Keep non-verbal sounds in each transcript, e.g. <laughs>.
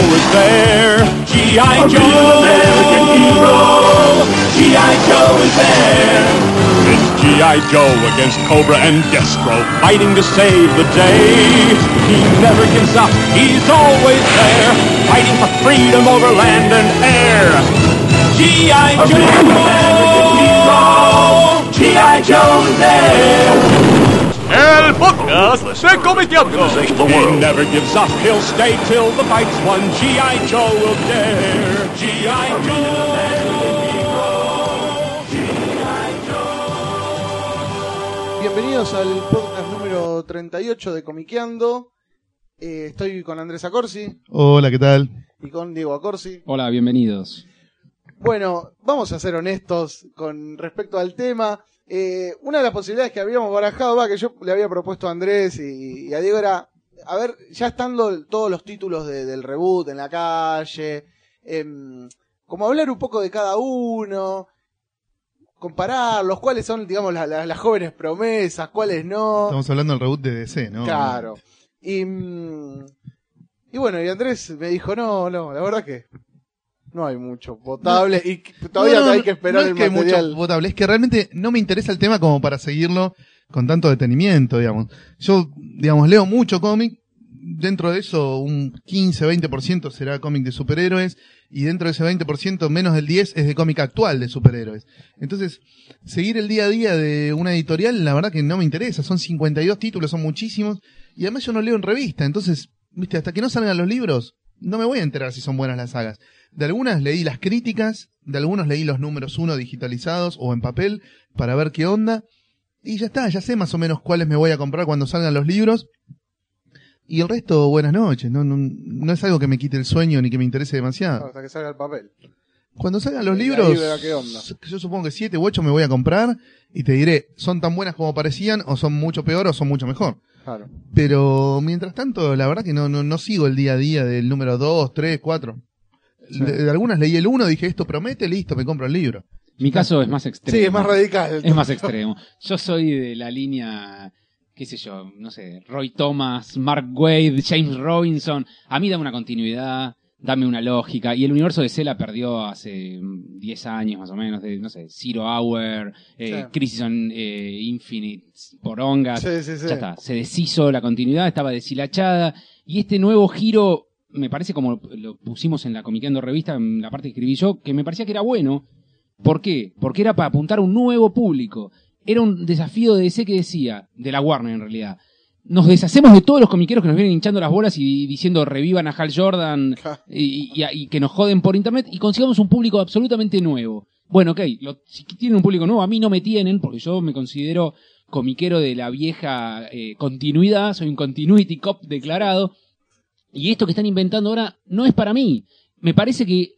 Joe is there. G.I. Joe, American hero. G.I. Joe is there. It's G.I. Joe against Cobra and Destro, fighting to save the day. He never gives up, he's always there, fighting for freedom over land and air. G.I. Joe! G.I. Joe is there! El podcast de Comiqueando. He never gives up, he'll stay till the fight's won. G.I. Joe will dare. G.I. Joe! Bienvenidos al podcast número 38 de Comiqueando. Eh, estoy con Andrés Acorsi Hola, ¿qué tal? y con Diego Acorsi. Hola, bienvenidos. Bueno, vamos a ser honestos con respecto al tema. Eh, una de las posibilidades que habíamos barajado, va, que yo le había propuesto a Andrés y, y a Diego era, a ver, ya estando todos los títulos de- del reboot en la calle, em, como hablar un poco de cada uno, comparar los cuáles son, digamos, la- la- las jóvenes promesas, cuáles no. Estamos hablando del reboot de DC, ¿no? Claro. Y, mm, y bueno, y Andrés me dijo, no, no, la verdad que no hay mucho potable y todavía No, no, hay que esperar el que hay material. mucho votable, es que realmente no me interesa el tema como para seguirlo con tanto detenimiento, digamos. Yo, digamos, leo mucho cómic, dentro de eso un 15-20% será cómic de superhéroes, y dentro de ese 20% menos del 10 es de cómic actual de superhéroes. Entonces, seguir el día a día de una editorial, la verdad que no me interesa, son 52 títulos, son muchísimos, y además yo no leo en revista, entonces, viste, hasta que no salgan los libros, no me voy a enterar si son buenas las sagas. De algunas leí las críticas, de algunos leí los números uno digitalizados o en papel para ver qué onda. Y ya está, ya sé más o menos cuáles me voy a comprar cuando salgan los libros. Y el resto, buenas noches. No, no, no es algo que me quite el sueño ni que me interese demasiado. Hasta que salga el papel. Cuando salgan los libros, verá qué onda. yo supongo que siete u ocho me voy a comprar y te diré, son tan buenas como parecían o son mucho peor o son mucho mejor. Claro. Pero mientras tanto, la verdad que no, no, no sigo el día a día del número 2, 3, 4. Sí. De, de algunas leí el 1, dije esto promete, listo, me compro el libro. Mi caso es más extremo. Sí, es más radical. Es más extremo. Yo soy de la línea, qué sé yo, no sé, Roy Thomas, Mark Wade, James Robinson. A mí dame una continuidad, dame una lógica. Y el universo de C la perdió hace mm, 10 años más o menos, de, no sé, Zero Hour, eh, Sí. Crisis on eh, Infinite, Porongas. Sí, sí, sí. Ya está, se deshizo la continuidad, estaba deshilachada. Y este nuevo giro, me parece como lo pusimos en la Comiqueando Revista, en la parte que escribí yo, que me parecía que era bueno. ¿Por qué? Porque era para apuntar a un nuevo público. Era un desafío de DC que decía, de la Warner en realidad. Nos deshacemos de todos los comiqueros que nos vienen hinchando las bolas y diciendo revivan a Hal Jordan y, y- y que nos joden por internet y consigamos un público absolutamente nuevo. Bueno, ok, lo- si tienen un público nuevo, a mí no me tienen, porque yo me considero comiquero de la vieja eh, continuidad, soy un continuity cop declarado, y esto que están inventando ahora no es para mí. Me parece que,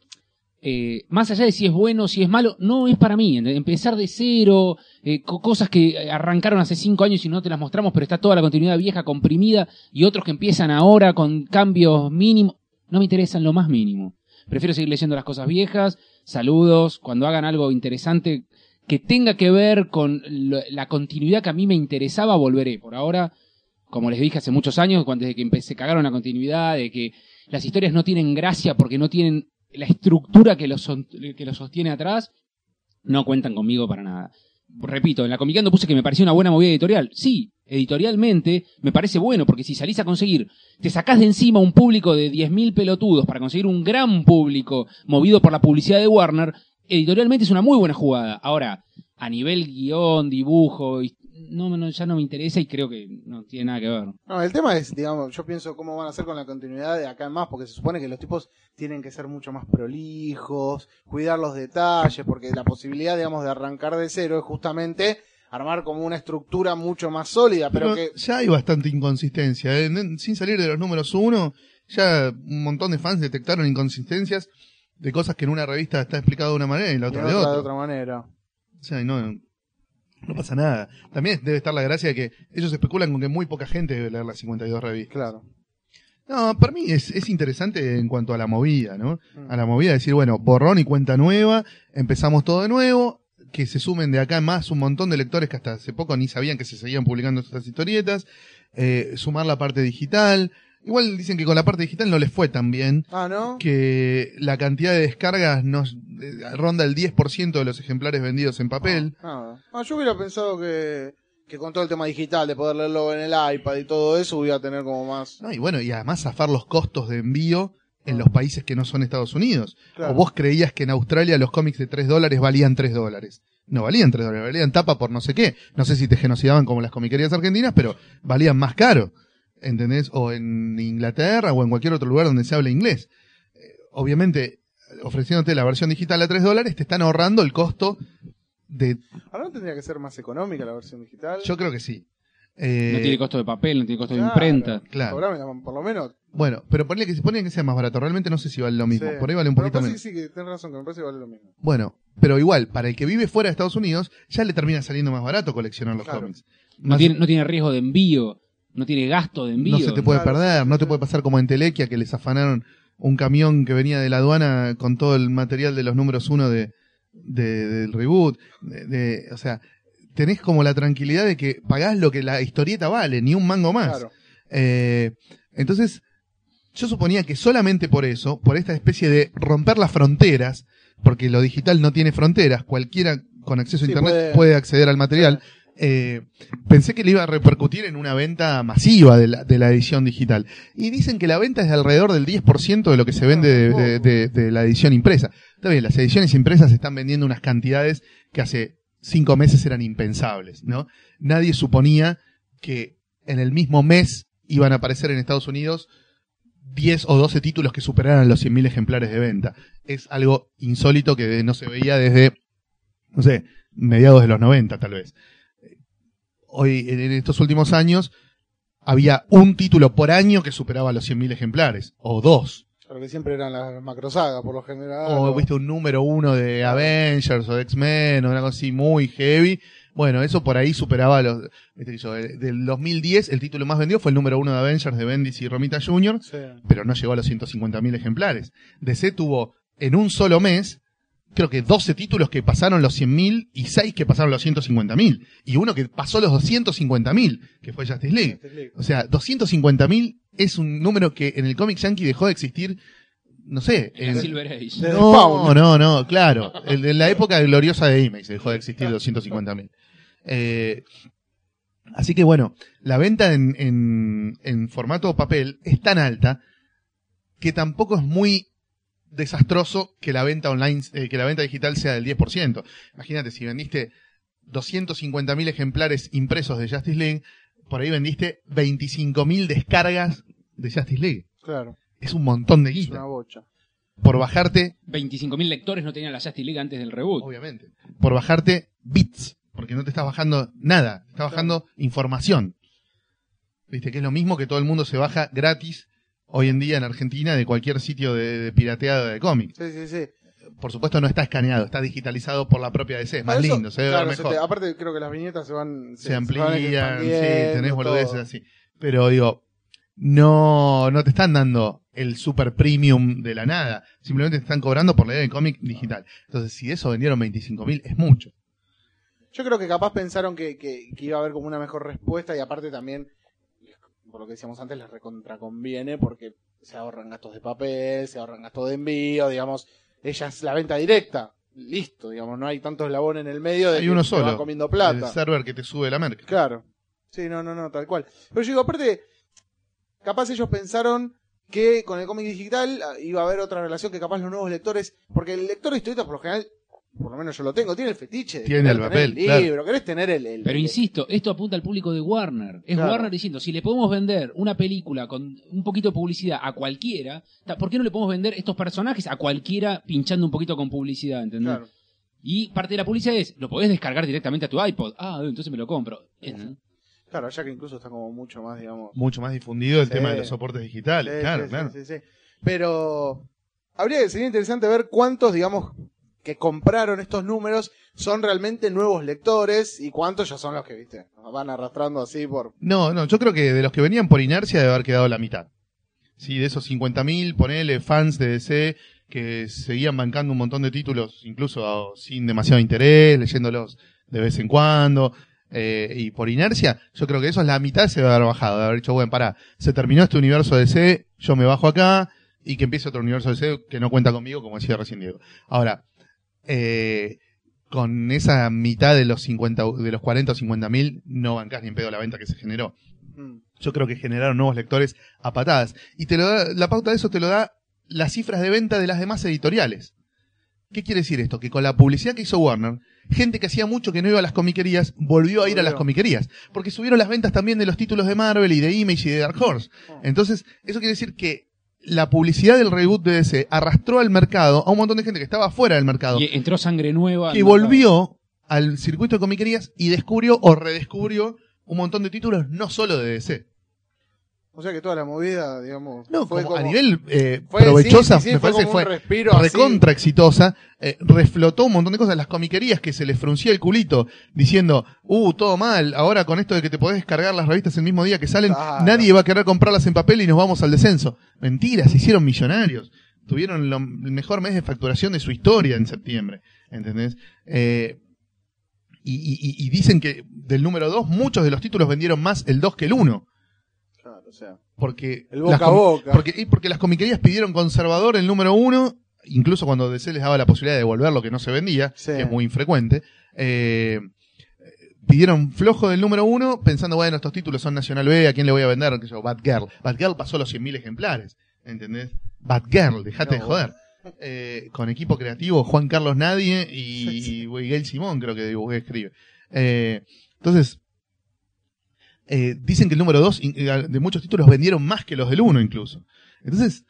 eh, más allá de si es bueno si es malo, no es para mí. Empezar de cero, eh, co- cosas que arrancaron hace cinco años y no te las mostramos, pero está toda la continuidad vieja comprimida, y otros que empiezan ahora con cambios mínimos, no me interesan lo más mínimo. Prefiero seguir leyendo las cosas viejas, saludos, cuando hagan algo interesante que tenga que ver con la continuidad que a mí me interesaba, volveré. Por ahora, como les dije hace muchos años, cuando desde que se cagaron la continuidad, de que las historias no tienen gracia porque no tienen la estructura que los, que los sostiene atrás, no cuentan conmigo para nada. Repito, en la Comicando puse que me pareció una buena movida editorial. Sí, editorialmente me parece bueno, porque si salís a conseguir, te sacás de encima un público de 10.000 pelotudos para conseguir un gran público movido por la publicidad de Warner, editorialmente es una muy buena jugada. Ahora, a nivel guion, dibujo, no, no, ya no me interesa y creo que no tiene nada que ver. No, el tema es, digamos, yo pienso cómo van a hacer con la continuidad de acá en más, porque se supone que los tipos tienen que ser mucho más prolijos, cuidar los detalles, porque la posibilidad, digamos, de arrancar de cero es justamente armar como una estructura mucho más sólida, pero, Pero que ya hay bastante inconsistencia. ¿eh? Sin salir de los números uno, ya un montón de fans detectaron inconsistencias de cosas que en una revista está explicado de una manera y en la y otra en de otra otra. de otra manera. O sea, no, no pasa nada. También debe estar la gracia de que ellos especulan con que muy poca gente debe leer las 52 revistas. Claro. No, para mí es, es interesante en cuanto a la movida, ¿no? Mm. A la movida de decir, bueno, borrón y cuenta nueva, empezamos todo de nuevo, que se sumen de acá más un montón de lectores que hasta hace poco ni sabían que se seguían publicando estas historietas, eh, sumar la parte digital, Igual dicen que con la parte digital no les fue tan bien, Ah, ¿no? que la cantidad de descargas nos eh, ronda el 10% de los ejemplares vendidos en papel. Ah, ah, yo hubiera pensado que, que con todo el tema digital, de poder leerlo en el iPad y todo eso, hubiera tener como más. No, y bueno, y además zafar los costos de envío en los países que no son Estados Unidos. Claro. O vos creías que en Australia los cómics de 3 dólares valían 3 dólares. No valían 3 dólares, valían tapa por no sé qué. No sé si te genocidaban como las comiquerías argentinas, pero valían más caro. ¿Entendés? O en Inglaterra o en cualquier otro lugar donde se hable inglés. Eh, obviamente, ofreciéndote la versión digital a 3 dólares, te están ahorrando el costo de... Ahora no tendría que ser más económica la versión digital. Yo creo que sí. Eh, No tiene costo de papel, no tiene costo de Claro. imprenta. Claro. Cobrame, por lo menos. Bueno, pero ponle que se ponía que sea más barato. Realmente no sé si vale lo mismo. Sí. Por ahí vale un Pero poquito me menos. parece que Sí, sí, tenés razón, que me parece que vale lo mismo. Bueno, pero igual, para el que vive fuera de Estados Unidos, ya le termina saliendo más barato coleccionar los Claro. cómics. No tiene, no tiene riesgo de envío, no tiene gasto de envío. no se te puede Claro, perder, no te puede pasar como en Telequia que les afanaron un camión que venía de la aduana con todo el material de los números uno de, de- del reboot. De, de- o sea, tenés como la tranquilidad de que pagás lo que la historieta vale, ni un mango más. Claro. Eh, entonces, yo suponía que solamente por eso, por esta especie de romper las fronteras, porque lo digital no tiene fronteras, cualquiera con acceso a Sí, internet puede- puede, acceder al material, eh, pensé que le iba a repercutir en una venta masiva de la, de la edición digital. Y dicen que la venta es de alrededor del 10% de lo que se vende de, de- de- de la edición impresa. Está bien, las ediciones impresas están vendiendo unas cantidades que hace cinco meses eran impensables, ¿no? Nadie suponía que en el mismo mes iban a aparecer en Estados Unidos 10 o 12 títulos que superaran los 100.000 ejemplares de venta. Es algo insólito que no se veía desde, no sé, mediados de los 90 tal vez. Hoy, en en estos últimos años, había un título por año que superaba los 100.000 ejemplares, o dos. Claro que siempre eran las macrosagas, por lo general. o viste un número uno de Avengers o de X-Men o una cosa así muy heavy. Bueno, eso por ahí superaba los. yo, eh, del 2010, el título más vendido fue el número uno de Avengers de Bendis y Romita Jr., Sí. pero no llegó a los 150.000 ejemplares. DC tuvo en un solo mes, creo que 12 títulos que pasaron los 100.000 y 6 que pasaron los 150.000. Y uno que pasó los 250.000, que fue Justice League. Justice League. O sea, 250.000 es un número que en el cómic yankee dejó de existir, no sé. En en- Silver Age. No, no, no, claro. El- En la época gloriosa de Image dejó de existir 250.000. Eh, así que bueno, la venta en, en, en formato papel es tan alta que tampoco es muy desastroso que la venta online, eh, que la venta digital sea del 10%. Imagínate, si vendiste 250.000 ejemplares impresos de Justice League, por ahí vendiste 25.000 descargas de Justice League. Claro, Es un montón de es guita. una bocha. Por bajarte 25.000 lectores no tenían la Justice League antes del reboot. Obviamente. Por bajarte bits, porque no te estás bajando nada, te estás bajando información. Viste, que es lo mismo que todo el mundo se baja gratis hoy en día en Argentina de cualquier sitio de, de pirateada de cómics. Sí, sí, sí. Por supuesto no está escaneado, está digitalizado por la propia DC, es más eso, lindo, se ve claro, mejor. se te- aparte creo que las viñetas se van... se amplían, van sí, tenés boludeces así. Pero digo, no, no te están dando el super premium de la nada, simplemente te están cobrando por leer el cómic digital. Entonces, si de eso vendieron 25.000, es mucho. Yo creo que capaz pensaron que, que, que iba a haber como una mejor respuesta y aparte también, por lo que decíamos antes, les recontraconviene porque se ahorran gastos de papel, se ahorran gastos de envío, digamos, ella es la venta directa, listo, digamos, no hay tanto eslabón en el medio de Hay que uno te solo. comiendo El plata. server que te sube la merca. Claro. Sí, no, no, no, tal cual. Pero yo digo, aparte, capaz ellos pensaron que con el cómic digital iba a haber otra relación que capaz los nuevos lectores, porque el lector de historietas por lo general, por lo menos yo lo tengo, tiene el fetiche. de Tiene el tener papel, el claro. libro, querés tener el... el- Pero el- insisto, esto apunta al público de Warner. Es Claro. Warner diciendo, si le podemos vender una película con un poquito de publicidad a cualquiera, ¿por qué no le podemos vender estos personajes a cualquiera pinchando un poquito con publicidad? ¿entendés? Claro. Y parte de la publicidad es, lo podés descargar directamente a tu iPod. Ah, entonces me lo compro. Claro, ya que incluso está como mucho más, digamos. Mucho más difundido el Sí. tema de los soportes digitales. Sí, claro, sí, claro. sí, sí, sí. Pero habría que sería interesante ver cuántos, digamos, que compraron estos números son realmente nuevos lectores y cuántos ya son los que, viste, van arrastrando así por... No, no, yo creo que de los que venían por inercia debe haber quedado la mitad. Sí, de esos 50.000, ponele fans de DC que seguían bancando un montón de títulos, incluso sin demasiado interés, leyéndolos de vez en cuando. eh, y por inercia, yo creo que eso es la mitad se debe haber bajado, de haber dicho, bueno, pará, se terminó este universo DC, yo me bajo acá, y que empiece otro universo DC que no cuenta conmigo, como decía recién Diego. Ahora, eh, con esa mitad de los 50, de los 40 o 50 mil, no bancás ni en pedo la venta que se generó. Mm. Yo creo que generaron nuevos lectores a patadas. Y te lo da, la pauta de eso te lo da las cifras de venta de las demás editoriales. ¿Qué quiere decir esto? Que con la publicidad que hizo Warner, gente que hacía mucho que no iba a las comiquerías, volvió a ir a las comiquerías. Porque subieron las ventas también de los títulos de Marvel y de Image y de Dark Horse. Entonces, eso quiere decir que la publicidad del reboot de DC arrastró al mercado a un montón de gente que estaba fuera del mercado, Y entró sangre nueva. al volvió al circuito de comiquerías y descubrió o redescubrió un montón de títulos no solo de DC. O sea que toda la movida, digamos, No, fue como a nivel eh, fue- provechosa, sí, sí, sí, me fue parece que fue respiro así. recontra exitosa, eh, reflotó un montón de cosas. Las comiquerías que se les fruncía el culito diciendo, uh, todo mal, ahora con esto de que te podés descargar las revistas el mismo día que salen, Claro. nadie va a querer comprarlas en papel y nos vamos al descenso. Mentira, se hicieron millonarios. Tuvieron lo- el mejor mes de facturación de su historia en septiembre. ¿Entendés? Eh, y, y- y- y dicen que del número 2, muchos de los títulos vendieron más el 2 que el 1. Claro, o sea, Porque el boca a boca. porque, y porque las comiquerías pidieron conservador el número uno, incluso cuando DC les daba la posibilidad de devolver lo que no se vendía, Sí. que es muy infrecuente. eh, pidieron flojo del número uno, pensando, bueno, estos títulos son Nacional B, ¿a quién le voy a vender? Que yo, Batgirl. Batgirl pasó los 100.000 ejemplares, ¿entendés? Batgirl, dejate No, de joder. Eh, con equipo creativo, Juan Carlos Nadie y, y Gail Simón, creo que dibujé, escribe. Eh, entonces, eh, dicen que el número 2 de muchos títulos vendieron más que los del 1 incluso. Entonces,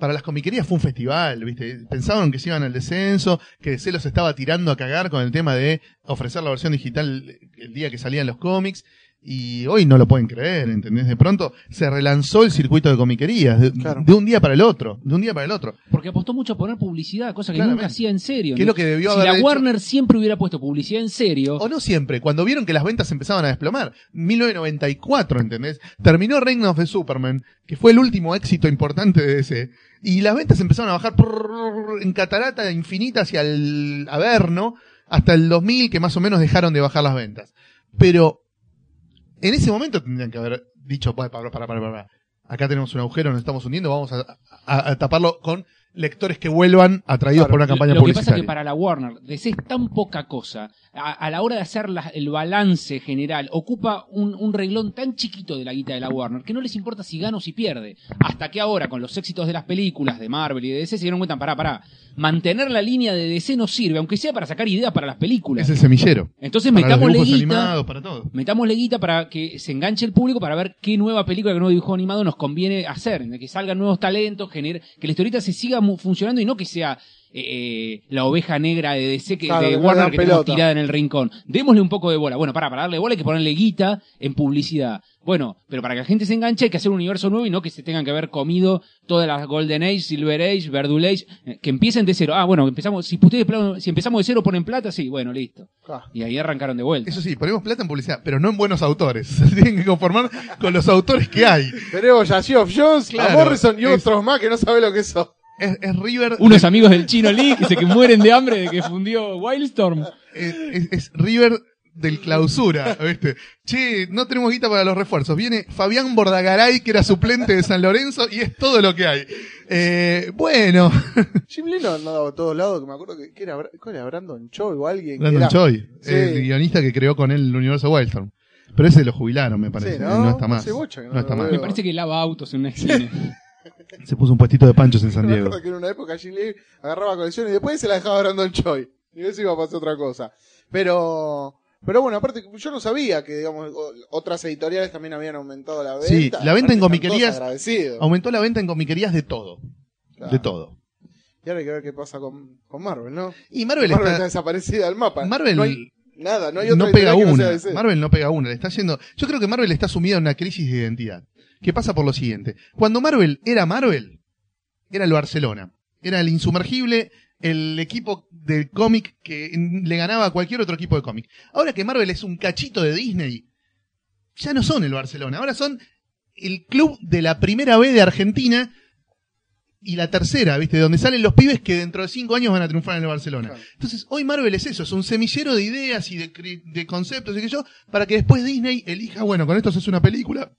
para las comiquerías fue un festival, ¿viste? Pensaban que se iban al descenso, que DC los estaba tirando a cagar con el tema de ofrecer la versión digital el día que salían los cómics. Y hoy no lo pueden creer, ¿entendés? De pronto se relanzó el circuito de comiquerías, de, Claro. de un día para el otro, de un día para el otro. Porque apostó mucho a poner publicidad, cosa que Claramente. nunca hacía en serio. Que es lo que debió si haber la hecho. Warner siempre hubiera puesto publicidad en serio, O no siempre, cuando vieron que las ventas empezaban a desplomar. 1994, ¿entendés? Terminó Reign of the Superman, que fue el último éxito importante de DC. Y las ventas empezaron a bajar prrrr, en catarata infinita hacia el Averno, hasta el 2000, que más o menos dejaron de bajar las ventas. Pero en ese momento tendrían que haber dicho, para, para, para, para, acá tenemos un agujero, nos estamos hundiendo, vamos a taparlo con lectores que vuelvan atraídos Claro, por una campaña lo que pasa es publicitaria. que para la Warner, DC es tan poca cosa. A, a la hora de hacer la- el balance general, ocupa un, un reglón tan chiquito de la guita de la Warner que no les importa si gana o si pierde. Hasta que ahora, con los éxitos de las películas de Marvel y de DC, se dieron cuenta, pará, pará. Mantener la línea de DC no sirve, aunque sea para sacar ideas para las películas. Es el semillero. Entonces Para los metámosle dibujos guita. animados, para todo. Metámosle guita para que se enganche el público para ver qué nueva película, qué nuevo dibujo animado nos conviene hacer. Que salgan nuevos talentos, genere, que la historieta se siga funcionando y no que sea eh, eh, la oveja negra de DC que, Claro, de que Warner que tenemos tirada en el rincón. Démosle un poco de bola. Bueno, para, para darle bola hay que ponerle guita en publicidad. Bueno, pero para que la gente se enganche hay que hacer un universo nuevo y no que se tengan que haber comido todas las Golden Age, Silver Age, Verdule Age, eh, que empiecen de cero. Ah, bueno, empezamos, si ustedes si empezamos de cero ponen plata, sí, bueno, listo. Ah, Y ahí arrancaron de vuelta. Eso sí, ponemos plata en publicidad, pero no en buenos autores. <laughs> Se tienen que conformar con los autores que hay. Tenemos a Geoff Jones, Claro, a Morrison y es- otros más que no sabe lo que son. Es, es River. unos amigos del Chino Lee que se que mueren de hambre de que fundió Wildstorm. Es, es- es River del clausura, ¿viste? Che, no tenemos guita para los refuerzos. Viene Fabián Bordagaray, que era suplente de San Lorenzo, y es todo lo que hay. Eh, bueno, <laughs> Jim Lee no andaba a todos lados, que me acuerdo que, que era, ¿cuál era Brandon Choi o alguien. que Brandon era- Choi, Sí. el guionista que creó con él el universo Wildstorm. Pero ese lo jubilaron, me parece. Sí. ¿no? ¿no? está más. Hace bocha que no no está lo más. Me parece que lava autos en una escena. <laughs> Se puso un puestito de panchos en San <laughs> Me Diego. acuerdo que en una época Jim Lee agarraba colecciones y después se la dejaba Brandon Choi. Y eso iba a pasar otra cosa. Pero, pero bueno, aparte, yo no sabía que, digamos, otras editoriales también habían aumentado la venta. Sí, la venta en comiquerías-. Aumentó la venta en comiquerías de todo. Claro. De todo. Y ahora hay que ver qué pasa con, con Marvel, ¿no? Y Marvel, Marvel está, está, desaparecida del mapa. Marvel No hay nada, no hay otra no pega editorial que no sea una. DC. Marvel no pega una. Le está yendo. Yo creo que Marvel está sumida en una crisis de identidad. Que pasa por lo siguiente. Cuando Marvel era Marvel, era el Barcelona. Era el insumergible, el equipo de cómic que le ganaba a cualquier otro equipo de cómic. Ahora que Marvel es un cachito de Disney, ya no son el Barcelona. Ahora son el club de la primera B de Argentina y la tercera, ¿viste? De donde salen los pibes que dentro de cinco años van a triunfar en el Barcelona. Claro. Entonces, hoy Marvel es eso, es un semillero de ideas y de, de conceptos y que yo, para que después Disney elija, bueno, con esto se hace una película.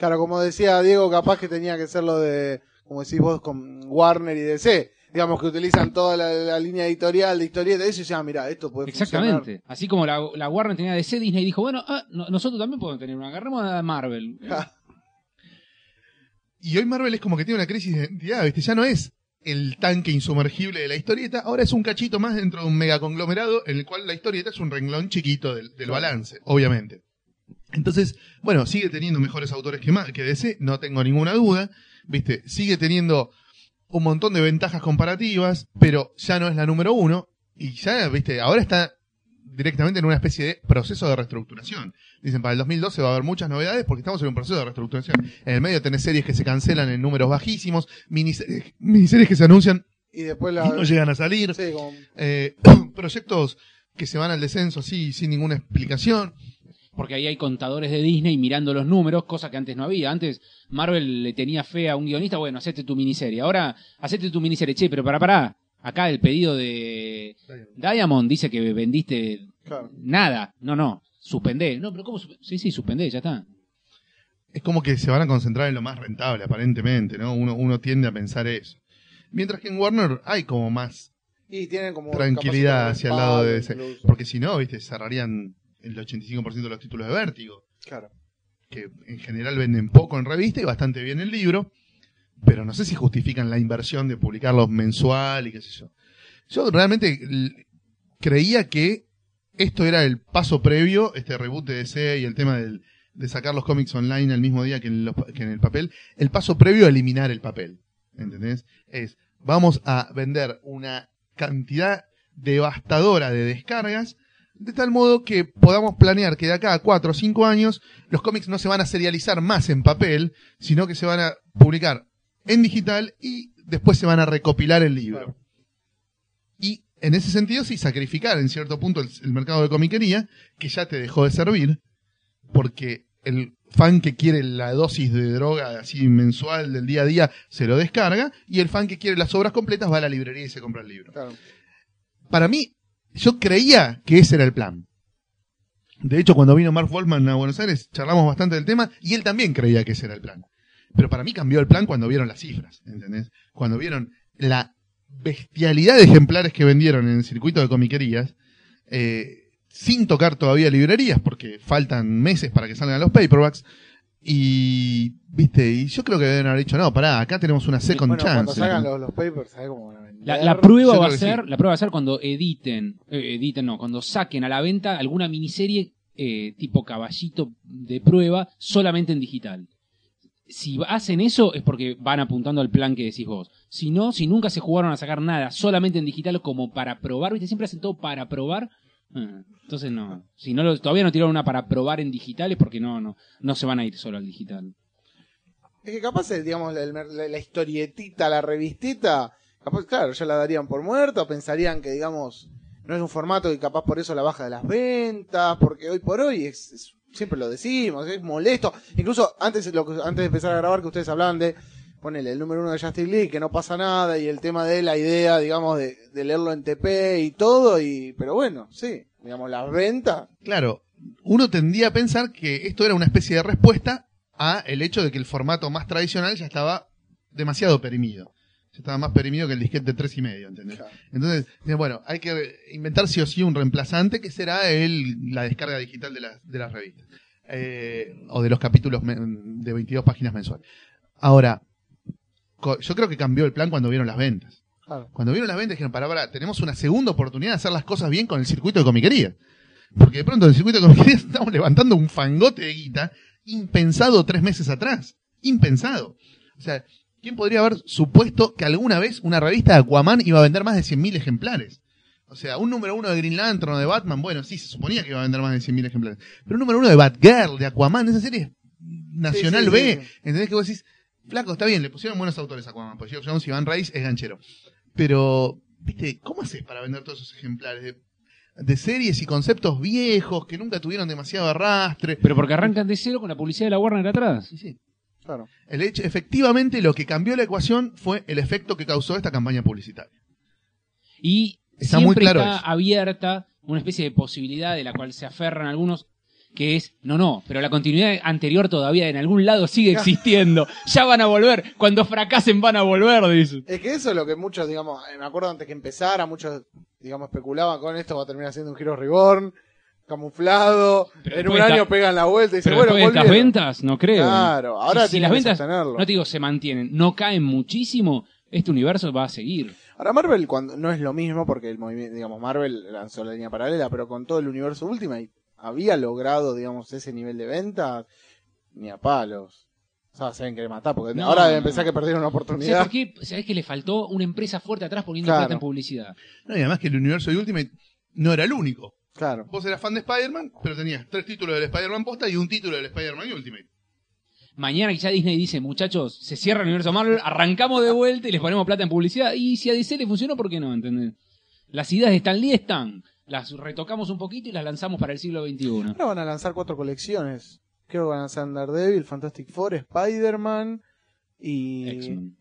Claro, como decía Diego, capaz que tenía que ser lo de, como decís vos, con Warner y DC. Digamos que utilizan toda la, la línea editorial de historieta y eso y decían, mira, esto puede Exactamente. Así como la, la Warner tenía DC, Disney dijo, bueno, ah, no- nosotros también podemos tener una. Agarremos a Marvel. <laughs> Y hoy Marvel es como que tiene una crisis de identidad, ¿viste? Ya no es el tanque insumergible de la historieta, ahora es un cachito más dentro de un megaconglomerado en el cual la historieta es un renglón chiquito del, del balance, obviamente. Entonces, bueno, sigue teniendo mejores autores que, que DC, no tengo ninguna duda, ¿viste? Sigue teniendo un montón de ventajas comparativas, pero ya no es la número uno, y ya, ¿viste? Ahora está directamente en una especie de proceso de reestructuración. Dicen, para el 2012 va a haber muchas novedades porque estamos en un proceso de reestructuración. En el medio tenés series que se cancelan en números bajísimos, miniseries, miniseries que se anuncian Y después y la... no llegan a salir, Sí, como- eh, <clears throat> proyectos que se van al descenso así, sin ninguna explicación. Porque ahí hay contadores de Disney mirando los números, cosa que antes no había. Antes Marvel le tenía fe a un guionista, bueno, hacete tu miniserie. Ahora, hacete tu miniserie. Che, pero para, para. Acá el pedido de Diamond dice que vendiste claro. nada. No, no, suspendé. No, pero ¿cómo? Sí, sí, suspendé, ya está. Es como que se van a concentrar en lo más rentable, aparentemente, ¿no? Uno, uno tiende a pensar eso. Mientras que en Warner hay como más Y tienen como... tranquilidad hacia el lado de ese. incluso. Porque si no, viste, cerrarían el 85% de los títulos de Vértigo. Claro. que en general venden poco en revista y bastante bien en libro, pero no sé si justifican la inversión de publicarlos mensual y qué sé yo. Yo realmente creía que esto era el paso previo, este reboot de DC y el tema del- de sacar los cómics online al mismo día que en, los que en el papel, el paso previo a eliminar el papel. ¿Entendés? Es, vamos a vender una cantidad devastadora de descargas de tal modo que podamos planear que de acá a 4 o 5 años los cómics no se van a serializar más en papel, sino que se van a publicar en digital y después se van a recopilar el libro. Y en ese sentido sí sacrificar en cierto punto el, el mercado de comiquería, que ya te dejó de servir, porque el fan que quiere la dosis de droga así mensual del día a día se lo descarga, y el fan que quiere las obras completas va a la librería y se compra el libro Claro. para mí, yo creía que ese era el plan. De hecho, cuando vino Mark Wolfman a Buenos Aires, charlamos bastante del tema y él también creía que ese era el plan. Pero para mí cambió el plan cuando vieron las cifras, ¿entendés? Cuando vieron la bestialidad de ejemplares que vendieron en el circuito de comiquerías, eh, sin tocar todavía librerías, porque faltan meses para que salgan los paperbacks. Y, viste, y yo creo que deben haber dicho, no, pará, acá tenemos una second bueno, cuando chance. salgan los, los papers, ¿sabes cómo van a? La, la prueba va a ser, sí. la prueba va a ser cuando editen, eh, editen no, cuando saquen a la venta alguna miniserie eh, tipo caballito de prueba solamente en digital. Si hacen eso es porque van apuntando al plan que decís vos. Si no, si nunca se jugaron a sacar nada solamente en digital como para probar, viste, siempre hacen todo para probar. ah, entonces no, si no lo- todavía no tiraron una para probar en digital es porque no, no, no se van a ir solo al digital. Es que capaz, el, digamos, la, la- la historietita, la revistita, claro, ya la darían por muerta, o pensarían que, digamos, no es un formato y capaz por eso la baja de las ventas, porque hoy por hoy es, siempre lo decimos, es molesto. Incluso antes, lo antes de empezar a grabar que ustedes hablaban de, ponele, el número uno de Justice League, que no pasa nada, y el tema de la idea, digamos, de, leerlo en TP y todo, y, pero bueno, sí, digamos, las ventas, Claro, uno tendía a pensar que esto era una especie de respuesta a el hecho de que el formato más tradicional ya estaba demasiado perimido. Ya estaba más perimido que el disquete de tres y medio, ¿entendés? Claro. Entonces, bueno, hay que inventar sí o sí un reemplazante que será el, la descarga digital de las, de las revistas. Eh, o de los capítulos de 22 páginas mensuales. Ahora, yo creo que cambió el plan cuando vieron las ventas. claro. Cuando vieron las ventas dijeron, para, para, tenemos una segunda oportunidad de hacer las cosas bien con el circuito de comiquería. Porque de pronto en el circuito de comiquería <laughs> estamos levantando un fangote de guita impensado tres meses atrás. Impensado. O sea, ¿quién podría haber supuesto que alguna vez una revista de Aquaman iba a vender más de 100.000 ejemplares? O sea, un número uno de Green Lantern o de Batman, bueno, sí, se suponía que iba a vender más de 100.000 ejemplares. Pero un número uno de Batgirl, de Aquaman, esa serie es Nacional Sí, sí, B, sí. ¿entendés que vos decís? Flaco, está bien, le pusieron buenos autores a Aquaman, porque Geoff Jones y Van Rice es ganchero. Pero, viste, ¿cómo haces para vender todos esos ejemplares de, de series y conceptos viejos que nunca tuvieron demasiado arrastre? Pero porque arrancan de cero con la publicidad de la Warner atrás. Sí, sí. Claro. El hecho, efectivamente, lo que cambió la ecuación fue el efecto que causó esta campaña publicitaria. Y Está siempre muy claro está eso. abierta una especie de posibilidad de la cual se aferran algunos, que es, no, no, pero la continuidad anterior todavía en algún lado sigue <laughs> existiendo. Ya van a volver. Cuando fracasen van a volver, dicen. Es que eso es lo que muchos, digamos, eh, me acuerdo antes que empezara, muchos, digamos, especulaban con esto, va a terminar siendo un Hero Reborn, camuflado, Pero en un año pegan la vuelta y dicen, Pero bueno, después de estas volvieron. ventas, no creo. Claro, ahora si tienen las que ventas, sostenerlo. no te digo se mantienen, no caen muchísimo, este universo va a seguir. Ahora Marvel cuando no es lo mismo porque el movimiento, digamos, Marvel lanzó la línea paralela, pero con todo el universo Ultimate había logrado, digamos, ese nivel de ventas ni a palos. O sea, se querer matar porque No, ahora deben pensar que perdieron una ¿Sabes oportunidad. por qué? ¿Sabés que le faltó una empresa fuerte atrás poniendo Claro. plata en publicidad? No, y además que el universo de Ultimate no era el único. Claro. Vos eras fan de Spider-Man, pero tenías tres títulos del Spider-Man posta y un título del Spider-Man Ultimate. Mañana quizá Disney dice, muchachos, se cierra el universo Marvel, arrancamos de vuelta y les ponemos plata en publicidad. Y si a DC le funcionó, ¿por qué no? ¿Entendés? Las ideas de Stan Lee están. Las retocamos un poquito y las lanzamos para el siglo XXI. Ahora van a lanzar cuatro colecciones. Creo que van a lanzar Daredevil, Fantastic Four, Spider-Man y...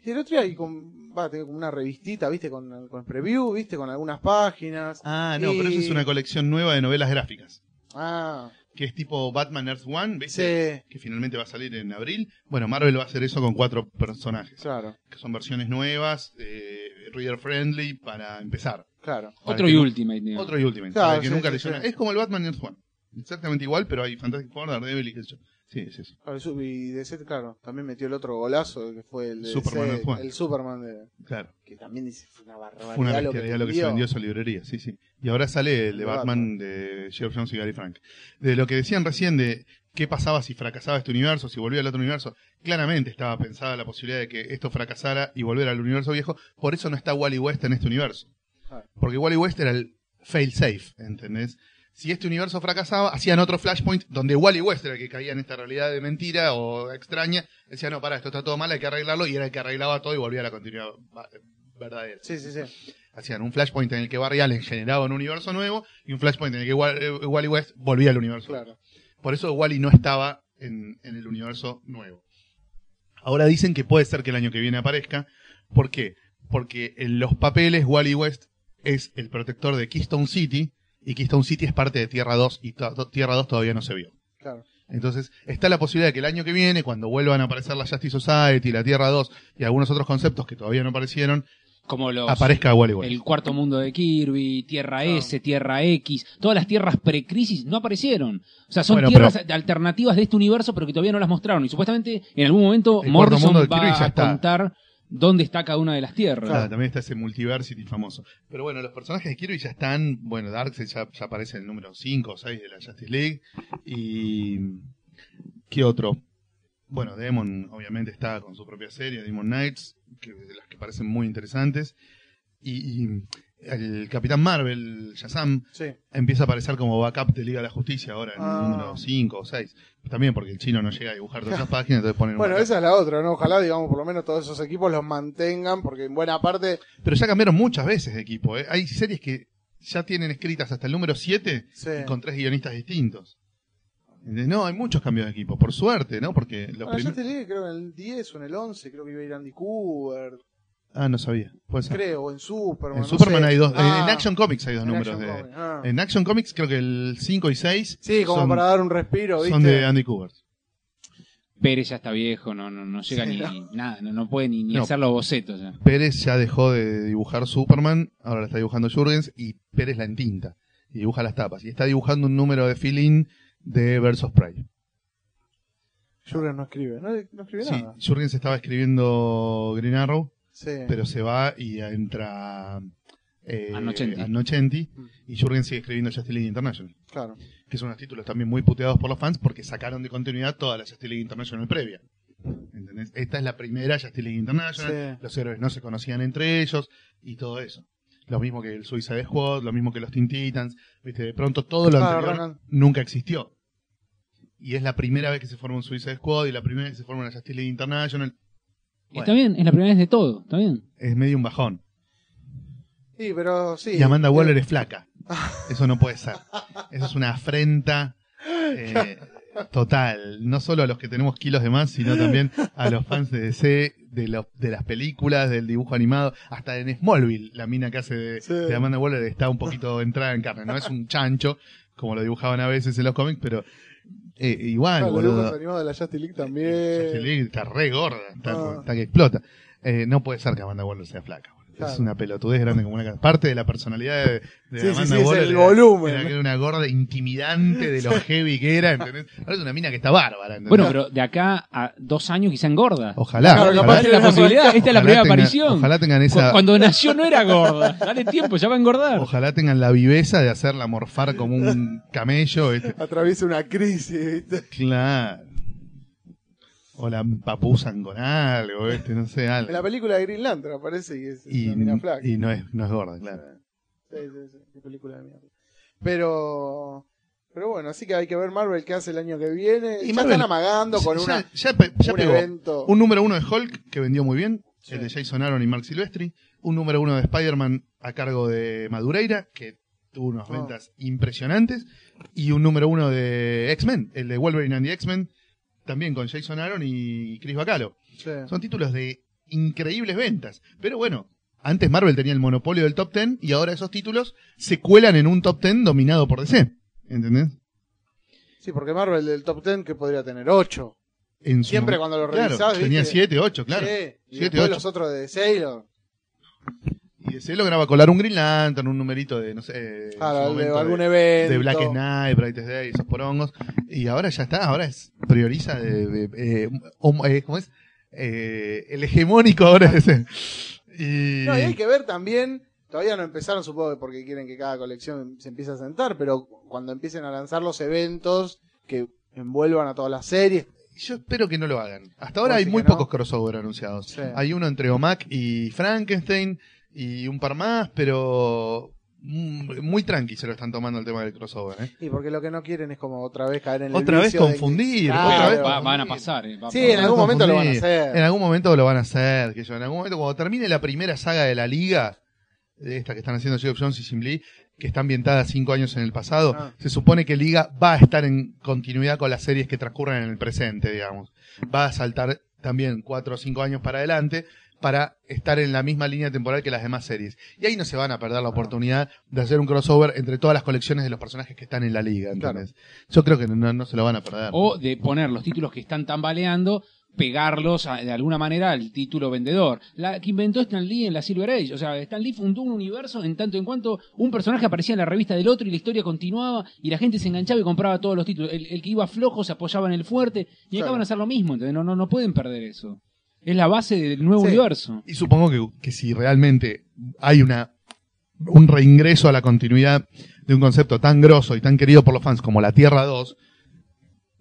Y el otro día hay con, va a tener como una revistita, viste, con, con preview, viste, con algunas páginas. Ah, no, Y- pero eso es una colección nueva de novelas gráficas. Ah, Que es tipo Batman Earth One, ¿viste? sí, Que finalmente va a salir en abril. Bueno, Marvel va a hacer eso con cuatro personajes. claro, Que son versiones nuevas, eh, reader friendly, para empezar. claro. Para Otro y no- Ultimate, digamos. Otro y Ultimate. Claro, para que sí, nunca sí. Es como el Batman Earth One. Exactamente igual, pero hay Fantastic Four, Daredevil y qué sé yo. Sí, es eso. Claro, su- Y DC, claro, también metió el otro golazo que fue el de Superman DC, el Superman de, Claro. que también dice fue una barbaridad Fue una lo que, bestialidad lo que se vendió. vendió esa librería, sí, sí. Y ahora sale el de De Batman, de Geoff Jones y Gary Frank. De lo que decían recién de qué pasaba si fracasaba este universo, si volvía al otro universo, claramente estaba pensada la posibilidad de que esto fracasara y volver al universo viejo. Por eso no está Wally West en este universo. Claro. Porque Wally West era el fail safe, ¿entendés? Si este universo fracasaba, hacían otro Flashpoint donde Wally West era el que caía en esta realidad de mentira o extraña. Decía, no, para, esto está todo mal, hay que arreglarlo. Y era el que arreglaba todo y volvía a la continuidad va- verdadera. Sí, sí, sí. Hacían un Flashpoint en el que Barry Allen generaba un universo nuevo y un Flashpoint en el que eh, Wally West volvía al universo. Claro. Por eso Wally no estaba en, en el universo nuevo. Ahora dicen que puede ser que el año que viene aparezca. ¿Por qué? Porque en los papeles Wally West es el protector de Keystone City y Keystone City es parte de Tierra 2 y Tierra 2 todavía no se vio. Claro. Entonces, está la posibilidad de que el año que viene, cuando vuelvan a aparecer la Justice Society, la Tierra 2 y algunos otros conceptos que todavía no aparecieron, Como los, aparezca Wally West. el cuarto mundo de Kirby, Tierra. S, Tierra X, todas las tierras precrisis no aparecieron. O sea, son Bueno, tierras alternativas de este universo, pero que todavía no las mostraron. Y supuestamente en algún momento Morrison va a está. contar dónde está cada una de las tierras. Claro, también está ese multiversity famoso. Pero bueno, los personajes de Kirby ya están. Bueno, Darkseid ya, ya aparece en el número 5 o 6 de la Justice League. Y. ¿Qué otro? Bueno, Demon obviamente está con su propia serie, Demon Knights, que, de las que parecen muy interesantes. Y, y el Capitán Marvel, Shazam, Sí. empieza a aparecer como backup de Liga de la Justicia ahora en Ah. el número 5 o 6. También porque el chino no llega a dibujar todas esas <laughs> páginas, entonces ponen un Bueno, esa es la otra, ¿no? Ojalá, digamos, por lo menos todos esos equipos los mantengan, porque en buena parte, Pero ya cambiaron muchas veces de equipo. ¿eh? Hay series que ya tienen escritas hasta el número 7 sí. y con tres guionistas distintos. ¿Entendés? No, hay muchos cambios de equipo, por suerte, ¿no? Porque los Bueno, ya te leí, creo en el 10 o en el 11, creo que iba a ir Andy Cooper, Ah, no sabía. Puede ser. creo, o en Superman. En no Superman sé. hay dos. en- Ah, en Action Comics hay dos en números Action de. Comics, ah. En Action Comics creo que el 5 y 6 Sí, como son, para dar un respiro, ¿viste? son de Andy Kubert. Pérez ya está viejo, no, no, no llega Sí, ni no. nada, no, no puede ni, ni No. hacer los bocetos. ya. Pérez ya dejó de dibujar Superman, ahora la está dibujando Jurgens y Pérez la entinta y dibuja las tapas. Y está dibujando un número de fill-in de Versus Prey. Jurgen no escribe, no, no escribe Sí, nada. Jurgens estaba escribiendo Green Arrow, Sí. pero se va y entra eh. Annocenti, Mm. y Jurgens sigue escribiendo Justice League International, Claro. que son unos títulos también muy puteados por los fans porque sacaron de continuidad toda la Justice League International previa. ¿Entendés? Esta es la primera Justice League International, Sí. los héroes no se conocían entre ellos y todo eso. Lo mismo que el Suicide Squad, lo mismo que los Teen Titans, ¿viste? de pronto todo lo Claro, anterior nunca existió. Y es la primera vez que se forma un Suicide Squad y la primera vez que se forma una Justice League International. Y Bueno. Está bien, es la primera vez de todo, está bien. Es medio un bajón. Sí, pero sí. Y Amanda Eh, Waller es flaca. <laughs> Eso no puede ser. Eso es una afrenta. eh, <laughs> total. No solo a los que tenemos kilos de más, sino también a los fans de DC, de, los, de las películas, del dibujo animado, hasta en Smallville, la mina que hace de, Sí. de Amanda Waller está un poquito entrada en carne. No es un chancho, como lo dibujaban a veces en los cómics, pero eh, igual, los boludo. dibujos animados de la Justice League también. Justice League está re gorda, está, Ah. está que explota. Eh, no puede ser que Amanda Waller sea flaca. Claro. Es una pelotudez grande como una. Parte de la personalidad de, de Sí, sí, Amanda sí, es Waller el era- volumen. Era que era una gorda intimidante de lo heavy que era, ¿entendés? Ahora es una mina que está bárbara, ¿entendés? Bueno, pero de acá a dos años quizá engorda. ojalá. Claro, ojalá, capaz Esta es la posibilidad, esta es la primera tenga- aparición. Ojalá tengan esa, Cuando nació no era gorda. Dale tiempo, ya va a engordar. ojalá tengan la viveza de hacerla morfar como un camello, ¿viste? Atraviesa una crisis, ¿viste? Claro. O la papuzan con algo, ¿viste? No sé, algo. En la película de Green Lantern aparece y es Y, una mina flaca. y no es, no es gorda, claro. Sí, sí, sí, qué película de mierda. Pero, pero bueno, así que hay que ver Marvel qué hace el año que viene. Y ya Marvel- están amagando con Ya- una, ya, pe- ya un evento. Un número uno de Hulk, que vendió muy bien, Sí. el de Jason Aaron y Mark Silvestri. Un número uno de Spider-Man a cargo de Madureira, que tuvo unas Oh. ventas impresionantes. Y un número uno de X-Men, el de Wolverine and the X-Men, también con Jason Aaron y Chris Bacalo. Sí. Son títulos de increíbles ventas. Pero bueno, antes Marvel tenía el monopolio del top 10 y ahora esos títulos se cuelan en un top 10 dominado por DC. ¿Entendés? Sí, porque Marvel del top 10 que podría tener 8. En su Siempre cuando lo Claro, revisás, tenía ¿viste? 7, 8, claro. Sí, y Siete, después ocho. los otros de. Y DC lograba colar un Green Lantern, un numerito de, no sé, Claro, de algún de, evento. de Black Knight, Brightest Day, esos porongos. Y ahora ya está, ahora es, prioriza de, de- eh, homo- eh, ¿cómo es? Eh, el hegemónico ahora es ese. Y, No, y hay que ver también, todavía no empezaron, supongo que porque quieren que cada colección se empiece a sentar, pero cuando empiecen a lanzar los eventos que envuelvan a todas las series. yo espero que no lo hagan. Hasta ahora ¿Vos hay muy no? pocos crossover anunciados. Sí. Hay uno entre Omac y Frankenstein y un par más, pero mm, muy tranqui se lo están tomando el tema del crossover. ¿eh? Y porque lo que no quieren es como otra vez caer en el Otra vez de- confundir, Claro. otra vez Va- van a pasar. eh, va a Sí, pasar. en algún momento lo van a hacer. En algún momento lo van a hacer. Que yo, en algún momento, cuando termine la primera saga de la liga, de esta que están haciendo Geoff Jones y Jim Lee, que está ambientada cinco años en el pasado, Ah. se supone que Liga va a estar en continuidad con las series que transcurren en el presente, digamos. Va a saltar también cuatro o cinco años para adelante para estar en la misma línea temporal que las demás series. Y ahí no se van a perder la oportunidad de hacer un crossover entre todas las colecciones de los personajes que están en la liga. ¿entendés? Yo creo que no, no se lo van a perder. O de poner los títulos que están tambaleando, pegarlos a- de alguna manera al título vendedor. La que inventó Stan Lee en la Silver Age. O sea, Stan Lee fundó un universo en tanto en cuanto un personaje aparecía en la revista del otro y la historia continuaba y la gente se enganchaba y compraba todos los títulos. El, el que iba flojo se apoyaba en el fuerte y Claro. acá van a hacer lo mismo. Entonces no, no, no pueden perder eso. Es la base del nuevo Sí. universo. Y supongo que, que si realmente hay una un reingreso a la continuidad de un concepto tan grosso y tan querido por los fans como la Tierra 2,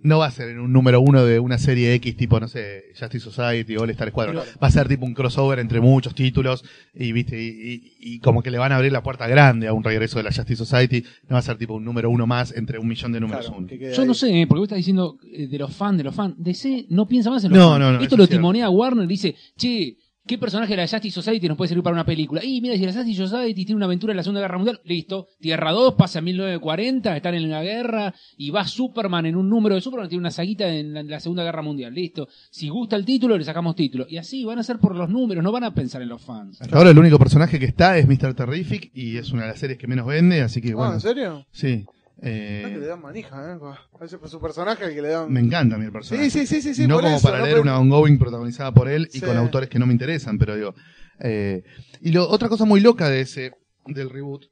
no va a ser en un número uno de una serie X tipo, no sé, Justice Society o All Star Squadron. Va a ser tipo un crossover entre muchos títulos y, viste, y, y- y como que le van a abrir la puerta grande a un regreso de la Justice Society. No va a ser tipo un número uno más entre un millón de números Claro, uno. Yo ahí. no sé, eh, porque vos estás diciendo eh, de los fans, de los fans. DC no piensa más en los No, fans. no, no, Esto eso lo es cierto. timonea Warner y dice, che, ¿qué personaje de la Justice Society nos puede servir para una película? Y mira, si la Justice Society tiene una aventura en la Segunda Guerra Mundial, listo. Tierra 2 pasa en 1940, están en la guerra, y va Superman en un número de Superman, tiene una saguita en la, en la Segunda Guerra Mundial, listo. Si gusta el título, le sacamos título. Y así van a ser por los números, no van a pensar en los fans. Hasta ahora el único personaje que está es Mr. Terrific y es una de las series que menos vende, así que Ah, bueno. ¿en serio? Sí. Que le Eh, dan manija, ¿eh? A su personaje que le dan. me encanta a mí el personaje. Sí, sí, sí, sí, sí, no por como eso, para no leer una ongoing protagonizada por él y Sí. con autores que no me interesan, pero digo. eh, y lo, otra cosa muy loca de ese, del reboot,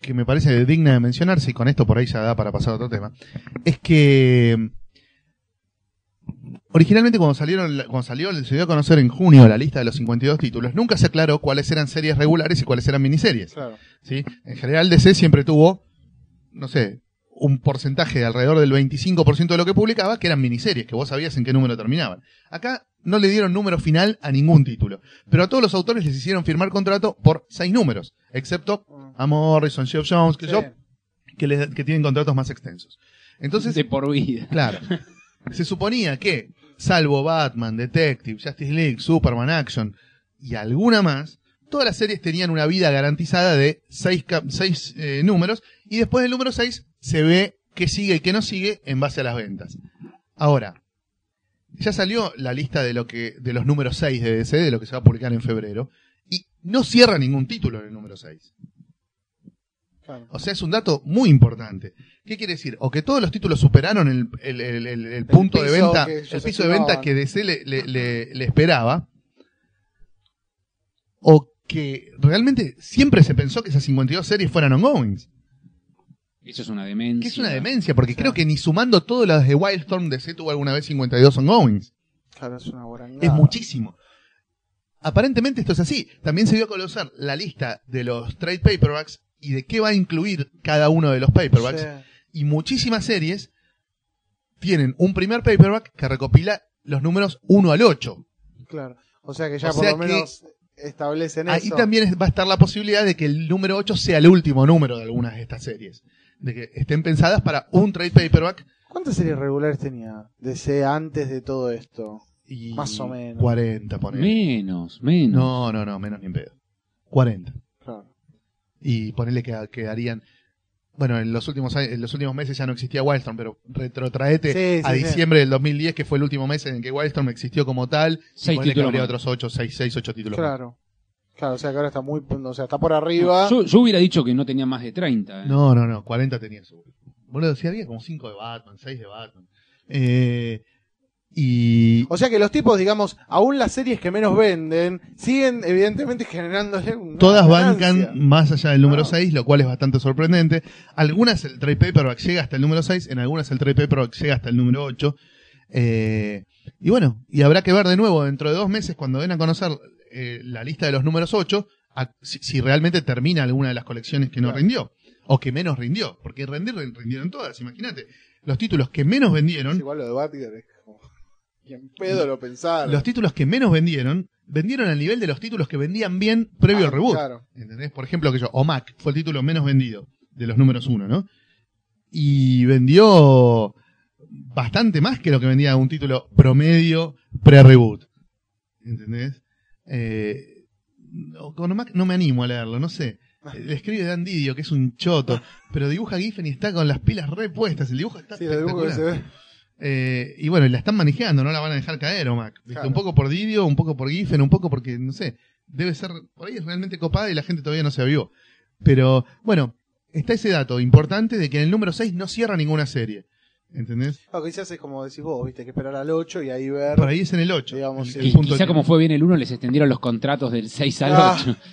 que me parece digna de mencionarse, y con esto por ahí ya da para pasar a otro tema, es que originalmente cuando salieron, cuando salió, se dio a conocer en junio la lista de los 52 títulos, nunca se aclaró cuáles eran series regulares y cuáles eran miniseries. Claro. ¿sí? En general DC siempre tuvo, no sé, un porcentaje de alrededor del 25% de lo que publicaba que eran miniseries, que vos sabías en qué número terminaban. Acá no le dieron número final a ningún título, pero a todos los autores les hicieron firmar contrato por seis números, excepto a Morrison, Geoff Jones, que Sí. yo, que, les- que tienen contratos más extensos. Entonces, de por vida. Claro. Se suponía que, salvo Batman, Detective, Justice League, Superman Action y alguna más, todas las series tenían una vida garantizada de seis, seis, eh, números y después del número 6 se ve qué sigue y qué no sigue en base a las ventas. Ahora, ya salió la lista de lo que, de los números 6 de DC, de lo que se va a publicar en febrero, y no cierra ningún título en el número 6. Claro. O sea, es un dato muy importante. ¿Qué quiere decir? O que todos los títulos superaron el, el- el- el- el punto de venta, el piso de venta que DC le, le- le- le esperaba, o que realmente siempre se pensó que esas 52 series fueran ongoings. Eso es una demencia. Que es una demencia, porque creo que ni sumando todas las de Wildstorm DC tuvo alguna vez 52 ongoings. Claro, es una guarangada. Es muchísimo. Aparentemente esto es así. También se dio a conocer la lista de los trade paperbacks y de qué va a incluir cada uno de los paperbacks. Sí, Y muchísimas series tienen un primer paperback que recopila los números 1 al 8. claro. O sea que ya O por sea lo menos establecen Ahí eso. también es- va a estar la posibilidad de que el número 8 sea el último número de algunas de estas series. De que estén pensadas para un trade paperback ¿Cuántas series regulares tenía DC antes de todo esto? y Más o menos. 40, ponele. Menos, menos. No, no, no, menos ni en pedo. 40. Claro. Y ponerle que quedarían. Bueno, en los últimos años- en los últimos meses ya no existía Wildstorm, pero retrotraete Sí, a sí, diciembre del 2010, que fue el último mes en que Wildstorm existió como tal. Seis y ponele que títulos habría más. otros 8, 6, 6, 8 títulos. más. Claro. O sea que ahora está muy, o sea, está por arriba. Yo, yo hubiera dicho que no tenía más de 30. ¿eh? No, no, no, 40 tenía seguro. Boludo, sí había como 5 de Batman, 6 de Batman. Eh, y. O sea que los tipos, digamos, aún las series que menos venden, siguen evidentemente generándole una Todas ganancia. bancan más allá del número No. 6, lo cual es bastante sorprendente. Algunas el trade paperback llega hasta el número 6, en algunas el trade paperback llega hasta el número 8. Eh, y bueno, y habrá que ver de nuevo dentro de dos meses cuando den a conocer eh, la lista de los números 8, a- si, si realmente termina alguna de las colecciones que no Claro. rindió, o que menos rindió, porque rendir rindieron todas, imagínate. Los títulos que menos Es vendieron, igual lo de Batgirl es como... Y en pedo lo pensaron. los títulos que menos vendieron, vendieron al nivel de los títulos que vendían bien previo Ah, al reboot. Claro. ¿Entendés? Por ejemplo, que yo, OMAC fue el título menos vendido de los números uno, ¿no? Y vendió bastante más que lo que vendía un título promedio pre-reboot. ¿Entendés? Eh, no, no me animo a leerlo, no sé. Le escribe Dan Didio, que es un choto, pero dibuja Giffen y está con las pilas repuestas. El dibujo está Sí, dibujo se espectacular. ve. Eh, y bueno, la están manejando, no la van a dejar caer, OMAC. Claro. Un poco por Didio, un poco por Giffen, un poco porque, no sé, debe ser, por ahí es realmente copada y la gente todavía no se avivó. Pero, bueno, está ese dato importante de que en el número 6 no cierra ninguna serie. ¿Entendés? Lo que quizás es como decís vos, viste, hay que esperar al 8 y ahí ver. Por ahí es en el 8. Digamos, el, punto quizá que- como fue bien el 1, les extendieron los contratos del 6 al Ah. 8. <laughs>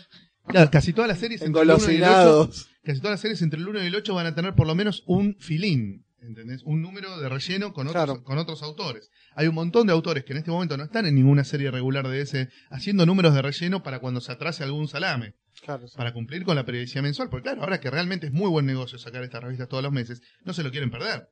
Claro, casi todas las series entre el 1 y el 8, Engolosinados. casi todas las series entre el 1 y el 8 van a tener por lo menos un filín. ¿Entendés? Un número de relleno con otros, Claro. con otros autores. Hay un montón de autores que en este momento no están en ninguna serie regular de ese, haciendo números de relleno para cuando se atrase algún salame. Claro, sí. para cumplir con la periodicidad mensual. Porque claro, ahora que realmente es muy buen negocio sacar estas revistas todos los meses, no se lo quieren perder.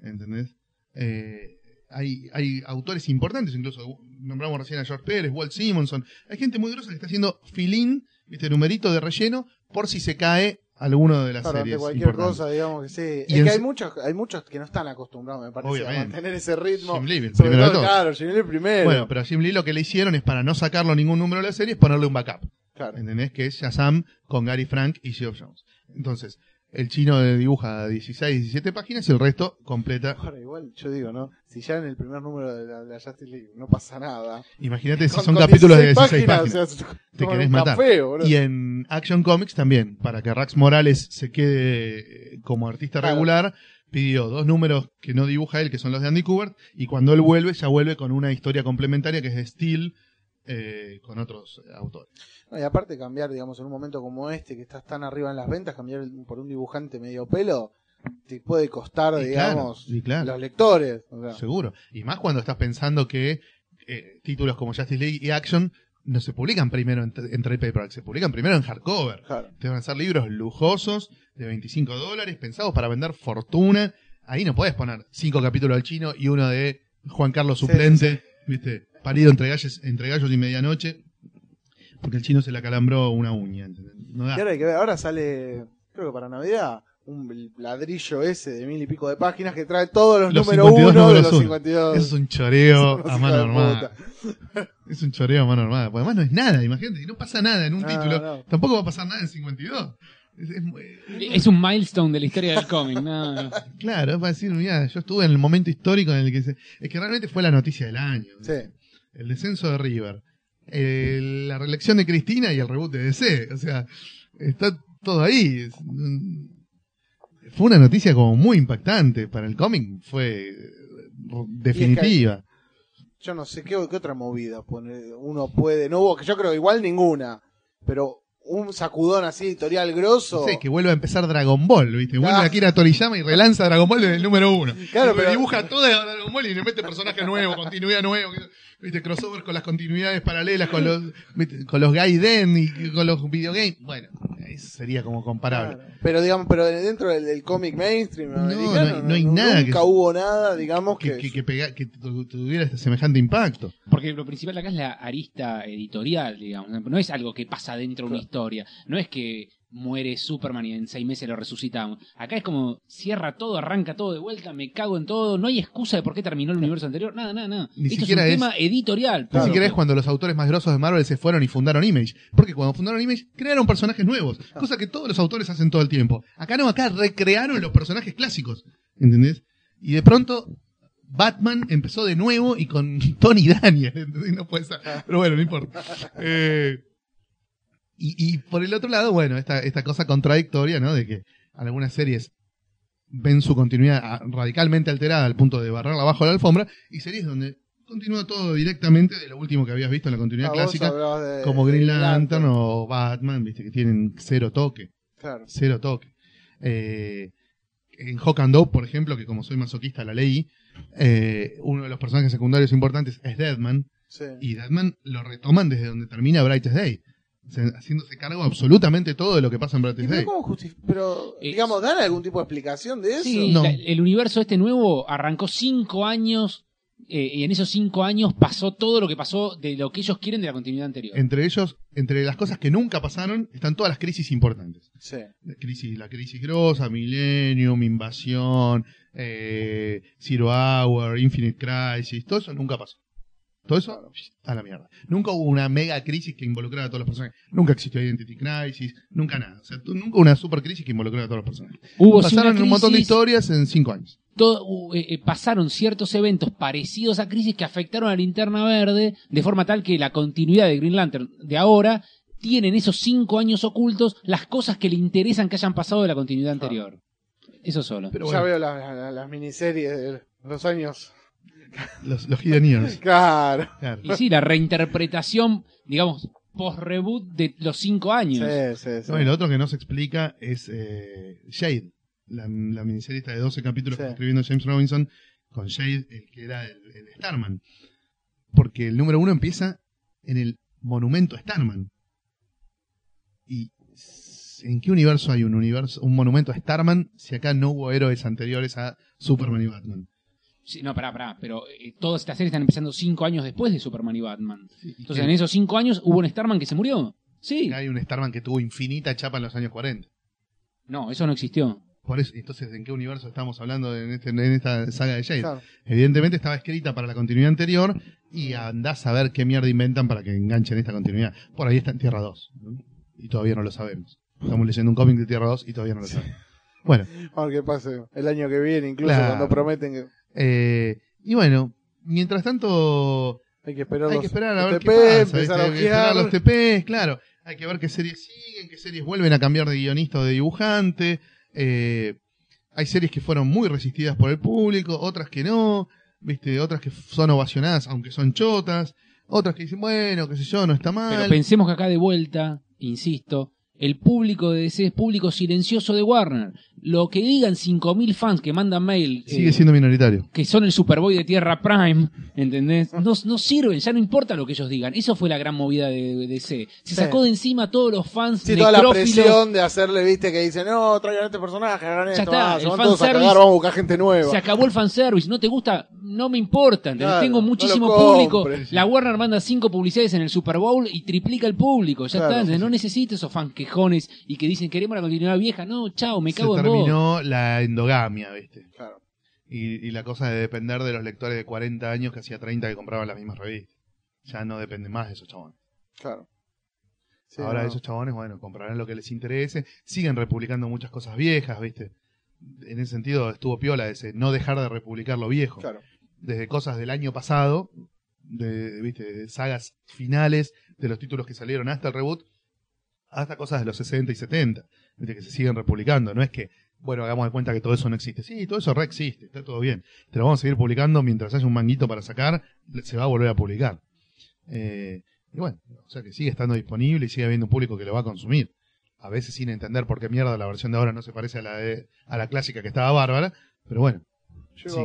¿Entendés? Eh, hay, hay autores importantes, incluso nombramos recién a George Pérez, Walt Simonson. Hay gente muy grosa que está haciendo filín, viste, numerito de relleno, por si se cae alguno de las Claro, series. cualquier cosa, digamos que sí. Y es que hay muchos, hay muchos que no están acostumbrados, me parece, a Obviamente. mantener ese ritmo. Jim Lee, el primero de todo, todos. claro, Jim Lee primero. Bueno, pero a Jim Lee lo que le hicieron es para no sacarlo ningún número de la serie, es ponerle un backup. claro. ¿Entendés? Que es Shazam con Gary Frank y Geoff Jones. Entonces, el chino dibuja 16, 17 páginas y el resto completa. Ahora, igual, yo digo, ¿no? Si ya en el primer número de la, de la Justice League no pasa nada. Imagínate si son capítulos de 16 páginas. o sea, te querés matar. Y en Action Comics también, para que Rax Morales se quede eh, como artista Claro. regular, pidió dos números que no dibuja él, que son los de Andy Kubert, y cuando él vuelve, ya vuelve con una historia complementaria que es de Steel eh, con otros autores. No, y aparte cambiar, digamos, en un momento como este, que estás tan arriba en las ventas, cambiar por un dibujante medio pelo, te puede costar, Y digamos, claro, y claro. los lectores. O sea, Seguro. Y más cuando estás pensando que eh, títulos como Justice League y Action no se publican primero en, en trade paperback, se publican primero en hardcover. claro. Te van a ser libros lujosos de 25 dólares, pensados para vender fortuna. Ahí no podés poner cinco capítulos al chino y uno de Juan Carlos Sí, suplente, ¿viste? Parido entre gallos, entre gallos y medianoche. Porque el chino se le acalambró una uña. No da. Y ahora hay que ver, ahora sale, creo que para Navidad, un ladrillo ese de mil y pico de páginas que trae todos los, Los número 52 uno de los uno. 52. Eso es un choreo <laughs> a mano armada. <laughs> Es un choreo a mano armada. Porque además no es nada, imagínate, no pasa nada en un No, título, no. tampoco va a pasar nada en 52. Es- un milestone de la historia del cómic. No, <laughs> claro, es para decir, mira, yo estuve en el momento histórico en el que se... Es que realmente fue la noticia del año. Sí. El descenso de River, el- la reelección de Cristina y el reboot de DC. O sea, está todo ahí. Mm, Fue una noticia como muy impactante para el cómic. Fue eh, definitiva. Yo no sé qué, qué otra movida uno puede. No hubo, que yo creo igual ninguna. Pero un sacudón así, editorial grosso. No sé, que vuelve a empezar Dragon Ball, ¿viste? Vuelve Ah. Akira Toriyama y relanza Dragon Ball desde el número uno. Claro, pero- dibuja toda Dragon Ball y le mete personaje nuevo, continuidad nueva, ¿viste? Crossover con las continuidades paralelas, con los, con los Gaiden y con los videogames. Bueno, eso sería como comparable. Claro. Pero digamos, pero dentro del, del cómic mainstream No, no hay- no hay nada nunca que- hubo nada, digamos, que, Que, que, que, pega- que tu- tuviera este semejante impacto. Porque lo principal acá es la arista editorial, digamos. No es algo que pasa dentro de una historia. No es que muere Superman y en seis meses lo resucitamos. Acá es como cierra todo, arranca todo de vuelta, me cago en todo. No hay excusa de por qué terminó el universo anterior. Nada, nada, nada. Ni Esto siquiera es un es- tema editorial. Ni siquiera es cuando los autores más grosos de Marvel se fueron y fundaron Image. Porque cuando fundaron Image, crearon personajes nuevos. Cosa que todos los autores hacen todo el tiempo. Acá no, acá recrearon los personajes clásicos. ¿Entendés? Y de pronto, Batman empezó de nuevo y con <laughs> Tony Daniel. ¿entendés? No puede ser. Pero bueno, no importa. Eh, y, y por el otro lado, bueno, esta, esta cosa contradictoria, ¿no? De que algunas series ven su continuidad radicalmente alterada al punto de barrarla abajo de la alfombra y series donde continúa todo directamente de lo último que habías visto en la continuidad Ah, clásica, de- como Green Lantern o Batman, viste, que tienen cero toque, Claro. cero toque. Eh, en Hawk and Dove, por ejemplo, que como soy masoquista la leí, eh, uno de los personajes secundarios importantes es Deadman, Sí. y Deadman lo retoman desde donde termina Brightest Day, haciéndose cargo absolutamente todo de lo que pasa en ¿Y Brightest pero Day. cómo justi- pero, Eh, digamos, ¿dan algún tipo de explicación de eso? Sí, No. la- el universo este nuevo arrancó cinco años eh, y en esos cinco años pasó todo lo que pasó de lo que ellos quieren de la continuidad anterior. Entre ellos, entre las cosas que nunca pasaron, están todas las crisis importantes. Sí. La crisis, la crisis grosa, Millennium, Invasión, eh, Zero Hour, Infinite Crisis, todo eso nunca pasó. Todo eso a la mierda. Nunca hubo una mega crisis que involucrara a todos los personajes. Nunca existió Identity Crisis, nunca nada. O sea, nunca una super crisis que involucrara a todos los personajes. Hubo Pasaron un montón de historias en cinco años. todo- uh, eh, eh, pasaron ciertos eventos parecidos a crisis que afectaron a Linterna Verde de forma tal que la continuidad de Green Lantern de ahora tiene en esos cinco años ocultos las cosas que le interesan que hayan pasado de la continuidad anterior. Eso solo. Pero ya bueno, veo la- la- las miniseries de los años. Los, los Hidden Years, <laughs> Claro. claro. Y sí, la reinterpretación, digamos, post-reboot de los cinco años. Sí, sí, sí. No, y lo otro que no se explica es eh, Shade, la, la miniserie de 12 capítulos Sí. que está escribiendo James Robinson con Shade, el que era el, el Starman. Porque el número uno empieza en el monumento Starman. ¿Y en qué universo hay un universo, un monumento a Starman si acá no hubo héroes anteriores a Superman y Batman? Sí, no, pará, pará, pero eh, todas estas series están empezando cinco años después de Superman y Batman. ¿Y Entonces, en esos cinco años hubo un Starman que se murió. Sí. hay un Starman que tuvo infinita chapa en los años 40. No, eso no existió. Por eso, entonces, ¿en qué universo estamos hablando en, este- en esta saga de Shade? Claro. Evidentemente estaba escrita para la continuidad anterior y andás a ver qué mierda inventan para que enganchen esta continuidad. Por ahí está en Tierra 2. ¿no? Y todavía no lo sabemos. Estamos leyendo un cómic de Tierra 2 y todavía no lo sabemos. Bueno, A ver qué pase el año que viene, incluso Claro. cuando prometen que eh, y bueno, mientras tanto hay que esperar hay los que esperar a los ver TP, qué pasa. empezar a Hay que esperar ojear. los TPs, claro. Hay que ver qué series siguen, qué series vuelven a cambiar de guionista o de dibujante. Eh, hay series que fueron muy resistidas por el público, otras que no, viste, otras que son ovacionadas aunque son chotas, otras que dicen, bueno, qué sé yo, no está mal. Pero pensemos que acá de vuelta, insisto, el público de DC es público silencioso de Warner. Lo que digan 5.000 fans que mandan mail, eh, Sigue siendo minoritario. que son el Superboy de Tierra Prime, ¿entendés? No, no sirven, ya no importa lo que ellos digan. Eso fue la gran movida de, de DC. Se Sí. sacó de encima a todos los fans Sí, toda la presión de hacerle, viste, que dicen, no, traigan a este personaje, hagan esto, está, ah, se el van todos a fanservice- cagar, vamos a buscar gente nueva. Se acabó el fanservice, no te gusta, no me importa. Tengo muchísimo público. compres. La Warner manda cinco publicidades en el Super Bowl y triplica el público. Ya Claro. está. No necesito esos fans quejones y que dicen queremos la continuidad vieja. No, chao, me Se cago en. Terminó la endogamia, viste. Claro. Y, y la cosa de depender de los lectores de 40 años que hacía 30 que compraban las mismas revistas. Ya no depende más de esos chabones. Claro. Sí, Ahora no. esos chabones, bueno, comprarán lo que les interese, siguen republicando muchas cosas viejas, ¿viste? En ese sentido estuvo piola ese no dejar de republicar lo viejo. Claro. Desde cosas del año pasado, de, ¿viste? de sagas finales de los títulos que salieron hasta el reboot, hasta cosas de los 60 y 70, que se siguen republicando. No es que, bueno, hagamos de cuenta que todo eso no existe. Sí, todo eso re existe, está todo bien. Te lo vamos a seguir publicando mientras haya un manguito para sacar, se va a volver a publicar. Eh, y bueno, o sea que sigue estando disponible y sigue habiendo un público que lo va a consumir. A veces sin entender por qué mierda la versión de ahora no se parece a la de, a la clásica que estaba bárbara, pero bueno. Yo, Sí.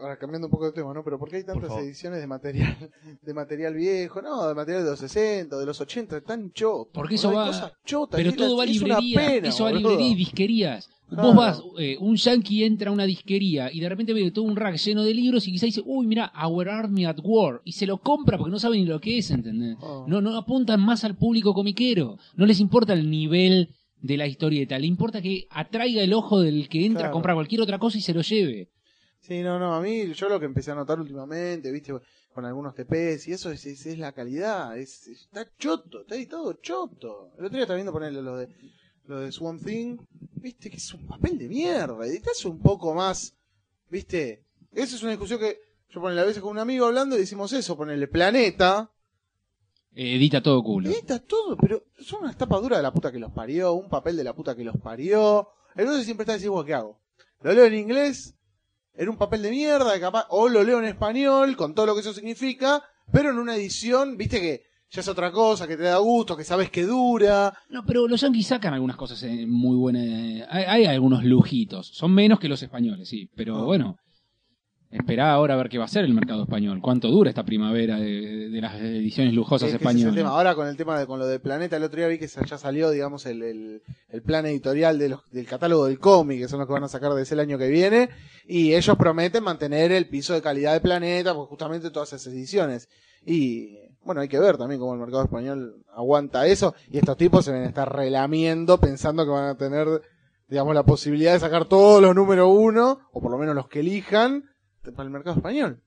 ahora cambiando un poco de tema, ¿no? Pero ¿por qué hay tantas ediciones de material <laughs> de material viejo? No, de material de los 60, de los 80, tan chotos. Porque eso va- cosas chotas, Pero todo la- va a librería, pena, eso va a boludo. librería y disquerías. Claro. Vos vas, eh, un yankee entra a una disquería y de repente ve todo un rack lleno de libros y quizá dice, uy, mira, Our Army at War. Y se lo compra porque no sabe ni lo que es, ¿entendés? Oh. No, no apuntan más al público comiquero. No les importa el nivel de la historieta. Le importa que atraiga el ojo del que entra Claro. a comprar cualquier otra cosa y se lo lleve. Sí, no, no, a mí yo lo que empecé a notar últimamente, viste, con algunos TPs y eso es, es, es la calidad, es, está choto, está editado choto. El otro día estaba viendo ponerle lo de lo de Swamp Thing, viste que es un papel de mierda, editas un poco más, viste, esa es una discusión que yo ponele a veces con un amigo hablando y decimos eso, ponerle planeta, edita todo culo. edita todo, pero son unas tapas duras de la puta que los parió, un papel de la puta que los parió. Entonces siempre está diciendo, ¿qué hago? Lo leo en inglés, en un papel de mierda, capaz, o lo leo en español, con todo lo que eso significa, pero en una edición, viste que ya es otra cosa, que te da gusto, que sabes que dura. No, pero los yankees sacan algunas cosas eh, muy buenas. eh, Hay, hay algunos lujitos. Son menos que los españoles, sí. Pero bueno, esperá ahora a ver qué va a hacer el mercado español. ¿Cuánto dura esta primavera de, de las ediciones lujosas Es que ese es el españolas? tema. Ahora con el tema de con lo del planeta, el otro día vi que ya salió, digamos, el, el, el plan editorial de los, del catálogo del cómic, que son los que van a sacar desde el año que viene, y ellos prometen mantener el piso de calidad de planeta, pues justamente todas esas ediciones. Y bueno, hay que ver también cómo el mercado español aguanta eso, y estos tipos se ven a estar relamiendo pensando que van a tener, digamos, la posibilidad de sacar todos los número uno, o por lo menos los que elijan, para el mercado español.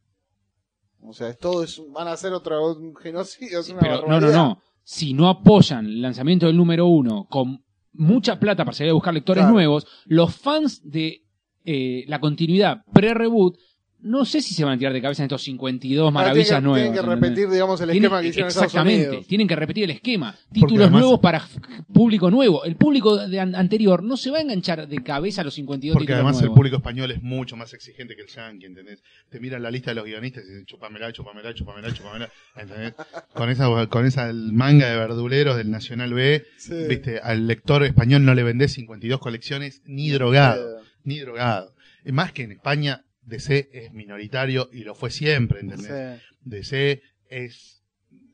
O sea, es todo es, van a hacer otro un genocidio, es una Pero no, no, no. Si no apoyan el lanzamiento del número uno con mucha plata para salir a buscar lectores Claro. nuevos, los fans de eh, la continuidad pre-reboot, no sé si se van a tirar de cabeza en estos 52 Ahora maravillas tienen que, nuevas. Tienen que repetir, digamos, el Tienen- esquema que hicieron Estados exactamente, Unidos. tienen que repetir el esquema. Títulos además- nuevos para público nuevo. El público de an- anterior no se va a enganchar de cabeza a los 52 Porque títulos además el nuevos. público español es mucho más exigente que el yankee, ¿entendés? Te miran la lista de los guionistas y dicen chupamela, chupamela, chupamela, chupamela, ¿entendés? Con esa, con esa manga de verduleros del Nacional B, Sí. viste, al lector español no le vendés 52 colecciones ni drogado, Eh, ni drogado. Es más que en España DC es minoritario y lo fue siempre, ¿entendés? sí. DC es,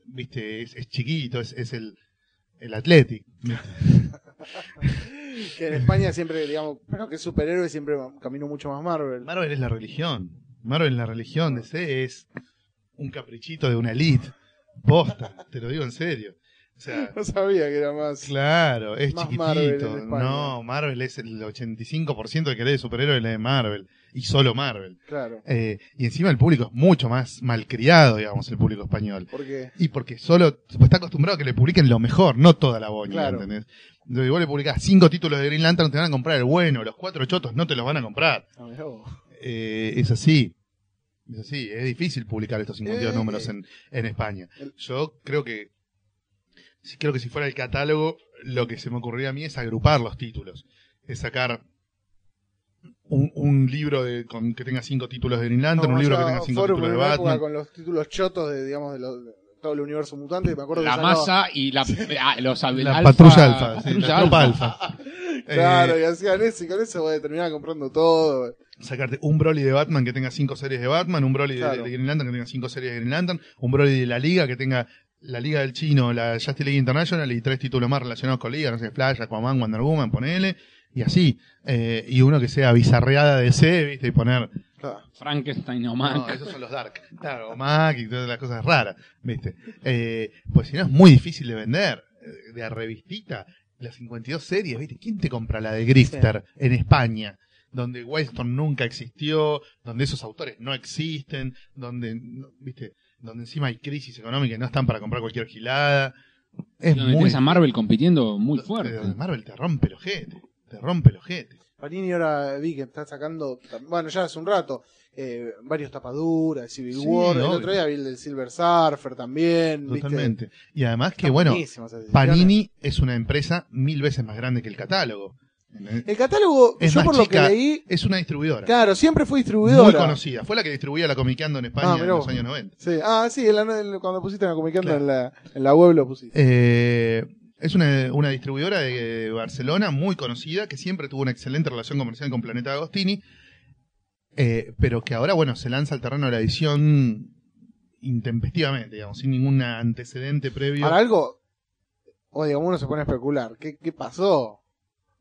viste, es, es chiquito, es, es el, el Athletic. <laughs> Que en España siempre, digamos, bueno, que superhéroe siempre caminó mucho más Marvel. Marvel es la religión. Marvel es la religión. DC es un caprichito de una elite. Posta, te lo digo en serio. O sea, <laughs> No sabía que era más. claro, es Más Marvel en chiquitito. España. No, Marvel es el 85% de que lee de superhéroes lee de Marvel. Y solo Marvel. Claro. Eh, y encima el público es mucho más malcriado, digamos, el público español. Porque. Y porque solo pues, está acostumbrado a que le publiquen lo mejor, no toda la boña, Claro. ¿entendés? Entonces, vos le publicás cinco títulos de Green Lantern, te van a comprar el bueno, los cuatro chotos no te los van a comprar. vos. Eh, es así. Es así. Es difícil publicar estos 52 Eh. números en, en España. Yo creo que, creo que si fuera el catálogo, lo que se me ocurriría a mí es agrupar los títulos. Es sacar un, un libro de, con, que tenga cinco títulos de Green Lantern, No, un libro que tenga cinco títulos de Batman. con los títulos chotos de, digamos, de, los- de todo el universo mutante. Me acuerdo La que masa y la, <laughs> ah, los La alfa- patrulla alfa, sí, patrulla la tropa alfa. alfa. <laughs> Claro, Eh, y hacían eso, y con eso voy a terminar comprando todo. sacarte un Broly de Batman que tenga cinco series de Batman, un Broly de- Claro. de, Green Lantern que tenga cinco series de Green Lantern, un Broly de la Liga que tenga la Liga del Chino, la Justice League International y tres títulos más relacionados con Liga, no sé, Flash, Aquaman, Wonder Woman, ponele, y así. Eh, y uno que sea bizarreada de C, viste, y poner... Claro. Frankenstein o No, Mank. esos son los Dark. Claro, Mac y todas las cosas raras, viste. Eh, pues si no es muy difícil de vender. Eh, De a revistita, las 52 series, viste. ¿Quién te compra la de Grifter en España? Donde Wildstorm nunca existió, donde esos autores no existen, donde, no- viste, donde encima hay crisis económica y no están para comprar cualquier gilada. Es Donde muy tenés a Marvel compitiendo muy fuerte. Marvel te rompe el ojete. Te rompe el ojete. Panini ahora vi que está sacando, bueno, ya hace un rato, eh, varios tapaduras, Civil Sí, War. El otro día vi el del Silver Surfer también. ¿viste? Totalmente. Y además que, bueno. Panini es una empresa mil veces más grande que el catálogo. El catálogo, Es yo por lo que leí, es una distribuidora. claro, siempre fue muy distribuidora. conocida. Fue la que distribuía la Comiqueando en España Ah, en mirá los años 90. Sí. Ah, sí, en la- en- cuando pusiste la Claro. en, la, en la web lo pusiste. Eh, es una, una distribuidora de Barcelona muy conocida que siempre tuvo una excelente relación comercial con Planeta Agostini, eh, pero que ahora, bueno, se lanza al terreno de la edición intempestivamente, digamos, sin ningún antecedente previo. Para algo, o digamos, uno se pone a especular. ¿Qué, qué pasó?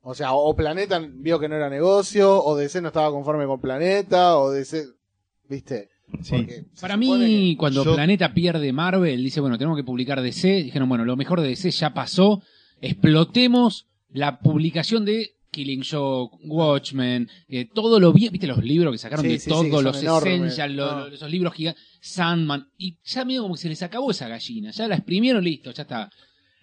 O sea, o Planeta vio que no era negocio, o DC no estaba conforme con Planeta, o DC, ¿viste? Sí. Para mí, cuando yo- Planeta pierde Marvel, dice, bueno, tenemos que publicar DC. Dijeron, bueno, lo mejor de DC ya pasó. Explotemos la publicación de Killing Joke, Watchmen, eh, todo lo bien, viste los libros que sacaron Sí, de sí, sí, todos son los enormes. Essentials, lo- No. lo- esos libros gigantes, Sandman, y ya medio como que se les acabó esa gallina, ya la exprimieron, listo, ya está.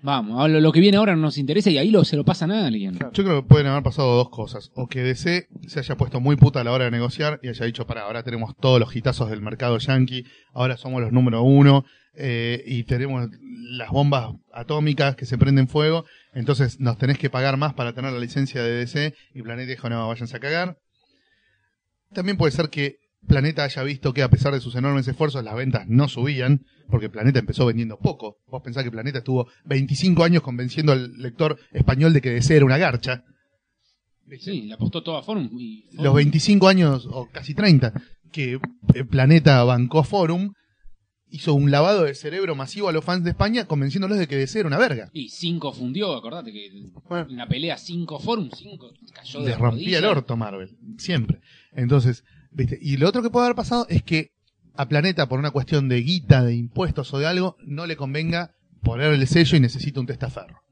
Vamos, lo, lo que viene ahora no nos interesa y ahí lo, se lo pasan a alguien. Claro. Yo creo que pueden haber pasado dos cosas. O que DC se haya puesto muy puta a la hora de negociar y haya dicho, para, ahora tenemos todos los hitazos del mercado yankee, ahora somos los número uno eh, y tenemos las bombas atómicas que se prenden fuego, entonces nos tenés que pagar más para tener la licencia de DC y Planeta dijo, no, váyanse a cagar. También puede ser que Planeta haya visto que a pesar de sus enormes esfuerzos las ventas no subían, porque Planeta empezó vendiendo poco. Vos pensás que Planeta estuvo 25 años convenciendo al lector español de que DC era una garcha. Sí, le apostó todo a Forum y Forum- Los 25 años, o casi 30, que eh, Planeta bancó Forum, hizo un lavado de cerebro masivo a los fans de España convenciéndolos de que DC era una verga. Y 5 fundió, acordate que Bueno. en la pelea 5 Forum, 5 cayó de Les rompía el orto Marvel, siempre. Entonces, ¿viste? Y lo otro que puede haber pasado es que a Planeta, por una cuestión de guita, de impuestos o de algo, no le convenga poner el sello y necesita un testaferro.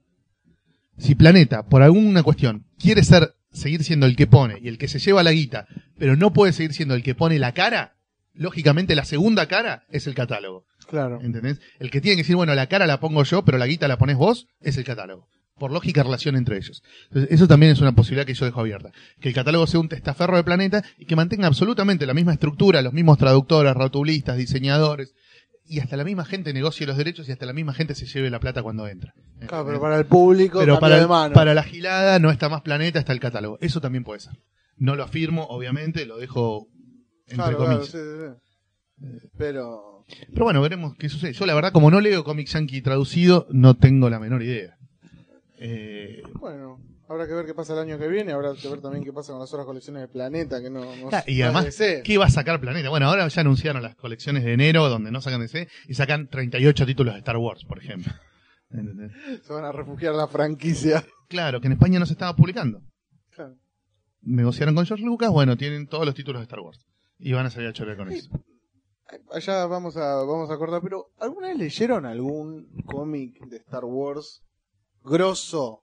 Si Planeta, por alguna cuestión, quiere ser, seguir siendo el que pone y el que se lleva la guita, pero no puede seguir siendo el que pone la cara, lógicamente la segunda cara es el catálogo. Claro. ¿Entendés? El que tiene que decir, bueno, la cara la pongo yo, pero la guita la pones vos, es el catálogo. Por lógica relación entre ellos. Entonces, eso también es una posibilidad que yo dejo abierta. Que el catálogo sea un testaferro de planeta y que mantenga absolutamente la misma estructura, los mismos traductores, rotulistas, diseñadores, y hasta la misma gente negocie los derechos y hasta la misma gente se lleve la plata cuando entra. Claro, pero para el público, Pero para, de mano. para la gilada no está más planeta, está el catálogo. Eso también puede ser. No lo afirmo, obviamente, lo dejo entre Claro, claro, comillas. sí, sí, sí. Pero. Pero bueno, veremos qué sucede. Yo la verdad, como no leo cómic yankee traducido, no tengo la menor idea. Eh, Bueno, habrá que ver qué pasa el año que viene. Habrá que ver también qué pasa con las otras colecciones de Planeta. Que no, no Ah, y además, DC. ¿qué va a sacar Planeta? Bueno, ahora ya anunciaron las colecciones de enero donde no sacan DC y sacan 38 títulos de Star Wars, por ejemplo. <laughs> ¿Entendés? Se van a refugiar la franquicia. Claro, que en España no se estaba publicando. Claro. Negociaron con George Lucas, bueno, tienen todos los títulos de Star Wars. Y van a salir a chorear con eso. Allá vamos a, vamos a acordar, pero ¿alguna vez leyeron algún cómic de Star Wars grosso?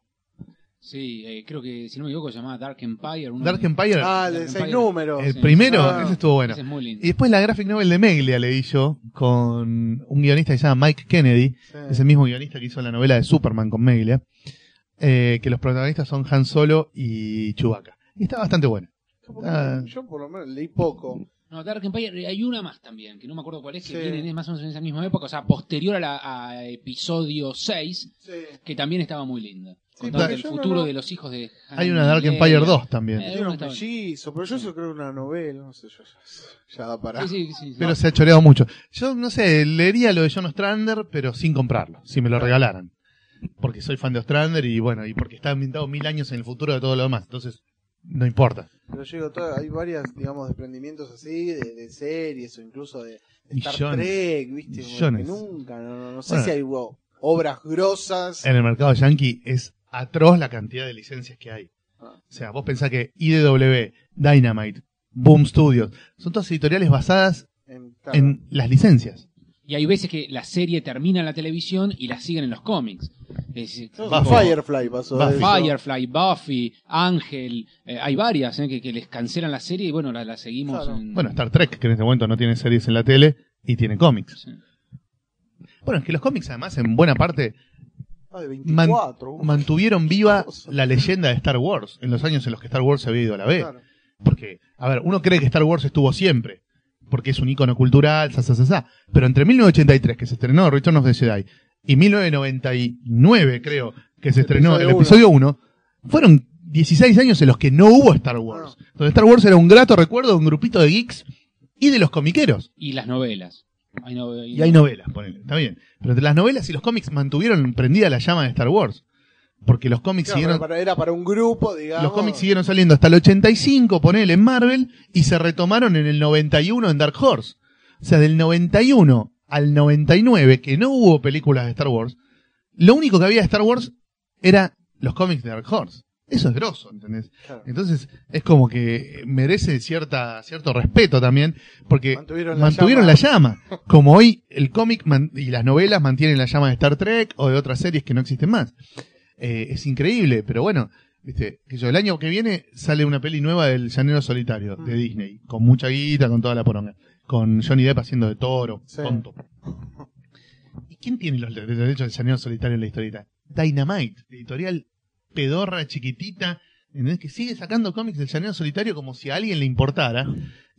Sí, eh, creo que, si no me equivoco, se llamaba Dark Empire. Dark Empire, Ah, el de Dark seis Empire. números. el sí. primero, Ah. ese estuvo bueno. Ese es muy lindo. Y después la graphic novel de Meglia leí yo con un guionista que se llama Mike Kennedy, Sí. es el mismo guionista que hizo la novela de Superman con Meglia, eh, que los protagonistas son Han Solo y Chewbacca. Y está bastante bueno. Yo por, Ah. menos, yo por lo menos leí poco. No, Dark Empire, hay una más también, que no me acuerdo cuál es, que Sí. viene más o menos en esa misma época, o sea, posterior a, la, a episodio 6, Sí. que también estaba muy linda. Sí, el no- futuro no- de los hijos de Han Hay una Dark Empire Leia. 2 también. Eh, Tiene un mellizo, pero yo eso creo que una novela, no sé, yo ya, ya da para. Sí, sí, sí. Pero No, se ha choreado mucho. Yo, no sé, leería lo de John Ostrander, pero sin comprarlo, si me lo regalaran. Porque soy fan de Ostrander y bueno, y porque está ambientado mil años en el futuro de todo lo demás. Entonces, no importa. Pero yo digo, todo- hay varias, digamos, desprendimientos así, de, de series o incluso de, de Star Millones. Trek, ¿viste? Como Millones. Que nunca, no, no, no sé Bueno. si hay wow, obras grosas. En el mercado yankee es atroz la cantidad de licencias que hay. Ah. O sea, vos pensás que IDW, Dynamite, Boom Studios, son todas editoriales basadas En, claro, en las licencias. Y hay veces que la serie termina en la televisión y la siguen en los cómics. Es Buffy. que Firefly pasó. Eso. Firefly, Buffy, Ángel, eh, hay varias eh, que, que les cancelan la serie y bueno, la, la seguimos. Claro. en- Bueno, Star Trek, que en este momento no tiene series en la tele y tiene cómics. Sí. Bueno, es que los cómics además en buena parte Ah, de man- 24. uf. mantuvieron viva <laughs> la leyenda de Star Wars en los años en los que Star Wars se había ido a la B. Claro. Porque, a ver, uno cree que Star Wars estuvo siempre, porque es un icono cultural, sa, sa, sa, sa. Pero entre 1983, que se estrenó Return of the Jedi, y 1999, creo, que se estrenó el episodio episodio 1, fueron 16 años en los que no hubo Star Wars. Entonces Star Wars era un grato recuerdo de un grupito de geeks y de los comiqueros. Y las novelas. Hay no- Y hay novelas, ponele, está bien. Pero entre las novelas y los cómics mantuvieron prendida la llama de Star Wars. Porque los cómics siguieron... para- era para un grupo, digamos. Los cómics siguieron saliendo hasta el 85, ponele en Marvel, y se retomaron en el 91 en Dark Horse. O sea, del 91 al 99, que no hubo películas de Star Wars, lo único que había de Star Wars era los cómics de Dark Horse. Eso es grosso, ¿entendés? Claro. Entonces, es como que merece cierta, cierto respeto también, porque Mantuvieron la mantuvieron llama. la llama. Como hoy el cómic y las novelas mantienen la llama de Star Trek o de otras series que no existen más. Eh, es increíble, pero bueno, viste, que yo, el año que viene sale una peli nueva del Llanero Solitario de Mm. Disney, con mucha guita, con toda la poronga, con Johnny Depp haciendo de toro, Sí. tonto. ¿Y quién tiene los derechos del Llanero Solitario en la historieta? Dynamite, editorial pedorra, chiquitita, ¿entendés? que sigue sacando cómics del Llanero Solitario como si a alguien le importara.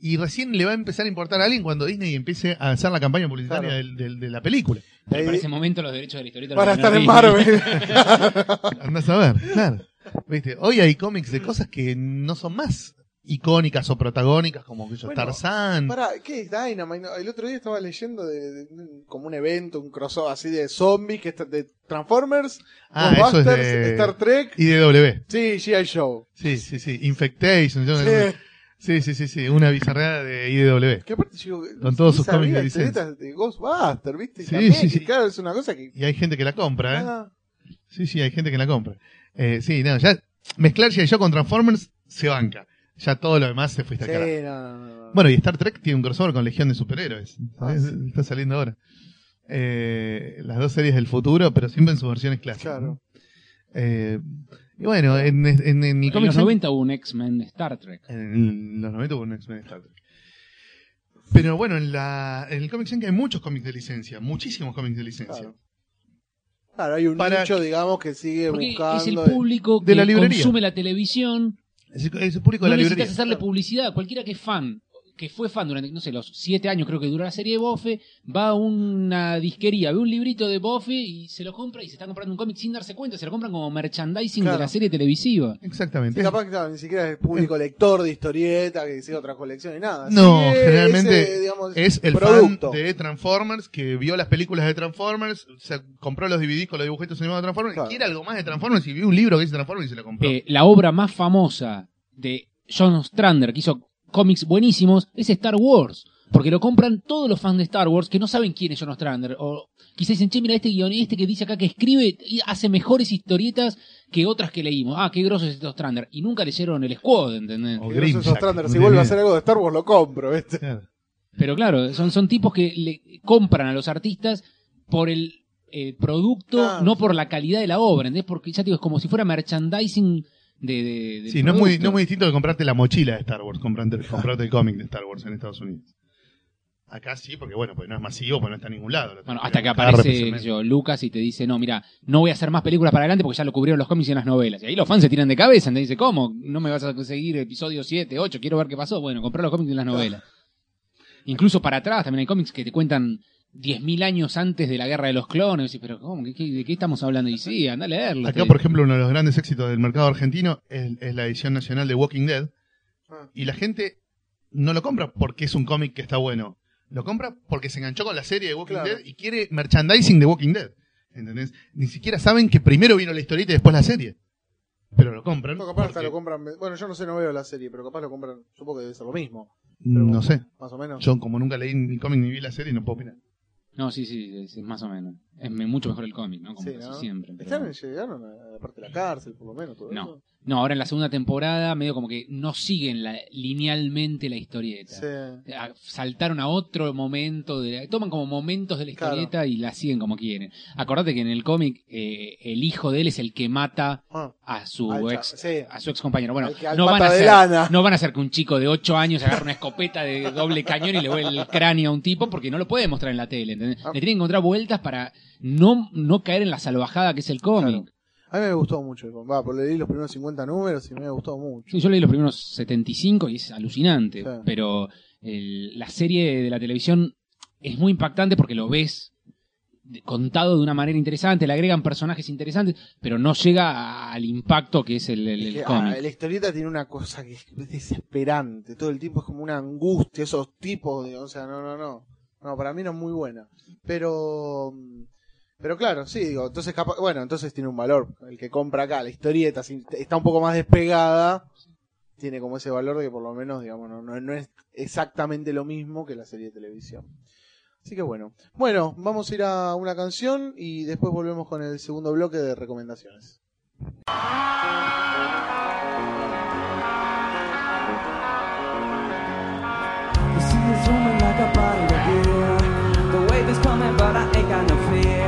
Y recién le va a empezar a importar a alguien cuando Disney empiece a hacer la campaña publicitaria Claro. del- del- de la película. Pero para ese momento los derechos de la historieta para estar en. Marvel. <laughs> Andás a ver, claro. ¿Viste? Hoy hay cómics de cosas que no son más icónicas o protagónicas como que yo, Bueno, Tarzán. Para, ¿qué es Dynamite? El otro día estaba leyendo de, de- de- como un evento, un crossover así de zombies, que está de Transformers, Ah, eso es de Star Trek. IDW. Sí, G.I. Show. Sí, sí, sí. Infectation. yo- Sí. Sí, sí, sí, sí. Una bizarreada de IDW. Que aparte yo, Con todos sus cómics de historietas de Ghostbusters, ¿viste? Sí, también, sí, sí. claro, es una cosa que... Y hay gente que la compra, ¿eh? Ah, Sí, sí, hay gente que la compra. Eh, sí, no, ya mezclar G.I. Joe con Transformers se banca. Ya todo lo demás se no, no, no. Bueno, y Star Trek tiene un crossover con Legión de Superhéroes. Ah. Está saliendo ahora. Eh, las dos series del futuro, pero siempre en sus versiones clásicas. Claro. Eh, y bueno, en, en, en mi En cómic los 90 hubo un X-Men de Star Trek. En los 90 hubo un X-Men Star Trek. Pero bueno, en, la, en el Comic Zen hay muchos cómics de licencia, muchísimos cómics de licencia. Claro. Claro, hay un Para- nicho, digamos, que sigue buscando... es el de- público de que la librería. consume la televisión. Es, el- es el público No de la necesitas librería. hacerle publicidad. Cualquiera que es fan, que fue fan durante, no sé, los siete años creo que duró la serie de Buffy, va a una disquería, ve un librito de Buffy y se lo compra y se está comprando un cómic sin darse cuenta. Se lo compran como merchandising Claro. de la serie televisiva. Exactamente. Sí, capaz que claro, ni siquiera es el público lector de historieta, que sigue otra colección y nada. No, Sí, generalmente ese, digamos, es el producto. fan de Transformers que vio las películas de Transformers, se compró los DVDs con los dibujitos animados de Transformers, Claro. quiere algo más de Transformers y vio un libro que dice Transformers y se lo compró. Eh, la obra más famosa de John Ostrander, que hizo cómics buenísimos, es Star Wars. Porque lo compran todos los fans de Star Wars que no saben quién es John Ostrander. O quizás dicen, che, mira, este guionista este que dice acá que escribe y hace mejores historietas que otras que leímos. Ah, qué grosso es este Ostrander. Y nunca leyeron el Squad, ¿entendés? O Grimjack, sos Ostrander, si vuelve a hacer algo de Star Wars lo compro, ¿viste? Claro. Pero claro, son, son tipos que le compran a los artistas por el eh, producto, no por la calidad de la obra, ¿entendés? Porque ya te digo, es como si fuera merchandising de... de del Sí, no es, muy, no es muy distinto de comprarte la mochila de Star Wars, comprarte, comprarte el cómic de Star Wars en Estados Unidos. Acá sí, porque bueno, pues no es masivo, pues no está en ningún lado. Bueno, hasta que aparece yo, Lucas y te dice, no, mira, no voy a hacer más películas para adelante porque ya lo cubrieron los cómics y las novelas. Y ahí los fans se tiran de cabeza, te dice, ¿cómo? No me vas a conseguir episodio 7, 8, quiero ver qué pasó. Bueno, comprar los cómics y las novelas. <laughs> Incluso para atrás también hay cómics que te cuentan 10.000 años antes de la guerra de los clones. Y, pero, ¿cómo? ¿Qué- qué- ¿De qué estamos hablando? Y sí, anda a leerlo. Acá, te- por ejemplo, uno de los grandes éxitos del mercado argentino es, es la edición nacional de Walking Dead. Ah. Y la gente no lo compra porque es un cómic que está bueno. Lo compra porque se enganchó con la serie de Walking Claro. Dead y quiere merchandising de Walking Dead. ¿Entendés? Ni siquiera saben que primero vino la historieta y después la serie. Pero lo compran. No, capaz hasta porque- lo compran. Bueno, yo no sé, no veo la serie, pero capaz lo compran. Supongo que debe ser lo mismo. No sé. Más o menos. Yo, como nunca leí ni cómic ni vi la serie, no puedo opinar. No, sí, sí, es, es más o menos. Es mucho mejor el cómic, ¿no? Como Sí, casi ¿no? siempre. pero- Están, llegaron a la parte de la cárcel, por lo menos. Todo No. eso. No, ahora en la segunda temporada medio como que no siguen la, linealmente la historieta. Sí. A- Saltaron a otro momento, de, toman como momentos de la Claro. historieta y la siguen como quieren. Acordate que en el cómic eh, el hijo de él es el que mata Ah, a su ex sí. a su ex compañero. Bueno, no van, a no van a hacer que un chico de 8 años agarre una escopeta de doble cañón y le vuelve el cráneo a un tipo porque no lo puede mostrar en la tele, ¿entendés? Ah. Le tienen que encontrar vueltas para no, no caer en la salvajada que es el cómic. Claro. A mí me gustó mucho. el cómic. Va, pues leí los primeros 50 números y me gustó mucho. Sí, yo leí los primeros 75 y es alucinante. Sí. Pero el- la serie de la televisión es muy impactante porque lo ves contado de una manera interesante, le agregan personajes interesantes, pero no llega al impacto que es el, cómic. ah, la historieta tiene una cosa que es desesperante. Todo el tiempo es como una angustia, esos tipos. de- o sea, no, no, no. No, para mí no es muy buena. Pero. Pero claro, sí, digo, entonces bueno, entonces tiene un valor. El que compra acá, la historieta, está un poco más despegada, tiene como ese valor de que por lo menos, digamos, no, no, no es exactamente lo mismo que la serie de televisión. Así que bueno. Bueno, vamos a ir a una canción y después volvemos con el segundo bloque de recomendaciones. The sea is like a bottle of beer. The wave is coming, but I ain't got no fear.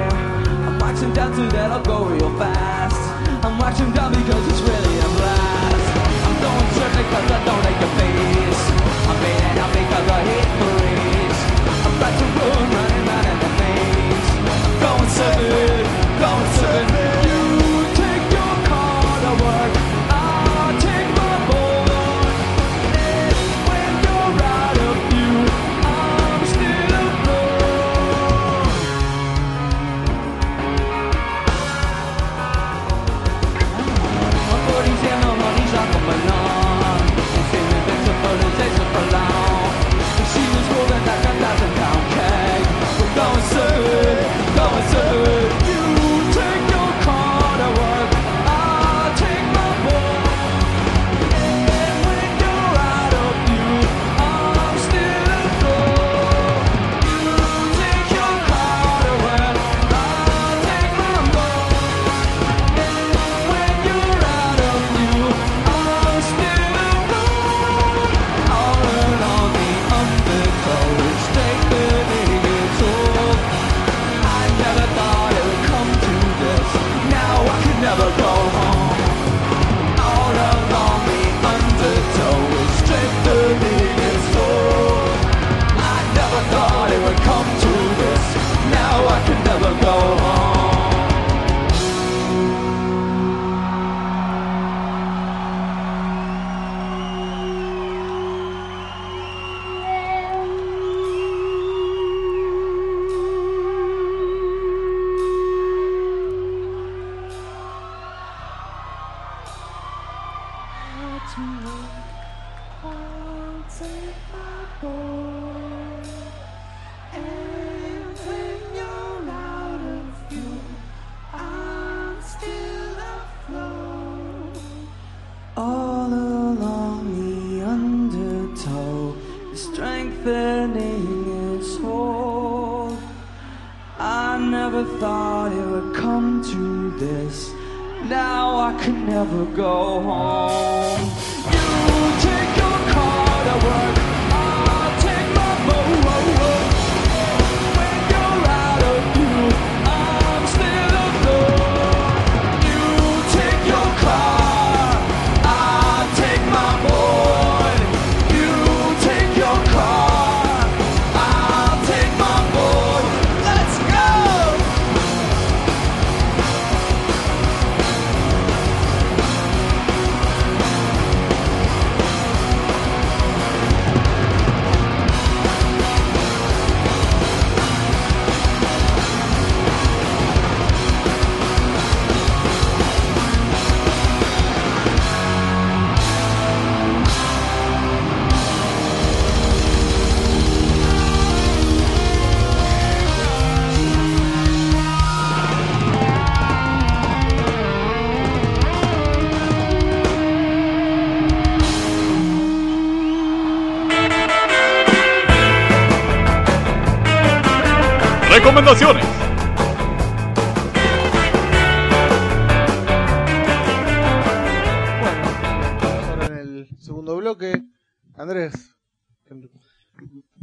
Down to that I'll go real fast. I'm watching down because it's really a blast. I'm going straight because I don't like your face. I'm fading out because I hate parades. I'm about to run,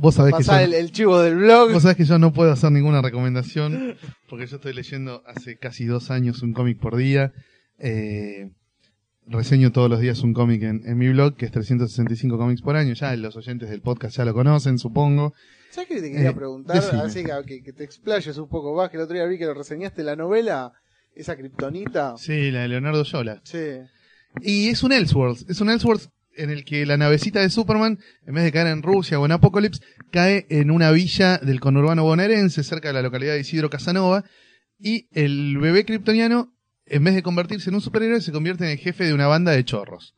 Vos sabés que yo, pasá el, el chivo del blog. vos sabés que yo no puedo hacer ninguna recomendación porque yo estoy leyendo hace casi dos años un cómic por día. Eh, reseño todos los días un cómic en, en mi blog, que es 365 cómics por año. Ya los oyentes del podcast ya lo conocen, supongo. ¿Sabes qué te quería Eh, preguntar? decime. Así que, que- que te explayes un poco más, que el otro día vi que lo reseñaste la novela, esa kriptonita. Sí, la de Leonardo Yola. Sí. Y es un Elseworlds. Es un Elseworlds en el que la navecita de Superman, en vez de caer en Rusia o en Apocalypse, cae en una villa del conurbano bonaerense, cerca de la localidad de Isidro Casanova. Y el bebé kryptoniano, en vez de convertirse en un superhéroe, se convierte en el jefe de una banda de chorros.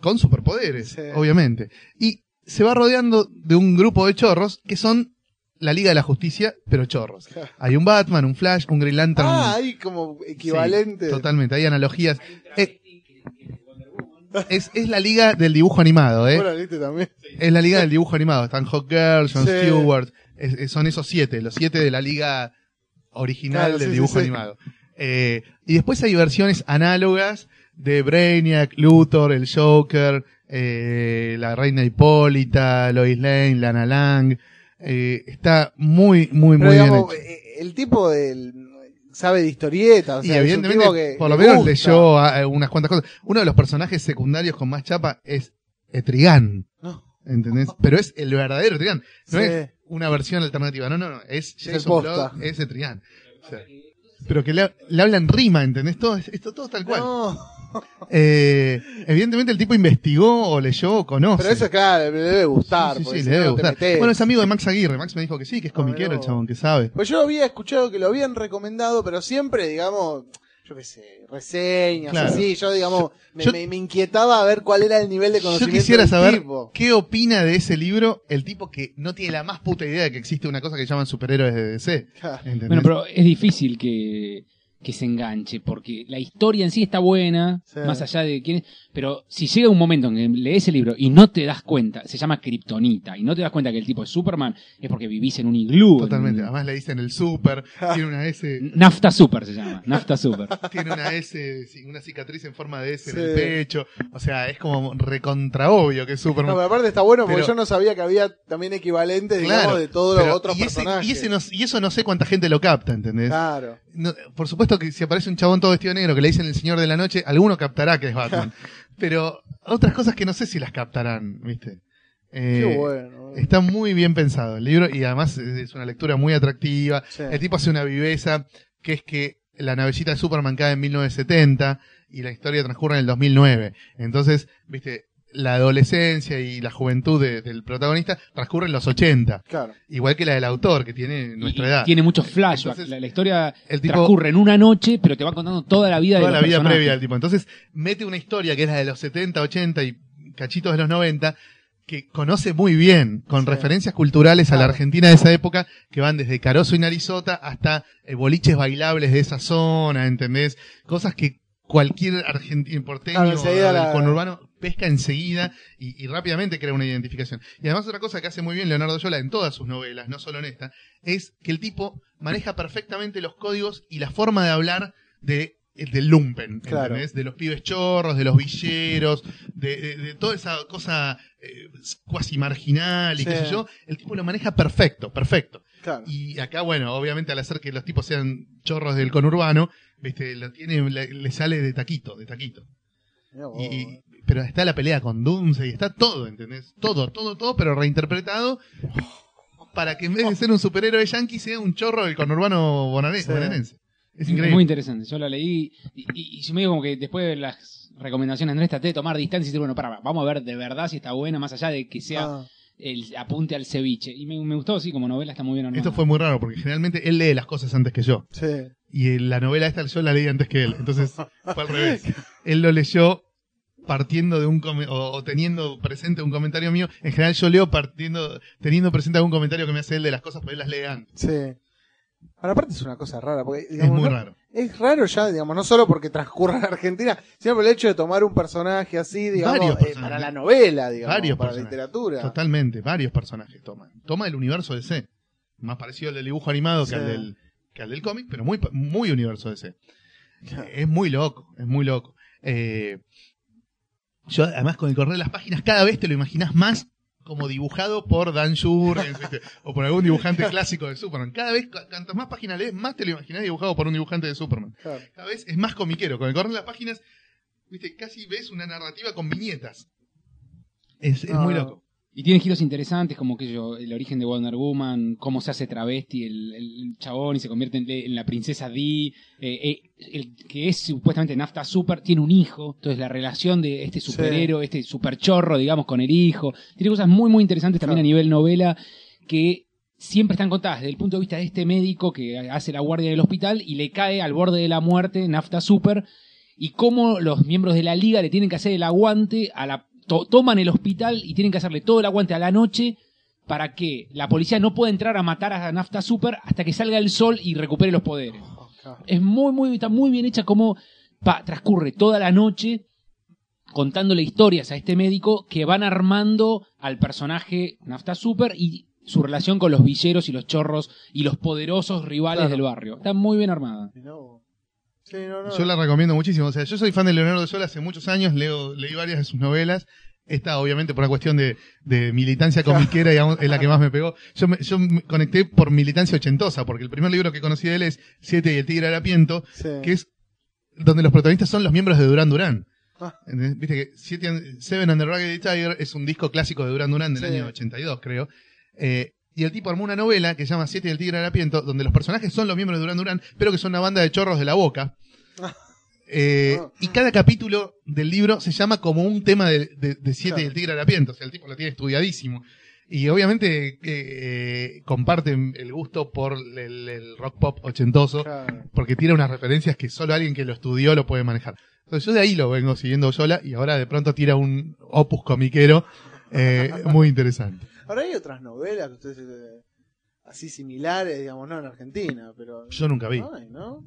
Con superpoderes, Sí. obviamente. Y se va rodeando de un grupo de chorros que son la Liga de la Justicia, pero chorros. Hay un Batman, un Flash, un Green Lantern. Ah, hay como equivalente. Sí, totalmente, hay analogías. Es, es la liga del dibujo animado, ¿eh? Viste también. Es la liga del dibujo animado. Están Hawk Girl, John Sí. Stewart. es- es- son esos siete, los siete de la liga original Claro, del sí, dibujo sí, animado. Eh, y después hay versiones análogas de Brainiac, Luthor, el Joker, eh, la Reina Hipólita, Lois Lane, Lana Lang. Eh, está muy, muy, Pero muy bien hecho. el tipo del sabe de historietas, o y sea, un evidentemente, que por lo menos gusta. leyó ah, unas cuantas cosas. Uno de los personajes secundarios con más chapa es Etrigan. No. ¿Entendés? Pero es el verdadero Etrigan. No Sí. es una versión alternativa. No, no, no. Es Jason. Blood, es Etrigan. O sea, pero que le, le hablan rima, ¿entendés? Todo, esto todo tal cual. No, Eh, evidentemente el tipo investigó o leyó o conoce. pero eso claro, le debe gustar. Sí, sí, le debe no gustar. Bueno, es amigo de Max Aguirre. Max me dijo que sí, que es comiquero mirá el chabón, que sabe. Pues yo había escuchado que lo habían recomendado, pero siempre, digamos, yo qué sé, reseñas, Claro. así, yo, digamos, me, Yo- me- me inquietaba a ver cuál era el nivel de Yo conocimiento quisiera del saber tipo. qué opina de ese libro el tipo que no tiene la más puta idea de que existe una cosa que llaman superhéroes de DC. ¿entendés? Bueno, pero es difícil que, que se enganche, porque la historia en sí está buena, Sí. más allá de quién es, pero si llega un momento en que lees el libro y no te das cuenta, se llama Kryptonita, y no te das cuenta que el tipo es Superman, es porque vivís en un iglú. en Totalmente. un- Además le dicen el super, tiene una S, <laughs> Nafta Super se llama, Nafta Super. <laughs> tiene una S, una cicatriz en forma de S en el pecho. O sea, es como recontra obvio que es No, Superman. pero aparte está bueno porque Pero- yo no sabía que había también equivalentes, digamos, Claro, de todos los otros y ese, personajes. y, ese no- y eso no sé cuánta gente lo capta, ¿entendés? Claro. No, por supuesto que si aparece un chabón todo vestido negro que le dicen el señor de la noche, alguno captará que es Batman. <laughs> Pero otras cosas que no sé si las captarán, ¿viste? Eh, Qué bueno. Está muy bien pensado el libro y además es es una lectura muy atractiva. Sí. El tipo hace una viveza que es que la navecita de Superman cae en 1970 y la historia transcurre en el 2009. Entonces, viste, la adolescencia y la juventud de- del protagonista transcurre en los 80. Claro. Igual que la del autor, que tiene nuestra Y- edad. Tiene muchos flashbacks. La, la historia el tipo- transcurre en una noche, pero te va contando toda la vida toda de la vida personajes. previa del tipo. Entonces, mete una historia que es la de los 70, 80 y cachitos de los 90 que conoce muy bien, con Sí. referencias culturales a la. Argentina de esa época, que van desde Caroso y Narizota hasta eh, boliches bailables de esa zona, ¿entendés? Cosas que cualquier argentino porteño Claro, o conurbano pesca enseguida y, y rápidamente crea una identificación. Y además otra cosa que hace muy bien Leonardo Yola en todas sus novelas, no solo en esta, es que el tipo maneja perfectamente los códigos y la forma de hablar de el del lumpen, Claro. De los pibes chorros, de los villeros, de, de- de toda esa cosa eh, cuasi marginal y qué Sí. sé yo, el tipo lo maneja perfecto, perfecto. Claro. Y acá, bueno, obviamente al hacer que los tipos sean chorros del conurbano, viste, lo tiene, le, le sale de taquito, de taquito. Y, y- pero está la pelea con Dunce y está todo, ¿entendés? Todo, todo, todo, pero reinterpretado para que en vez de ser un superhéroe yankee sea un chorro del conurbano Sí. bonaerense. Es increíble. muy interesante. Yo la leí y, y, y yo medio como que después de las recomendaciones Andrés traté de tomar distancia y decir, bueno, para, vamos a ver de verdad si está buena, más allá de que sea Ah, el apunte al ceviche. Y me, me gustó, sí, como novela está muy bien armada. Esto fue muy raro porque generalmente él lee las cosas antes que yo. sí. Y la novela esta yo la leí antes que él. Entonces <laughs> fue al revés. Él lo leyó partiendo de un o, o teniendo presente un comentario mío. En general yo leo partiendo teniendo presente algún comentario que me hace él de las cosas, pero él las lee antes. Sí. Ahora, aparte es una cosa rara, porque Es digamos, muy no- raro. es raro ya, digamos, no solo porque transcurra en Argentina, sino por el hecho de tomar un personaje así, digamos, eh, para la novela, digamos, Varios para la literatura. Totalmente, varios personajes toman. Toma el universo DC. Más parecido al del dibujo animado Sí. que al del, que al del cómic, pero muy, muy universo DC. Es muy loco, es muy loco. Eh, yo, además, con el correr de las páginas, cada vez te lo imaginas más como dibujado por Dan Jurgens, <laughs> ¿viste? o por algún dibujante clásico de Superman. Cada vez, cu- cuantas más páginas lees, más te lo imaginas dibujado por un dibujante de Superman. Claro. Cada vez es más comiquero. Con el correr de las páginas, viste, casi ves una narrativa con viñetas. Es, es No, muy loco. Y tiene giros interesantes como que yo, el origen de Wonder Woman, cómo se hace travesti el, el chabón y se convierte en, en la princesa Dee, eh, eh, el que es supuestamente Nafta Super, tiene un hijo, entonces la relación de este superhéroe, este superchorro, digamos, con el hijo, tiene cosas muy muy interesantes también Claro. a nivel novela que siempre están contadas desde el punto de vista de este médico que hace la guardia del hospital y le cae al borde de la muerte Nafta Super y cómo los miembros de la liga le tienen que hacer el aguante a la to- toman el hospital y tienen que hacerle todo el aguante a la noche para que la policía no pueda entrar a matar a Nafta Super hasta que salga el sol y recupere los poderes. Claro. Es muy, muy, está muy bien hecha como pa- transcurre toda la noche contándole historias a este médico que van armando al personaje Nafta Super y su relación con los villeros y los chorros y los poderosos rivales Claro. del barrio. Está muy bien armada. Vos. Sí, no, no. Yo la recomiendo muchísimo. O sea, yo soy fan de Leonardo de Sol hace muchos años, leo, leí varias de sus novelas. Esta, obviamente, por una cuestión de, de militancia <laughs> comiquera, digamos, es la que más me pegó. Yo me, yo me conecté por militancia ochentosa, porque el primer libro que conocí de él es Siete y el Tigre Harapiento, Sí. que es donde los protagonistas son los miembros de Duran Duran. Ah. Viste que Siete Seven and the Raggedy Tiger es un disco clásico de Duran Duran del Sí. año 82, creo. Eh, y el tipo armó una novela que se llama Siete y el Tigre Harapiento, donde los personajes son los miembros de Duran Duran, pero que son una banda de chorros de la boca. <laughs> Eh, Ah. y cada capítulo del libro se llama como un tema de, de, de Siete Claro. y el Tigre Harapiento. O sea, el tipo lo tiene estudiadísimo. Y obviamente eh, comparten el gusto por el, el rock pop ochentoso, Claro. porque tira unas referencias que solo alguien que lo estudió lo puede manejar. Entonces yo de ahí lo vengo siguiendo sola y ahora de pronto tira un opus comiquero eh, muy interesante. Ahora hay otras novelas que ustedes eh, así similares, digamos, no en Argentina, pero. Yo nunca vi, No hay, ¿no?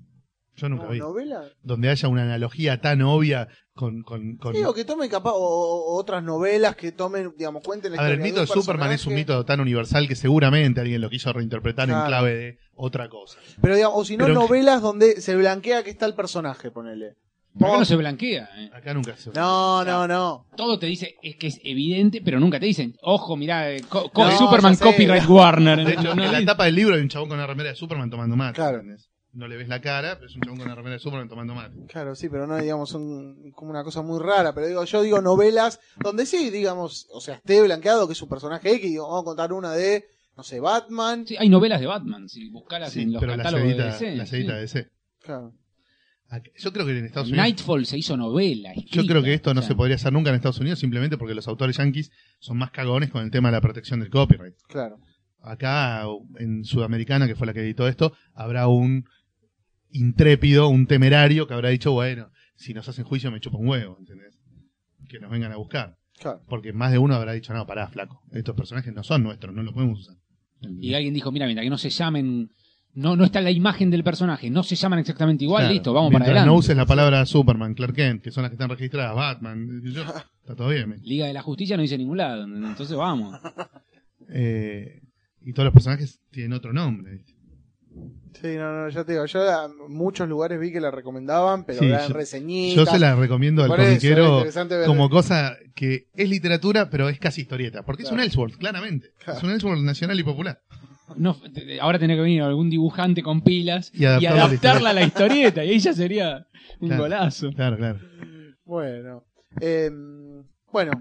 yo nunca No, vi. ¿Novela? Donde haya una analogía tan obvia con... con, que tomen capaz, o, o otras novelas que tomen, digamos, cuenten la A ver, el mito de Superman es un mito tan universal que seguramente alguien lo quiso reinterpretar en clave de otra cosa. Pero digamos, o si no, novelas donde se blanquea que está el personaje, ponele. Acá no se blanquea. eh. Acá nunca se... No, no, no. Todo te dice es que es evidente, pero nunca te dicen, ojo, mirá, eh, co- co- No, Superman ya sé. copyright Warner. De hecho, No, en la no, tapa del libro hay un chabón con una remera de Superman tomando mate. Claro. ¿entendés? No le ves la cara, pero es un chabón con una remera de Superman tomando mate. Claro, sí, pero no, digamos, son como una cosa muy rara. Pero digo, yo digo novelas donde sí, digamos, o sea, esté blanqueado que es un personaje X, digo, vamos a contar una de, no sé, Batman. Sí, hay novelas de Batman, si buscaras Sí, en los pero la catálogos edita, de DC. la edita sí. de DC. Claro. Acá- Yo creo que en Estados Unidos... Nightfall se hizo novela. Yo creo que esto no o sea, se podría hacer nunca en Estados Unidos simplemente porque los autores yankees son más cagones con el tema de la protección del copyright. Claro. Acá, en Sudamericana, que fue la que editó esto, habrá un intrépido, un temerario que habrá dicho, bueno, si nos hacen juicio me chupa un huevo, ¿entendés? Que nos vengan a buscar. Claro. Porque más de uno habrá dicho, no, pará, flaco, estos personajes no son nuestros, no los podemos usar. Y alguien dijo, mira, mientras que no se llamen, no, no está la imagen del personaje, no se llaman exactamente igual, Claro. listo, vamos para adelante. no uses la palabra Superman, Clark Kent, que son las que están registradas, Batman, yo, está todo bien. Liga de la Justicia no dice ningún lado, entonces vamos. Eh, y todos los personajes tienen otro nombre. ¿viste? Sí, no, no, ya te digo, yo a muchos lugares vi que la recomendaban, pero Sí, eran yo- reseñitas. Yo se la recomiendo al comiquero como cosa que es literatura, pero es casi historieta. Porque es un Ellsworth, claramente. Claro. Es un Ellsworth nacional y popular. No, ahora tenía que venir algún dibujante con pilas Y y adaptarla a la historieta, y ahí ya sería un <laughs> Claro. golazo. Claro, claro. Bueno. Eh, bueno,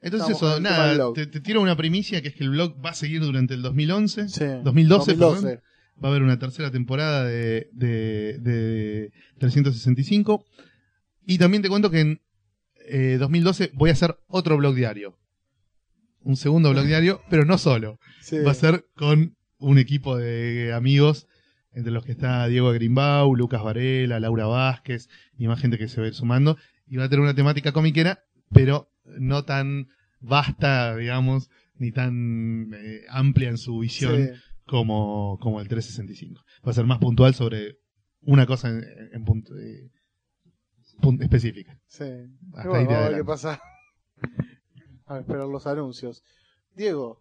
Entonces eso, nada, te, te tiro una primicia que es que el blog va a seguir durante el 2011. sí. 2012, perdón. Va a haber una tercera temporada de, de, de 365. Y también te cuento que en eh, 2012 voy a hacer otro blog diario. Un segundo blog <laughs> diario, pero no solo. Sí. Va a ser con un equipo de amigos, entre los que está Diego Grimbau, Lucas Varela, Laura Vázquez y más gente que se va a ir sumando. Y va a tener una temática comiquera, pero no tan vasta, digamos, ni tan eh, amplia en su visión Sí. como, como el 365. Va a ser más puntual sobre una cosa en, en punto, eh, específica. Sí. Hasta ahí te vamos a ver qué pasa. A esperar los anuncios. Diego,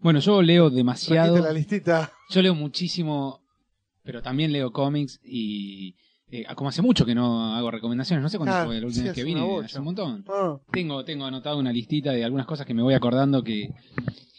Bueno, yo leo demasiado. trajiste la listita. Yo leo muchísimo, pero también leo cómics y eh, como hace mucho que no hago recomendaciones, no sé cuándo Ah, fue la última sí, vez que vine, hace un montón. Ah, Tengo, tengo anotado una listita de algunas cosas que me voy acordando que...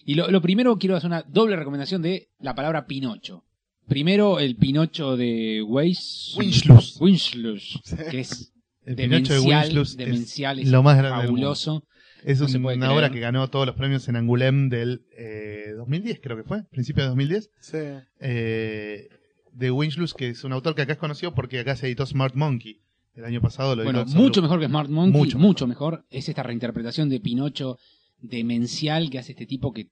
Y lo, lo primero quiero hacer una doble recomendación de la palabra Pinocho. Primero el Pinocho de Weiss... Winchlus. Winchlus, Sí. que es El Pinocho de demencial, Winslow es demencial, es lo más grande del fabuloso. Es No se puede una creer. obra que ganó todos los premios en Angoulême del eh, 2010, creo que fue, principio de 2010. Sí. Eh, de Winslow, que es un autor que acá es conocido porque acá se editó Smart Monkey. El año pasado lo Bueno, mucho mejor que Smart Monkey, Mucho mucho, mejor. Es esta reinterpretación de Pinocho demencial que hace este tipo que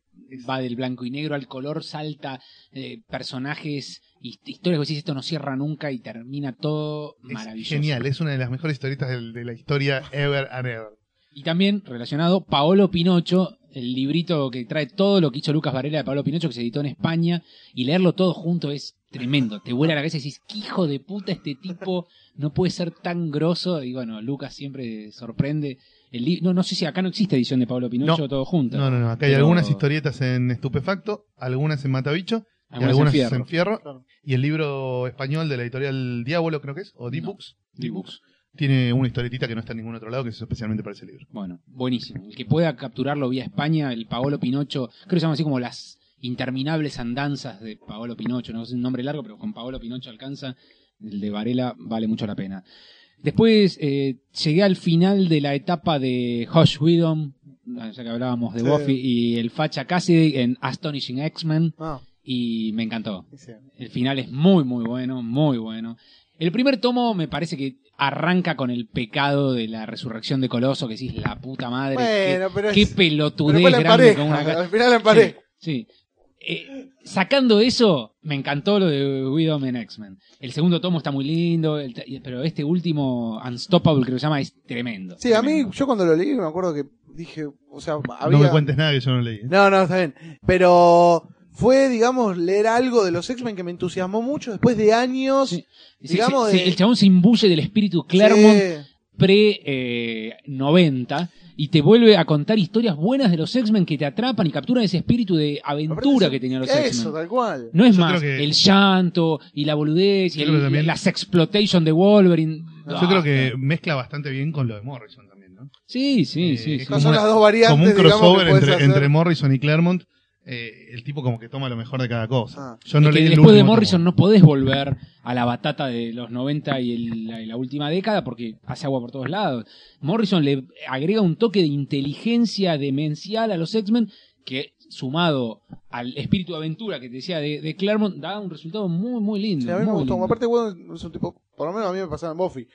va del blanco y negro al color, salta eh, personajes, hist- historias que decís esto no cierra nunca y termina todo Es maravilloso. genial, es una de las mejores historietas del- de, la historia ever and ever. Y también relacionado, Paolo Pinocho, el librito que trae todo lo que hizo Lucas Varela de Paolo Pinocho, que se editó en España, y leerlo todo junto es tremendo. Te vuela la cabeza y decís, qué hijo de puta este tipo, no puede ser tan grosso. Y bueno, Lucas siempre sorprende. El li- no, no sé si acá no existe edición de Pablo Pinocho No. todo junto. No, no, no. Acá hay Pero- algunas historietas en Estupefacto, algunas en Matabicho, y Algunas algunas en en Fierro. Claro. Y el libro español de la editorial Diablo, creo que es, o D-Books, D-Books. Tiene una historietita que no está en ningún otro lado, que es especialmente para ese libro. Bueno, buenísimo. El que pueda capturarlo vía España, el Paolo Pinocho, creo que se llama así como las interminables andanzas de Paolo Pinocho, no es un nombre largo, pero con Paolo Pinocho alcanza. El de Varela vale mucho la pena. Después eh, llegué al final de la etapa de Josh Whedon, ya que hablábamos de Sí. Buffy, y el Facha Cassidy en Astonishing X-Men, Ah, y me encantó. sí. El final es muy, muy bueno, muy bueno. El primer tomo me parece que arranca con el pecado de la resurrección de Coloso, que decís la puta madre. Bueno, qué, pero qué es- pelotudez Pero fue la grande con una al final la empareja. Sí. sí. Eh, sacando eso, me encantó lo de Widow en X-Men. El segundo tomo está muy lindo, el pero este último, Unstoppable, creo que se llama, es tremendo. Sí, a mí, yo cuando lo leí me acuerdo que dije, o sea, había... No me cuentes nada que yo no leí. ¿eh? No, no, está bien. Pero fue, digamos, leer algo de los X-Men que me entusiasmó mucho después de años. Sí. Digamos, sí, de- sí, el chabón se imbuye del espíritu Claremont Sí. pre-90 y te vuelve a contar historias buenas de los X-Men que te atrapan y capturan ese espíritu de aventura que tenían los Eso, X-Men. tal cual. No es Yo más que- el llanto y la boludez y el, también- las exploitation de Wolverine. Yo Ah, creo que mezcla bastante bien con lo de Morrison también, ¿no? Sí, sí, Eh, sí. como son una- las dos variantes, Como un digamos, crossover entre, hacer. entre Morrison y Claremont. Eh, el tipo como que toma lo mejor de cada cosa. Ah. Yo no Es que leí el después de Morrison tomo. no podés volver a la batata de los 90 y, el- la, y la última década porque hace agua por todos lados. Morrison le agrega un toque de inteligencia demencial a los X-Men que sumado al espíritu de aventura que te decía de, de Claremont da un resultado muy muy lindo. Sí, a mí me gustó. lindo. Aparte, bueno, es un tipo, por lo menos a mí me pasaba en Buffy.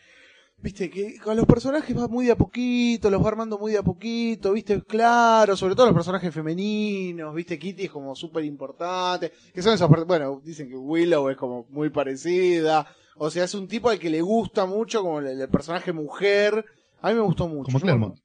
Viste, que con los personajes va muy de a poquito, los va armando muy de a poquito, viste, claro, sobre todo los personajes femeninos, viste, Kitty es como súper importante, que son esas bueno, dicen que Willow es como muy parecida, o sea, es un tipo al que le gusta mucho como el, el personaje mujer, a mí me gustó mucho. Como Claremont.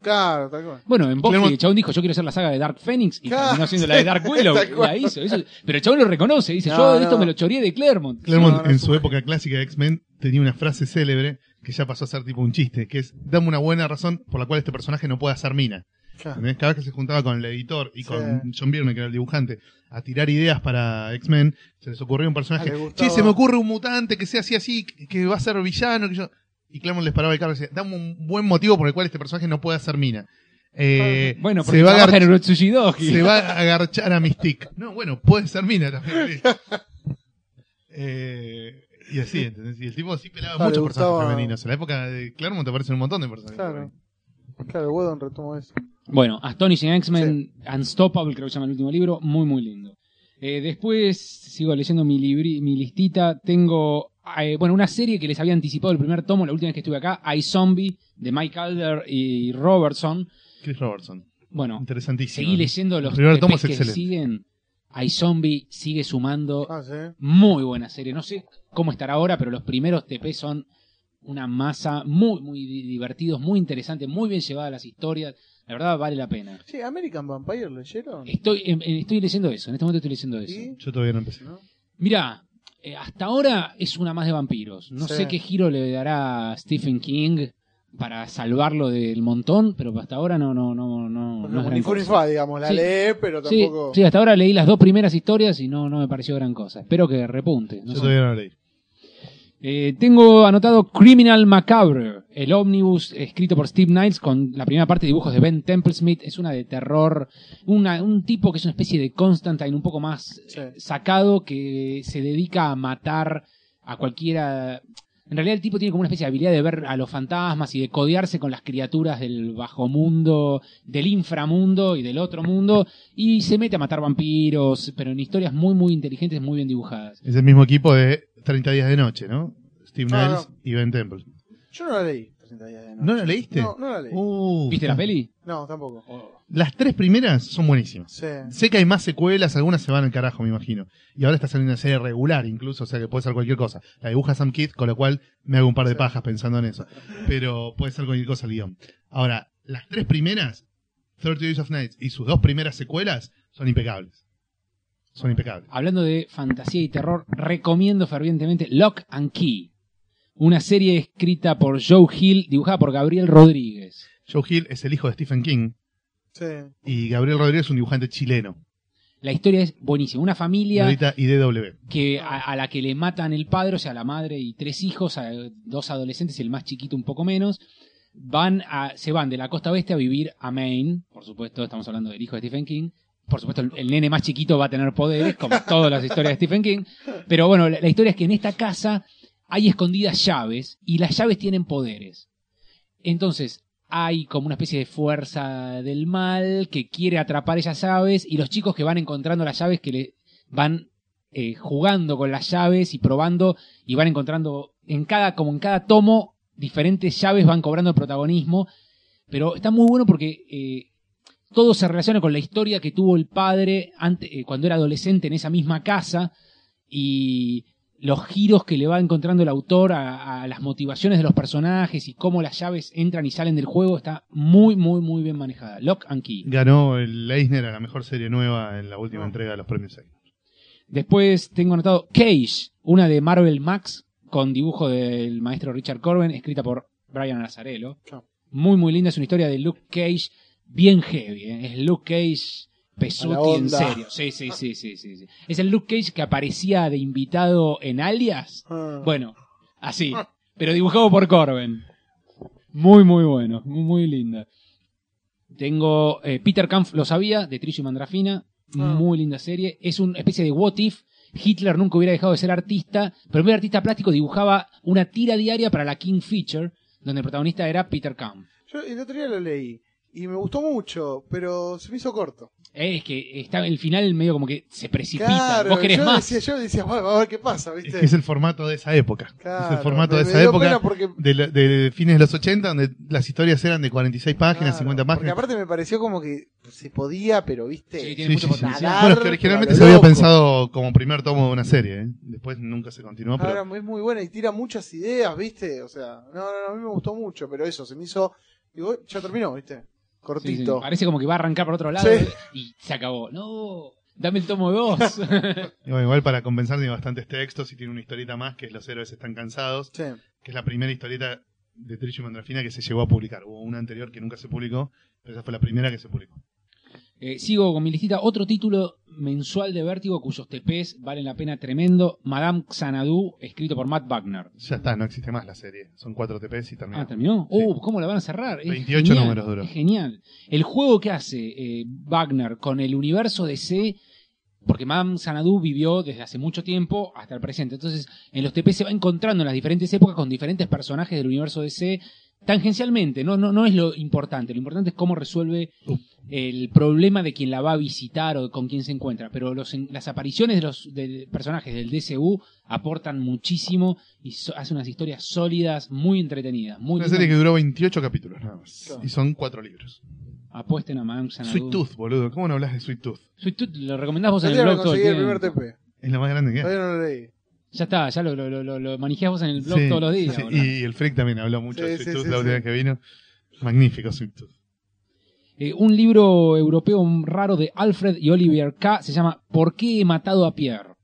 Claro, tal cual. Bueno, en Buffy Claremont- el chabón dijo, yo quiero hacer la saga de Dark Phoenix y Claro, terminó haciendo la de Dark <laughs> Willow. la hizo, eso- pero el chabón lo reconoce, dice, No, yo no. esto me lo choreé de Claremont. Claremont No, no, en su época clásica de X-Men tenía una frase célebre que ya pasó a ser tipo un chiste, que es, dame una buena razón por la cual este personaje no puede hacer mina. Claro. Cada vez que se juntaba con el editor y Sí. con John Byrne, que era el dibujante, a tirar ideas para X-Men, se les ocurrió un personaje, Ah, che, se me ocurre un mutante que sea así así, que- va a ser villano, que yo... Y Claremont les paraba el carro y decía, dame un buen motivo por el cual este personaje no puede hacer mina. Eh, Bueno, porque se va, a en se va a agarchar a Mystique. No, bueno, puede ser mina también. <laughs> Eh, y así, ¿entendés? Y el tipo sí pelaba muchos personajes gustaba- femeninos. En la época de Claremont te aparecen un montón de personajes. Claro. Claro, Wedon retomó eso. Bueno, Astonishing X-Men Unstoppable, creo que se llama el último libro, muy muy lindo. Eh, después sigo leyendo mi, libri- mi listita, tengo eh, bueno una serie que les había anticipado el primer tomo la última vez que estuve acá, I Zombie, de Mike Alder y Robertson. Chris Robertson. Bueno, Interesantísimo. seguí leyendo los El primer tomo es que excelente. siguen. I Zombie sigue sumando Ah, sí. muy buena serie. No sé cómo estará ahora, pero los primeros TP son una masa muy, muy di- divertidos, muy interesantes, muy bien llevadas las historias. La verdad vale la pena. Sí, American Vampire leyeron. Estoy, estoy leyendo eso, en este momento estoy leyendo eso. ¿Sí? Yo todavía no empecé. ¿No? Mira, eh, hasta ahora es una más de vampiros. No Sí. sé qué giro le dará Stephen King para salvarlo del montón, pero hasta ahora no, no, no, no, no es gran cosa. digamos, la Sí. lee, pero Sí, tampoco. sí, hasta ahora leí las dos primeras historias y no, no me pareció gran cosa. Espero que repunte. no Yo sé. todavía no leí. Eh, tengo anotado Criminal Macabre, el ómnibus escrito por Steve Niles con la primera parte de dibujos de Ben Templesmith. Es una de terror, una- un tipo que es una especie de Constantine un poco más Sí. sacado que se dedica a matar a cualquiera. En realidad el tipo tiene como una especie de habilidad de ver a los fantasmas y de codearse con las criaturas del bajo mundo, del inframundo y del otro mundo, y se mete a matar vampiros, pero en historias muy, muy inteligentes, muy bien dibujadas. Es el mismo equipo de 30 días de noche, ¿no? Steve No, Niles y Ben Temple. Yo no la leí. 30 días de noche. ¿No la leíste? No, no la leí. Uh, ¿Viste la peli? No, tampoco. Las tres primeras son buenísimas. Sí. Sé que hay más secuelas, algunas se van al carajo, me imagino. Y ahora está saliendo una serie regular incluso, o sea que puede ser cualquier cosa. La dibuja Sam Kidd, con lo cual me hago un par de Sí. pajas pensando en eso. Pero puede ser cualquier cosa el guion. Ahora, las tres primeras, 30 Days of Night, y sus dos primeras secuelas, son impecables. Son impecables. Hablando de fantasía y terror, recomiendo fervientemente Lock and Key, una serie escrita por Joe Hill, dibujada por Gabriel Rodríguez. Joe Hill es el hijo de Stephen King Sí. y Gabriel Rodríguez es un dibujante chileno. La historia es buenísima. Una familia Ahorita IDW. que a, a la que le matan el padre, o sea, la madre y tres hijos, a- dos adolescentes y el más chiquito un poco menos, van a, se van de la costa oeste a vivir a Maine, por supuesto, estamos hablando del hijo de Stephen King. Por supuesto, el, el nene más chiquito va a tener poderes, como todas las historias de Stephen King. Pero bueno, la, la historia es que en esta casa hay escondidas llaves y las llaves tienen poderes. Entonces, hay como una especie de fuerza del mal que quiere atrapar esas llaves y los chicos que van encontrando las llaves que van eh, jugando con las llaves y probando y van encontrando en cada como en cada tomo diferentes llaves van cobrando el protagonismo pero está muy bueno porque eh, todo se relaciona con la historia que tuvo el padre ante- eh, cuando era adolescente en esa misma casa y los giros que le va encontrando el autor a, a las motivaciones de los personajes y cómo las llaves entran y salen del juego está muy muy muy bien manejada Lock and Key Ganó el Eisner a la mejor serie nueva en la última Ah. entrega de los premios Eisner. Después tengo anotado Cage, una de Marvel Max con dibujo del maestro Richard Corben, escrita por Brian Nazarello. Muy, muy linda. Es una historia de Luke Cage bien heavy. ¿eh? Es Luke Cage pesuti en serio. Sí, sí, sí, sí, sí, sí. Es el Luke Cage que aparecía de invitado en Alias. Ah. Bueno, así. Pero dibujado por Corben. Muy, muy bueno. Muy, muy linda. Tengo eh, Peter Kampf, lo sabía, de Trillo y Mandrafina. Ah. Muy linda serie. Es una especie de what if. Hitler nunca hubiera dejado de ser artista, pero en vez de artista plástico dibujaba una tira diaria para la King Feature, donde el protagonista era Peter Kampf. Yo el otro día lo leí y me gustó mucho, pero se me hizo corto. Eh, Es que está el final medio como que se precipita. Claro, Vos querés yo más. decía, yo decía, bueno, a ver qué pasa, Es ¿viste? que es el formato de esa época. Claro, es el formato me- de esa época. porque de, la- de fines de los 80, donde las historias eran de 46 páginas, Claro, 50 Porque páginas. aparte me pareció como que se podía, pero viste. Sí, Sí, tiene mucho sí, sí, potencial. sí. Bueno, es que originalmente Pero se había pensado como primer tomo de una serie, ¿eh? después nunca se continuó, pero Ahora es muy buena y tira muchas ideas, ¿viste? O sea, no, no, no, a mí me gustó mucho, pero eso, se me hizo. Digo, ya terminó, ¿viste? Sí, sí, Cortito. Parece como que va a arrancar por otro lado Sí. y se acabó. No, dame el tomo 2. y bueno, igual para compensar tiene bastantes textos y tiene una historieta más que es Los héroes están cansados, Sí. que es la primera historieta de Trillo y Mandrafina que se llegó a publicar. Hubo una anterior que nunca se publicó, pero esa fue la primera que se publicó. Eh, sigo con mi listita. Otro título mensual de Vértigo cuyos TPs valen la pena tremendo. Madame Xanadu, escrito por Matt Wagner. Ya está, no existe más la serie. Son cuatro TPs y terminó. Ah, ¿terminó? Sí. Uh, ¿cómo la van a cerrar? Es 28 genial, números duró. Es genial. El juego que hace eh, Wagner con el universo DC, porque Madame Xanadu vivió desde hace mucho tiempo hasta el presente. Entonces, en los TP se va encontrando en las diferentes épocas con diferentes personajes del universo DC tangencialmente. No, no, no es lo importante. Lo importante es cómo resuelve el problema de quien la va a visitar o con quién se encuentra. Pero los, en- las apariciones de los de personajes del DCU aportan muchísimo y so- hace unas historias sólidas, muy entretenidas. Muy Una lindas. serie que duró 28 capítulos nada más. Claro. Y son cuatro libros. Apuesten a Madame Xanadu. Sweet Tooth, boludo. ¿Cómo no hablas de Sweet Tooth? Sweet Tooth lo recomendás vos en El blog todo el conseguí el tiempo. primer TP. Es la más grande que hay. Todavía no lo leí. Ya está, ya lo, lo, lo, lo manejás vos en el blog Sí, todos los días. sí, y el Freak también habló mucho Sí, de Sweet sí, Tooth sí, la última sí. vez que vino. Magnífico Sweet Tooth. Eh, un libro europeo raro de Alfred y Olivier K. se llama ¿Por qué he matado a Pierre?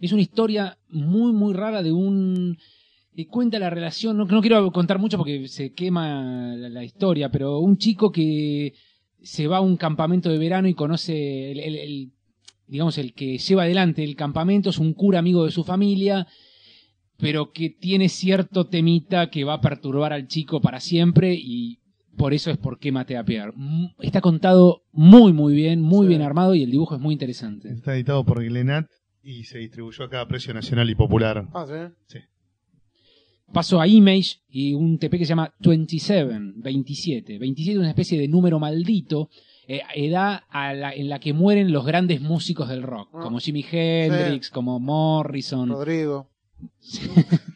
Es una historia muy, muy rara de un... eh, cuenta la relación, no, no quiero contar mucho porque se quema la, la historia, pero un chico que se va a un campamento de verano y conoce el, el- el- digamos, el que lleva adelante el campamento, es un cura amigo de su familia, pero que tiene cierto temita que va a perturbar al chico para siempre y por eso es por qué maté a Pierre. Mm, Está contado muy, muy bien, muy Sí. bien armado y el dibujo es muy interesante. Está editado por Glenat y se distribuyó acá a precio nacional y popular. Ah, sí. paso a Image y un TP que se llama 27, 27. 27 es una especie de número maldito, eh, edad a la- en la que mueren los grandes músicos del rock, Ah. como Jimi Hendrix, como Morrison. Rodrigo. <laughs>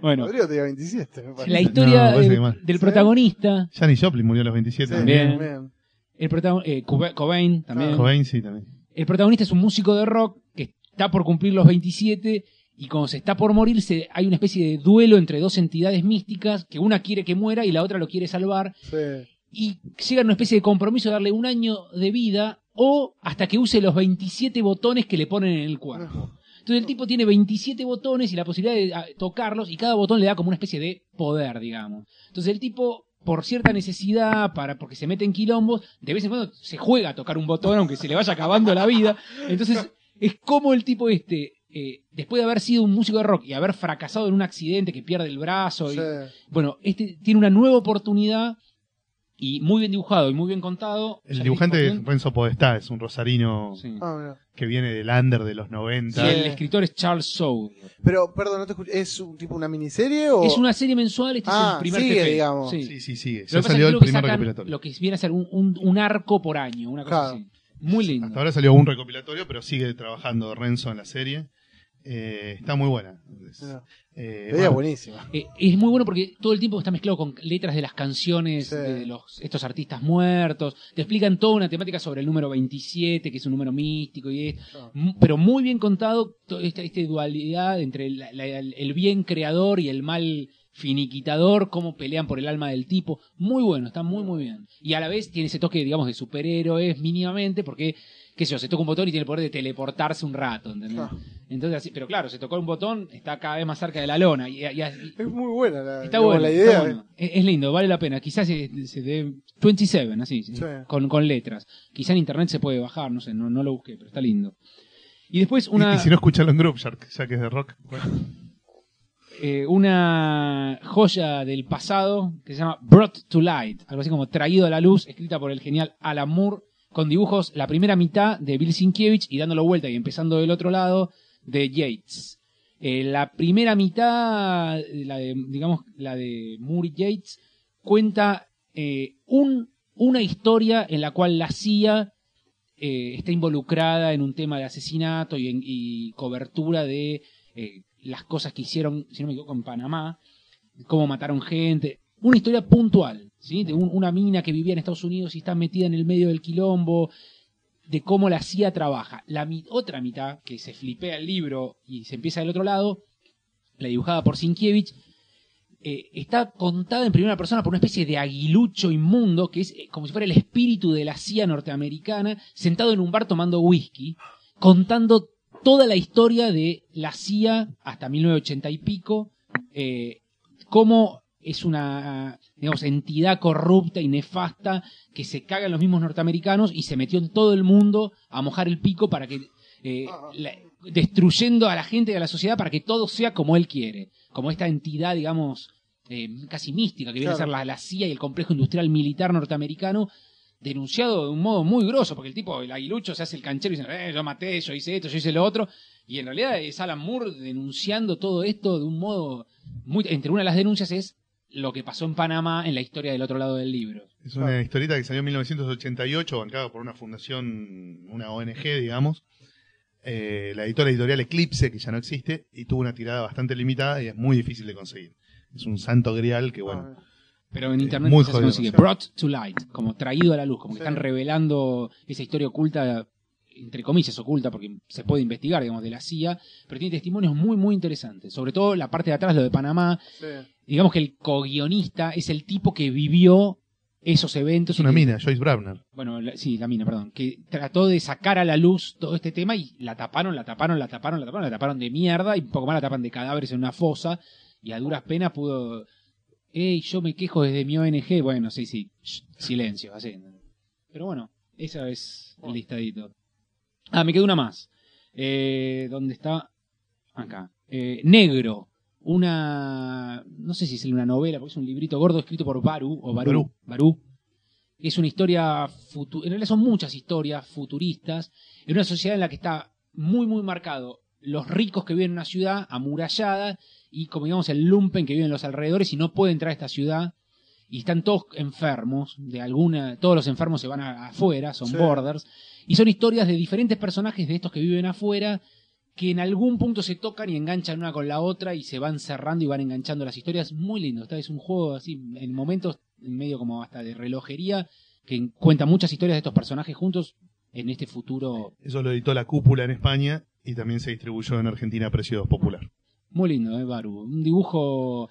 Bueno, Rodrigo tenía 27, me parece. la historia No, del- del Sí. protagonista, Janis Joplin murió a los 27 Sí, también. Bien. el protagon- eh, Coba- Cobain también. Cobain sí también. El protagonista es un músico de rock que está por cumplir los 27 y cuando se está por morir se- hay una especie de duelo entre dos entidades místicas que una quiere que muera y la otra lo quiere salvar Sí. Y llegan a una especie de compromiso de darle un año de vida o hasta que use los 27 botones que le ponen en el cuerpo. Entonces el tipo tiene 27 botones y la posibilidad de tocarlos y cada botón le da como una especie de poder, digamos. Entonces el tipo, por cierta necesidad, para porque se mete en quilombos, de vez en cuando se juega a tocar un botón aunque se le vaya acabando la vida. Entonces es como el tipo este, eh, después de haber sido un músico de rock y haber fracasado en un accidente que pierde el brazo, y, Sí. bueno, este tiene una nueva oportunidad y muy bien dibujado y muy bien contado. El dibujante es Renzo Podestá, es un rosarino Sí. Ah, que viene del under de los Sí, 90. el escritor es Charles Soule. Pero, perdón, no te escuché. ¿Es un tipo una miniserie o.? Es una serie mensual, este es Ah, el primer sigue, TP. digamos. Sí. Sí, sí, sigue. Ya es salió el primer recopilatorio. Lo que viene a ser un, un- un arco por año, una cosa Claro. así. Muy lindo. Hasta ahora salió un recopilatorio, pero sigue trabajando Renzo en la serie. Eh, está muy buena. Es- eh, bueno, buenísima. Eh, es muy bueno porque todo el tiempo está mezclado con letras de las canciones Sí. de los, estos artistas muertos. Te explican toda una temática sobre el número 27, que es un número místico y es, pero muy bien contado toda esta, esta dualidad entre la- la- el, el bien creador y el mal finiquitador, cómo pelean por el alma del tipo. Muy bueno, está muy muy bien. Y a la vez tiene ese toque, digamos, de superhéroes mínimamente porque qué sé yo, se toca un botón y tiene el poder de teleportarse un rato, ¿entendés? Ah. Entonces, así, pero claro, se tocó un botón, está cada vez más cerca de la lona. Y, y- y- Es muy buena la, Está bueno, la está idea. bueno. Es, es lindo, vale la pena. Quizás se, se dé 27, así, Sí. con, con letras. Quizá en internet se puede bajar, no sé, no, no lo busqué, pero está lindo. Y después una, Y, si no, escuchalo en Group Shark, ya que es de rock. Bueno, <laughs> eh, una joya del pasado que se llama Brought to Light, algo así como Traído a la Luz, escrita por el genial Alan Moore, con dibujos la primera mitad de Bill Sienkiewicz y dándolo vuelta y empezando del otro lado de Yates. Eh, la primera mitad, la de, digamos, la de Moore Yates, cuenta eh, un, una historia en la cual la CIA eh, está involucrada en un tema de asesinato y, en- y cobertura de eh, las cosas que hicieron, si no me equivoco, en Panamá, cómo mataron gente. Una historia puntual, De un- una mina que vivía en Estados Unidos y está metida en el medio del quilombo, de cómo la CIA trabaja. La otra mitad, que se flipea el libro y se empieza del otro lado, la dibujada por Sinkiewicz, eh, está contada en primera persona por una especie de aguilucho inmundo, que es eh, como si fuera el espíritu de la CIA norteamericana, sentado en un bar tomando whisky, contando toda la historia de la CIA hasta 1980 y pico, eh, cómo es una digamos, entidad corrupta y nefasta que se caga en los mismos norteamericanos y se metió en todo el mundo a mojar el pico para que eh, la- destruyendo a la gente y a la sociedad para que todo sea como él quiere, como esta entidad, digamos, eh, casi mística que viene a ser la, la CIA y el complejo industrial militar norteamericano, denunciado de un modo muy grosso, porque el tipo, el aguilucho, se hace el canchero y dice, eh, yo maté, yo hice esto, yo hice lo otro, y en realidad es Alan Moore denunciando todo esto de un modo muy... Entre una de las denuncias es lo que pasó en Panamá en la historia del otro lado del libro. es una historieta que salió en 1988, bancada por una fundación, una ONG, digamos. Eh, la editora editorial Eclipse, que ya no existe, y tuvo una tirada bastante limitada y es muy difícil de conseguir. Es un santo grial que, bueno, Ah, Pero en Eh, internet muy se consigue brought to light, como traído a la luz, como que Sí. están revelando esa historia oculta, entre comillas oculta, porque se puede investigar, digamos, de la CIA, pero tiene testimonios muy, muy interesantes. Sobre todo la parte de atrás, lo de Panamá. sí. Digamos que el co-guionista es el tipo que vivió esos eventos. es una que- mina, Joyce Bravner. Bueno, la- sí, la mina, perdón. Que trató de sacar a la luz todo este tema y la taparon, la taparon, la taparon, la taparon, la taparon de mierda y un poco más la tapan de cadáveres en una fosa y a duras penas pudo... Ey, yo me quejo desde mi ONG. Bueno, sí, sí. Shh, silencio, así. Pero bueno, esa es el listadito. Ah, me quedó una más. Eh, ¿Dónde está? Acá. Eh, Negro. Una... No sé si es una novela, porque es un librito gordo escrito por Baru, o Baru. Barú. Barú. Es una historia... futu- En realidad son muchas historias futuristas. En una sociedad en la que está muy, muy marcado los ricos que viven en una ciudad amurallada y como digamos el lumpen que vive en los alrededores y no puede entrar a esta ciudad y están todos enfermos, de alguna, todos los enfermos se van a- afuera, son Sí. borders, y son historias de diferentes personajes de estos que viven afuera que en algún punto se tocan y enganchan una con la otra y se van cerrando y van enganchando las historias. Muy lindo, esta es un juego así, en momentos en medio como hasta de relojería, que cuenta muchas historias de estos personajes juntos en este futuro Eso lo editó La Cúpula en España y también se distribuyó en Argentina a precio popular. muy lindo, ¿eh, Baru? Un dibujo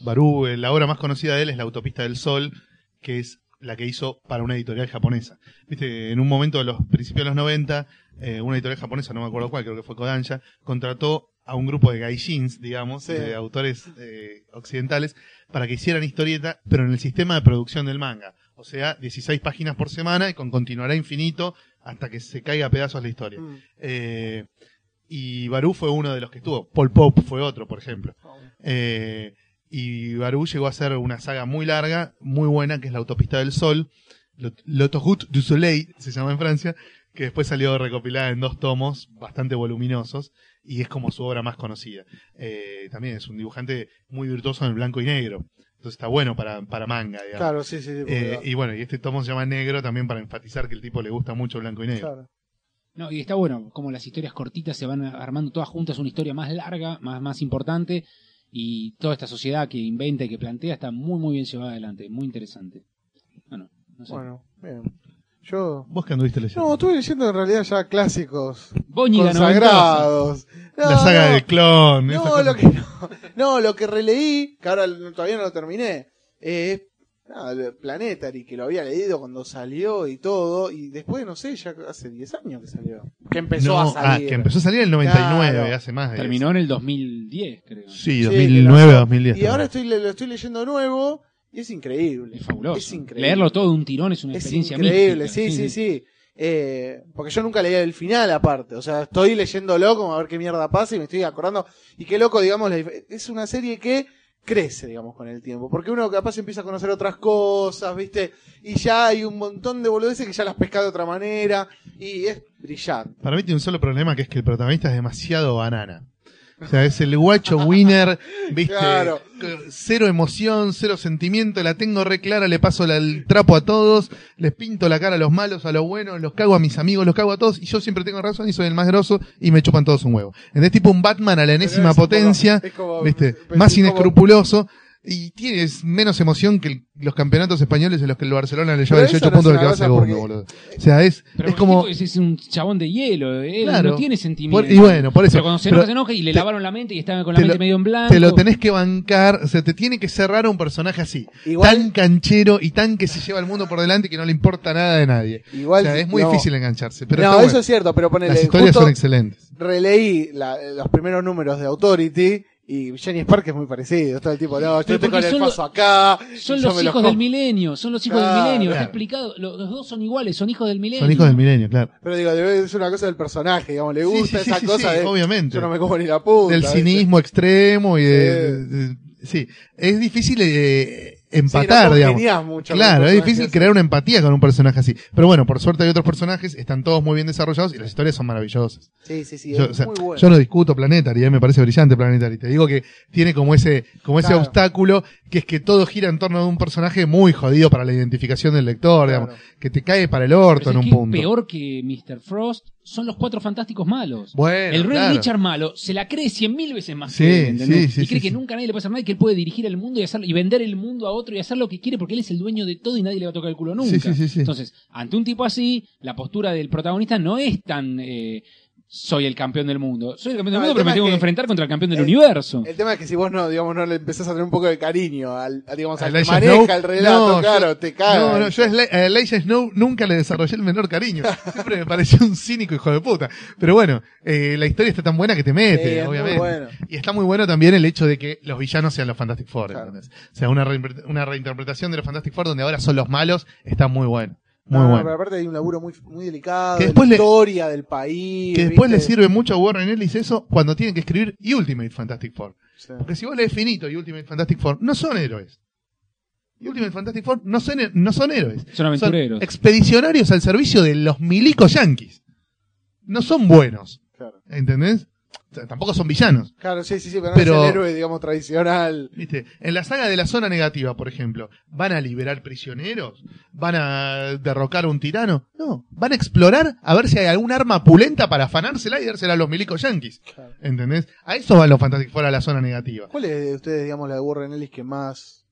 Barú, eh, la obra más conocida de él es La Autopista del Sol, que es la que hizo para una editorial japonesa. Viste, en un momento de los principios de los 90, eh, una editorial japonesa, no me acuerdo cuál, creo que fue Kodansha, contrató a un grupo de gaijins, digamos, Sí. de autores eh, occidentales, para que hicieran historieta, pero en el sistema de producción del manga. O sea, 16 páginas por semana y con continuará infinito hasta que se caiga a pedazos la historia. Mm. Eh, y Barú fue uno de los que estuvo. Paul Pope fue otro, por ejemplo. Eh, y Barú llegó a ser una saga muy larga, muy buena, que es La Autopista del Sol, L'Aut- L'autoroute du Soleil, se llama en Francia, que después salió recopilada en dos tomos bastante voluminosos y es como su obra más conocida. Eh, también es un dibujante muy virtuoso en el blanco y negro, entonces está bueno para, para manga, digamos. Claro, sí, sí. sí, Eh, y bueno, y este tomo se llama Negro también para enfatizar que el tipo le gusta mucho blanco y negro. claro. No, y está bueno, como las historias cortitas se van armando todas juntas, una historia más larga, más, más importante, y toda esta sociedad que inventa y que plantea está muy, muy bien llevada adelante, muy interesante. Bueno, no sé. Bueno, bien. Yo. ¿Vos que anduviste leyendo? No, estuve leyendo en realidad ya clásicos Boñiga consagrados. No, la saga no. de clon. No, lo que no, no, lo que releí, que ahora todavía no lo terminé, es nada, Planetary, que lo había leído cuando salió y todo, y después, no sé, ya hace 10 años que salió. Que empezó No, a ah, salir. que empezó a salir en el 99, Claro. hace más de Terminó en el 2010, creo. Sí, Sí, 2009, que no- 2010. Y ahora estoy, lo estoy leyendo de nuevo, y es increíble. Es fabuloso. Es increíble. Leerlo todo de un tirón es una Es experiencia increíble, mística. sí, sí, sí. Eh, porque yo nunca leía el final aparte, o sea, estoy leyéndolo como a ver qué mierda pasa y me estoy acordando. Y qué loco, digamos, la es una serie que crece, digamos, con el tiempo. Porque uno capaz empieza a conocer otras cosas, ¿viste? Y ya hay un montón de boludeces que ya las pesca de otra manera. Y es brillante. Para mí tiene un solo problema que es que el protagonista es demasiado banana. O sea, es el guacho winner, viste, Claro. cero emoción, cero sentimiento, la tengo re clara, le paso la- el trapo a todos, les pinto la cara a los malos, a los buenos, los cago a mis amigos, los cago a todos, y yo siempre tengo razón y soy el más grosso y me chupan todos un huevo. Este tipo un Batman a la enésima Es potencia, es como- viste, más es inescrupuloso, y tienes menos emoción que el- los campeonatos españoles en los que el Barcelona le lleva Pero 18 eso no es puntos una que va cosa segundo, boludo. O sea, es, Pero es como... es, es un chabón de hielo, él Claro. no tiene sentimiento. Por- y bueno, por eso. Pero cuando se Pero enoja, se enoja y le te- lavaron la mente y estaba con la te mente lo- medio en blanco. Te lo tenés que bancar, o sea, te tiene que cerrar a un personaje así. Igual- Tan canchero y tan que se lleva el mundo por delante y que no le importa nada de nadie. Igual, o sea, es muy no. difícil engancharse. Pero no, eso bueno. es cierto, pero ponele. Las historias justo son excelentes. releí la- los primeros números de Authority. Y Jenny Spark es muy parecido. Todo el tipo, no, yo con el paso acá. Son los hijos del milenio, son los hijos Claro, del milenio, está explicado. Los, los dos son iguales, son hijos del milenio. Son hijos del milenio, claro. Pero digo, debe ser una cosa del personaje, digamos, le gusta sí, sí, esa sí, cosa sí, de. obviamente. Yo no me como ni la puta. Del cinismo extremo y de, Sí. de- de- sí, es difícil eh, Sí, empatar, no digamos. mucho Claro, es difícil así. crear una empatía con un personaje así. Pero bueno, por suerte hay otros personajes, están todos muy bien desarrollados y las historias son maravillosas. Sí, sí, sí, Yo, es o sea, muy bueno. yo no discuto Planetary, eh, me parece brillante Planetary. Te digo que tiene como ese, como ese Claro. obstáculo que es que todo gira en torno de un personaje muy jodido para la identificación del lector, Claro. digamos, que te cae para el orto Pero en ¿sabes un punto. Peor que Mr. Frost son los cuatro fantásticos malos. Bueno, el Red claro. Richard malo se la cree cien mil veces más Sí, que él, ¿entendés? sí, sí, y cree que nunca nadie le puede hacer nada y que él puede dirigir el mundo y hacerlo y vender el mundo a otro y hacer lo que quiere porque él es el dueño de todo y nadie le va a tocar el culo nunca. Sí, sí, sí, sí. Entonces, ante un tipo así, la postura del protagonista no es tan eh, soy el campeón del mundo. Soy el campeón del No, mundo, pero me tengo es que que- enfrentar contra el campeón del el- universo. El tema es que si vos no, digamos, no le empezás a tener un poco de cariño al, a, digamos, al que maneja Snow, el relato, no, claro, yo- te caga. No, no, yo a Eli- a Elijah Snow nunca le desarrollé el menor cariño. <laughs> Siempre me pareció un cínico hijo de puta. Pero bueno, eh, la historia está tan buena que te Sí, mete, es muy obviamente. bueno. Y está muy bueno también el hecho de que los villanos sean los Fantastic Four. Claro. ¿entendés? O sea, una, una reinterpretación de los Fantastic Four donde ahora son los malos está muy bueno. Muy No, no, bueno. pero aparte hay un laburo muy, muy delicado, Que de la le- historia del país. Que después le sirve mucho a Warren Ellis eso cuando tienen que escribir Ultimate Fantastic Four. Sí. Porque si vos lees Finito y Ultimate Fantastic Four, no son héroes. Y Ultimate Fantastic Four no son, no son héroes. Son aventureros. expedicionarios al servicio de los milicos yanquis. No son buenos. Claro. ¿Entendés? Tampoco son villanos. Claro, sí, sí, sí, pero, Pero- no es el héroe, digamos, tradicional. ¿Viste? En la saga de la zona negativa, por ejemplo, ¿van a liberar prisioneros? ¿Van a derrocar a un tirano? No, van a explorar a ver si hay algún arma pulenta para afanársela y dársela a los milicos yanquis. Claro. ¿Entendés? A eso van los Fantastic Four a la zona negativa. ¿Cuál es de ustedes, digamos, la de Warren Ellis que más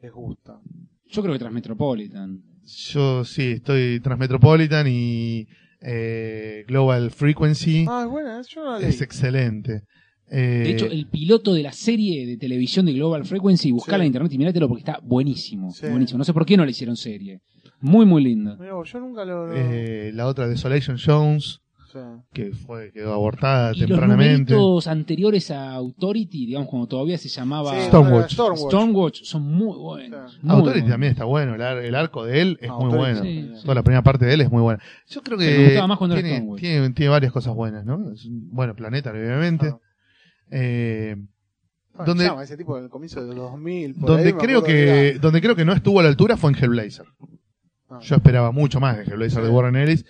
les gusta? Yo creo que Transmetropolitan. Yo sí, estoy Transmetropolitan y eh, Global Frequency. Ah, es buena, yo no la leí. es excelente. Eh, De hecho, el piloto de la serie de televisión de Global Frequency, buscala Sí. en internet y mirátelo porque está buenísimo. Sí. Buenísimo. No sé por qué no le hicieron serie. Muy, muy lindo. Mirá yo nunca lo... lo- eh, la otra Desolation Jones, sí. que fue quedó abortada Y los tempranamente. numeritos anteriores a Authority, digamos, cuando todavía se llamaba Sí, Stormwatch. Stormwatch. Stormwatch, son muy buenos. Sí. Muy Authority buenos. también está bueno, el, ar- el arco de él es muy bueno. sí, sí. Toda la primera parte de él es muy buena. Yo creo que más tiene, Stormwatch. tiene, tiene varias cosas buenas, ¿no? Es un- bueno, Planeta, obviamente. Ah. Eh, Donde- llama, ese tipo del comienzo de los 2000. por donde ahí creo que era- donde creo que no estuvo a la altura fue en Hellblazer. Ah. Yo esperaba mucho más de Hellblazer Sí. de Warren Ellis.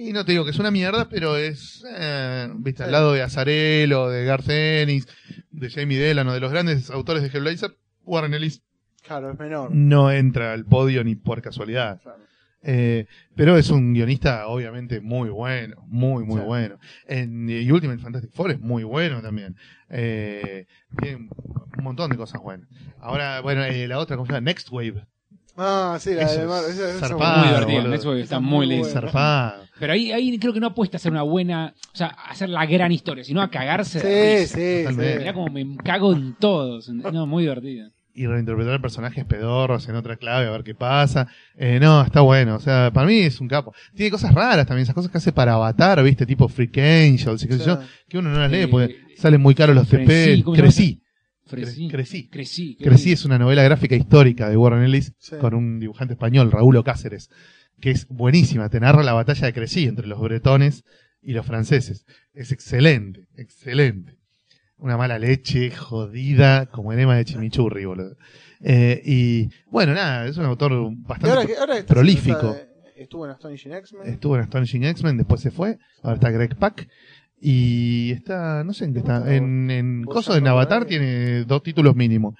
Y no te digo que es una mierda, pero es, eh, viste, al lado de Azarelo, de Garth Ennis, de Jamie Delano, de los grandes autores de Hellblazer, Warren Ellis Claro, es menor. no entra al podio ni por casualidad. Claro. Eh, pero es un guionista obviamente muy bueno, muy, muy Sí. bueno. En y Ultimate Fantastic Four es muy bueno también. Eh, tiene un montón de cosas buenas. Ahora, bueno, eh, la otra, ¿cómo se llama? Next Wave. Ah, sí, la Eso de es Mar- esa- esa es zarpado, Muy buena. divertido. boludo. Wave está muy muy lindo. bueno. Zarpado. Pero ahí, ahí creo que no apuesta a hacer una buena, o sea, a hacer la gran historia, sino a cagarse de Sí, risa. sí, Totalmente. sí. Mirá como me cago en todos. No, muy divertido. Y reinterpretar personajes pedorros en otra clave, a ver qué pasa. Eh, no, está bueno. O sea, para mí es un capo. Tiene cosas raras también, esas cosas que hace para avatar, ¿viste? Tipo Freak Angels y qué sé yo, que uno no las lee Eh, porque salen muy caros los TP. ¿cómo se llama? Crecí. Crecí. Crecí. Crecí lindo. es una novela gráfica histórica de Warren Ellis Sí. con un dibujante español, Raúl Cáceres, que es buenísima. Te narra la batalla de Crecí entre los bretones y los franceses. Es excelente, excelente. Una mala leche, jodida, como enema de chimichurri, boludo. Eh, y bueno, nada, es un autor bastante ahora, que- ahora está prolífico. está estuvo en Astonishing X-Men. Estuvo en Astonishing X-Men, después se fue. Ahora está Greg Pak. Y está, no sé en qué está. En, en Coso, en Avatar tiene dos títulos mínimo.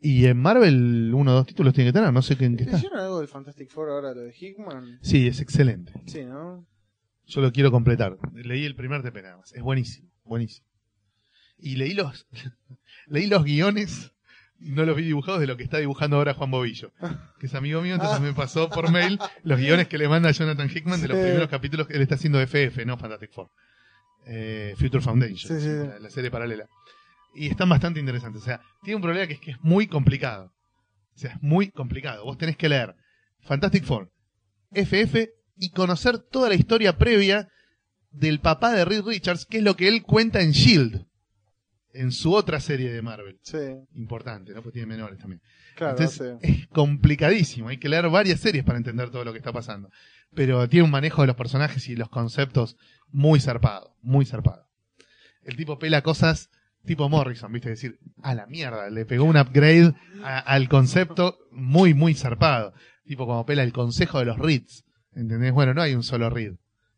Y en Marvel, uno o dos títulos tiene que tener, no sé en qué está. ¿Hicieron algo del Fantastic Four ahora, lo de Hickman? Sí, es excelente. Sí, ¿no? Yo lo quiero completar. Leí el primer TP nada más. Es buenísimo, buenísimo. Y leí los, <laughs> leí los guiones, no los vi dibujados de lo que está dibujando ahora Juan Bobillo, que es amigo mío, entonces Ah. me pasó por mail los guiones que le manda Jonathan Hickman de los Sí. primeros capítulos que él está haciendo de FF, no Fantastic Four. Eh, Future Foundation, Sí, sí, sí. La, la serie paralela. Y están bastante interesantes. O sea, tiene un problema que es que es muy complicado. O sea, es muy complicado. Vos tenés que leer Fantastic Four, FF y conocer toda la historia previa del papá de Reed Richards, que es lo que él cuenta en Shield, en su otra serie de Marvel. Sí, Importante, ¿no? Pues tiene menores también. claro, Entonces, es complicadísimo. Hay que leer varias series para entender todo lo que está pasando. Pero tiene un manejo de los personajes y los conceptos muy zarpado, muy zarpado. El tipo pela cosas tipo Morrison, ¿viste? Es decir, a la mierda, le pegó un upgrade a- al concepto muy, muy zarpado. Tipo como pela el consejo de los Reeds. ¿Entendés? Bueno, no hay un solo Reed.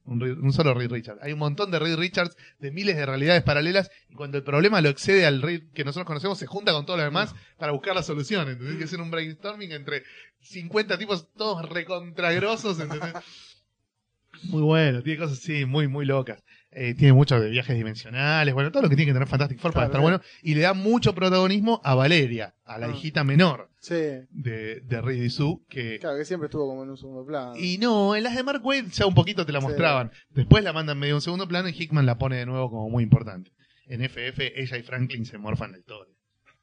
Un, solo Reed Richards. Hay un montón de Reed Richards de miles de realidades paralelas y cuando el problema lo excede al Reed que nosotros conocemos, se junta con todo lo demás para buscar la solución. ¿Entendés? Que hacer un brainstorming entre 50 tipos todos recontragrosos, ¿entendés? <laughs> Muy bueno, tiene cosas así, muy, muy locas. Eh, tiene mucho de viajes dimensionales, bueno, todo lo que tiene que tener Fantastic Four para estar bueno. Y le da mucho protagonismo a Valeria, a la Ah. hijita menor Sí, de, de Reed Sue, que... claro, que siempre estuvo como en un segundo plano. Y no, en las de Mark Wade ya un poquito te la Sí. mostraban. Después la mandan medio en segundo plano y Hickman la pone de nuevo como muy importante. En FF, ella y Franklin se morfan del todo.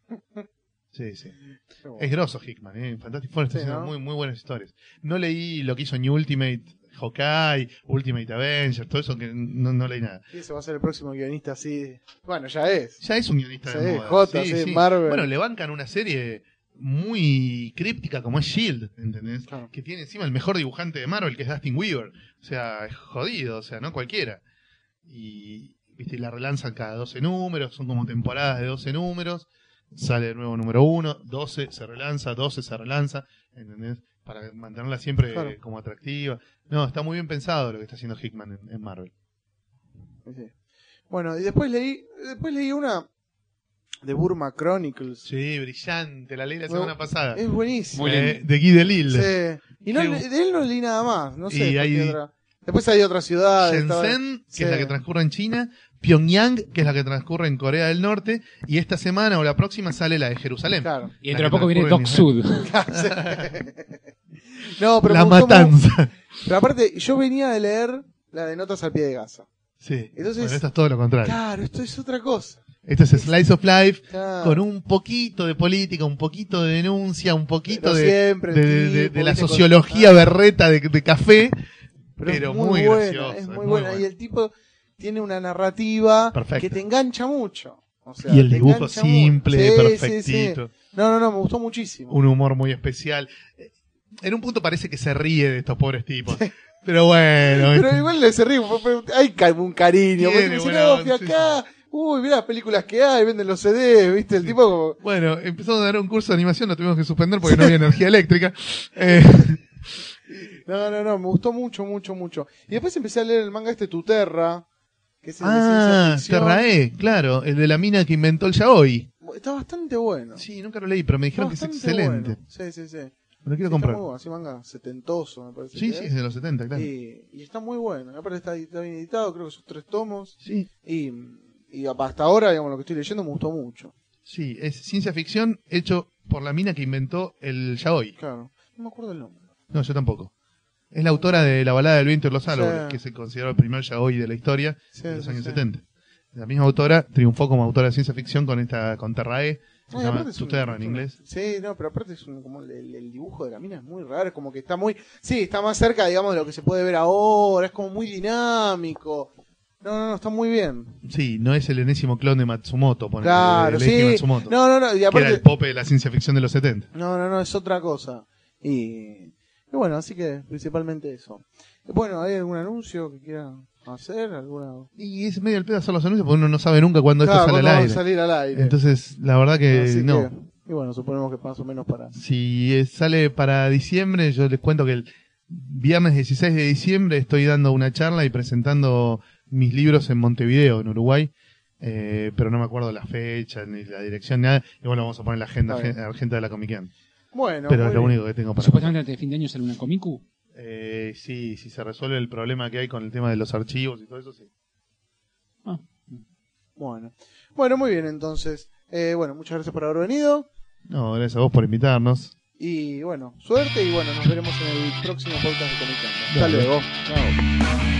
<laughs> Sí, sí. Bueno. Es grosso Hickman, ¿eh? Fantastic Four está Sí, haciendo ¿no? muy, muy buenas historias. No leí lo que hizo New Ultimate Hawkeye, Ultimate Avengers, todo eso que no, no leí nada. Y ese va a ser el próximo guionista así. Bueno, ya es. Ya es un guionista Sí, de moda. Jota, sí, Marvel. Bueno, le bancan una serie muy críptica como es Shield, ¿entendés? Claro. Que tiene encima el mejor dibujante de Marvel, que es Dustin Weaver. O sea, es jodido, o sea, no cualquiera. Y, viste, y la relanzan cada 12 números, son como temporadas de 12 números. Sale de nuevo número 1, 12 se relanza, 12 se relanza, ¿entendés? Para mantenerla siempre Claro. como atractiva. No, está muy bien pensado lo que está haciendo Hickman en, en Marvel. Sí. Bueno, y después leí, después leí una de Burma Chronicles. Sí, brillante, la leí la Bueno, semana pasada. Es buenísimo. Muy Eh, de Guy Delisle. Sí. Y no, de él no leí nada más. No sé. Y hay- otra. Después hay otra ciudad. estaba- Shenzhen, que Sí. es la que transcurre en China, Pyongyang, que es la que transcurre en Corea del Norte, y esta semana o la próxima sale la de Jerusalén. Claro. Y dentro de poco viene Doc Sud. <laughs> <laughs> No, pero La me gustó mu- matanza. Pero aparte, yo venía de leer la de Notas al pie de Gaza. Sí. Entonces- Bueno, esto es todo lo contrario. Claro, esto es otra cosa. Esto es Slice of Life Claro. con un poquito de política, un poquito de denuncia, un poquito Pero de, siempre el de, de- de- tipo, de la con- sociología berreta de, café, Pero, pero, es muy, muy, buena, gracioso. es muy muy buena. Y el tipo tiene una narrativa que te engancha mucho. O sea, Y el dibujo simple, sí, perfectito. sí. No, no, no, me gustó muchísimo. un humor muy especial. En un punto parece que se ríe de estos pobres tipos. Pero bueno, Pero igual le se ríe, hay un cariño. porque Tiene dice, no, sí, acá, uy, mirá las películas que hay, venden los CDs, viste, el tipo como... bueno, empezamos a dar un curso de animación, lo tuvimos que suspender porque no había energía eléctrica. <laughs> Eh, No, no, no, me gustó mucho, mucho, mucho. Y después empecé a leer el manga este Tuterra, que es el de ah, ciencia ficción. Terrae, claro, el de la mina que inventó el yaoi. Está bastante bueno. Sí, nunca lo leí, pero me dijeron que es excelente. bueno. Sí, sí, sí. Me lo quiero Está comprar. muy bueno, así manga setentoso, me parece. Sí, que sí, es. es de los 70, claro. Y, y está muy bueno. Aparte está, está bien editado, creo que son tres tomos. Sí, Y, y hasta ahora, digamos, lo que estoy leyendo me gustó mucho. sí, es ciencia ficción hecho por la mina que inventó el yaoi. Claro. No me acuerdo el nombre. No, yo tampoco. Es la autora de La balada del viento y los árboles, Sí. que se consideró el primer yaoi de la historia Sí, de los años sí. 70. La misma autora triunfó como autora de ciencia ficción con esta con Terrae, No, y llama aparte es un- Tuterra en inglés. Sí, no, pero aparte es un- como el, el dibujo de la mina es muy raro, es como que está muy... Sí, está más cerca, digamos, de lo que se puede ver ahora, es como muy dinámico. No, no, no, está muy bien. Sí, no es el enésimo clon de Matsumoto, ponele, Claro, de Leiji sí. Matsumoto, No, no, no, y que era aparte... el pope de la ciencia ficción de los 70. No, no, no, es otra cosa. Y, y bueno, así que principalmente eso. Bueno, ¿hay algún anuncio que quieran hacer? ¿Alguna... Y es medio el pedo hacer los anuncios porque uno no sabe nunca cuándo Claro, esto sale ¿cuándo al aire. salir al aire. Entonces, la verdad que Así no. que- y bueno, suponemos que más o menos para... Si sale para diciembre, yo les cuento que el viernes 16 de diciembre estoy dando una charla y presentando mis libros en Montevideo, en Uruguay. Eh, pero no me acuerdo la fecha, ni la dirección, ni nada. Y bueno, vamos a poner la agenda argenta de la Comiquean. Bueno, pero muy es lo bien. único que tengo para Supuestamente antes de fin de año sale una Comicu. Eh, sí, si se resuelve el problema que hay con el tema de los archivos y todo eso, sí. Ah, Bueno. Bueno, muy bien, entonces. Eh, bueno, muchas gracias por haber venido. No, gracias a vos por invitarnos. Y bueno, suerte y bueno, nos veremos en el próximo podcast de Comic Hasta luego. Chao.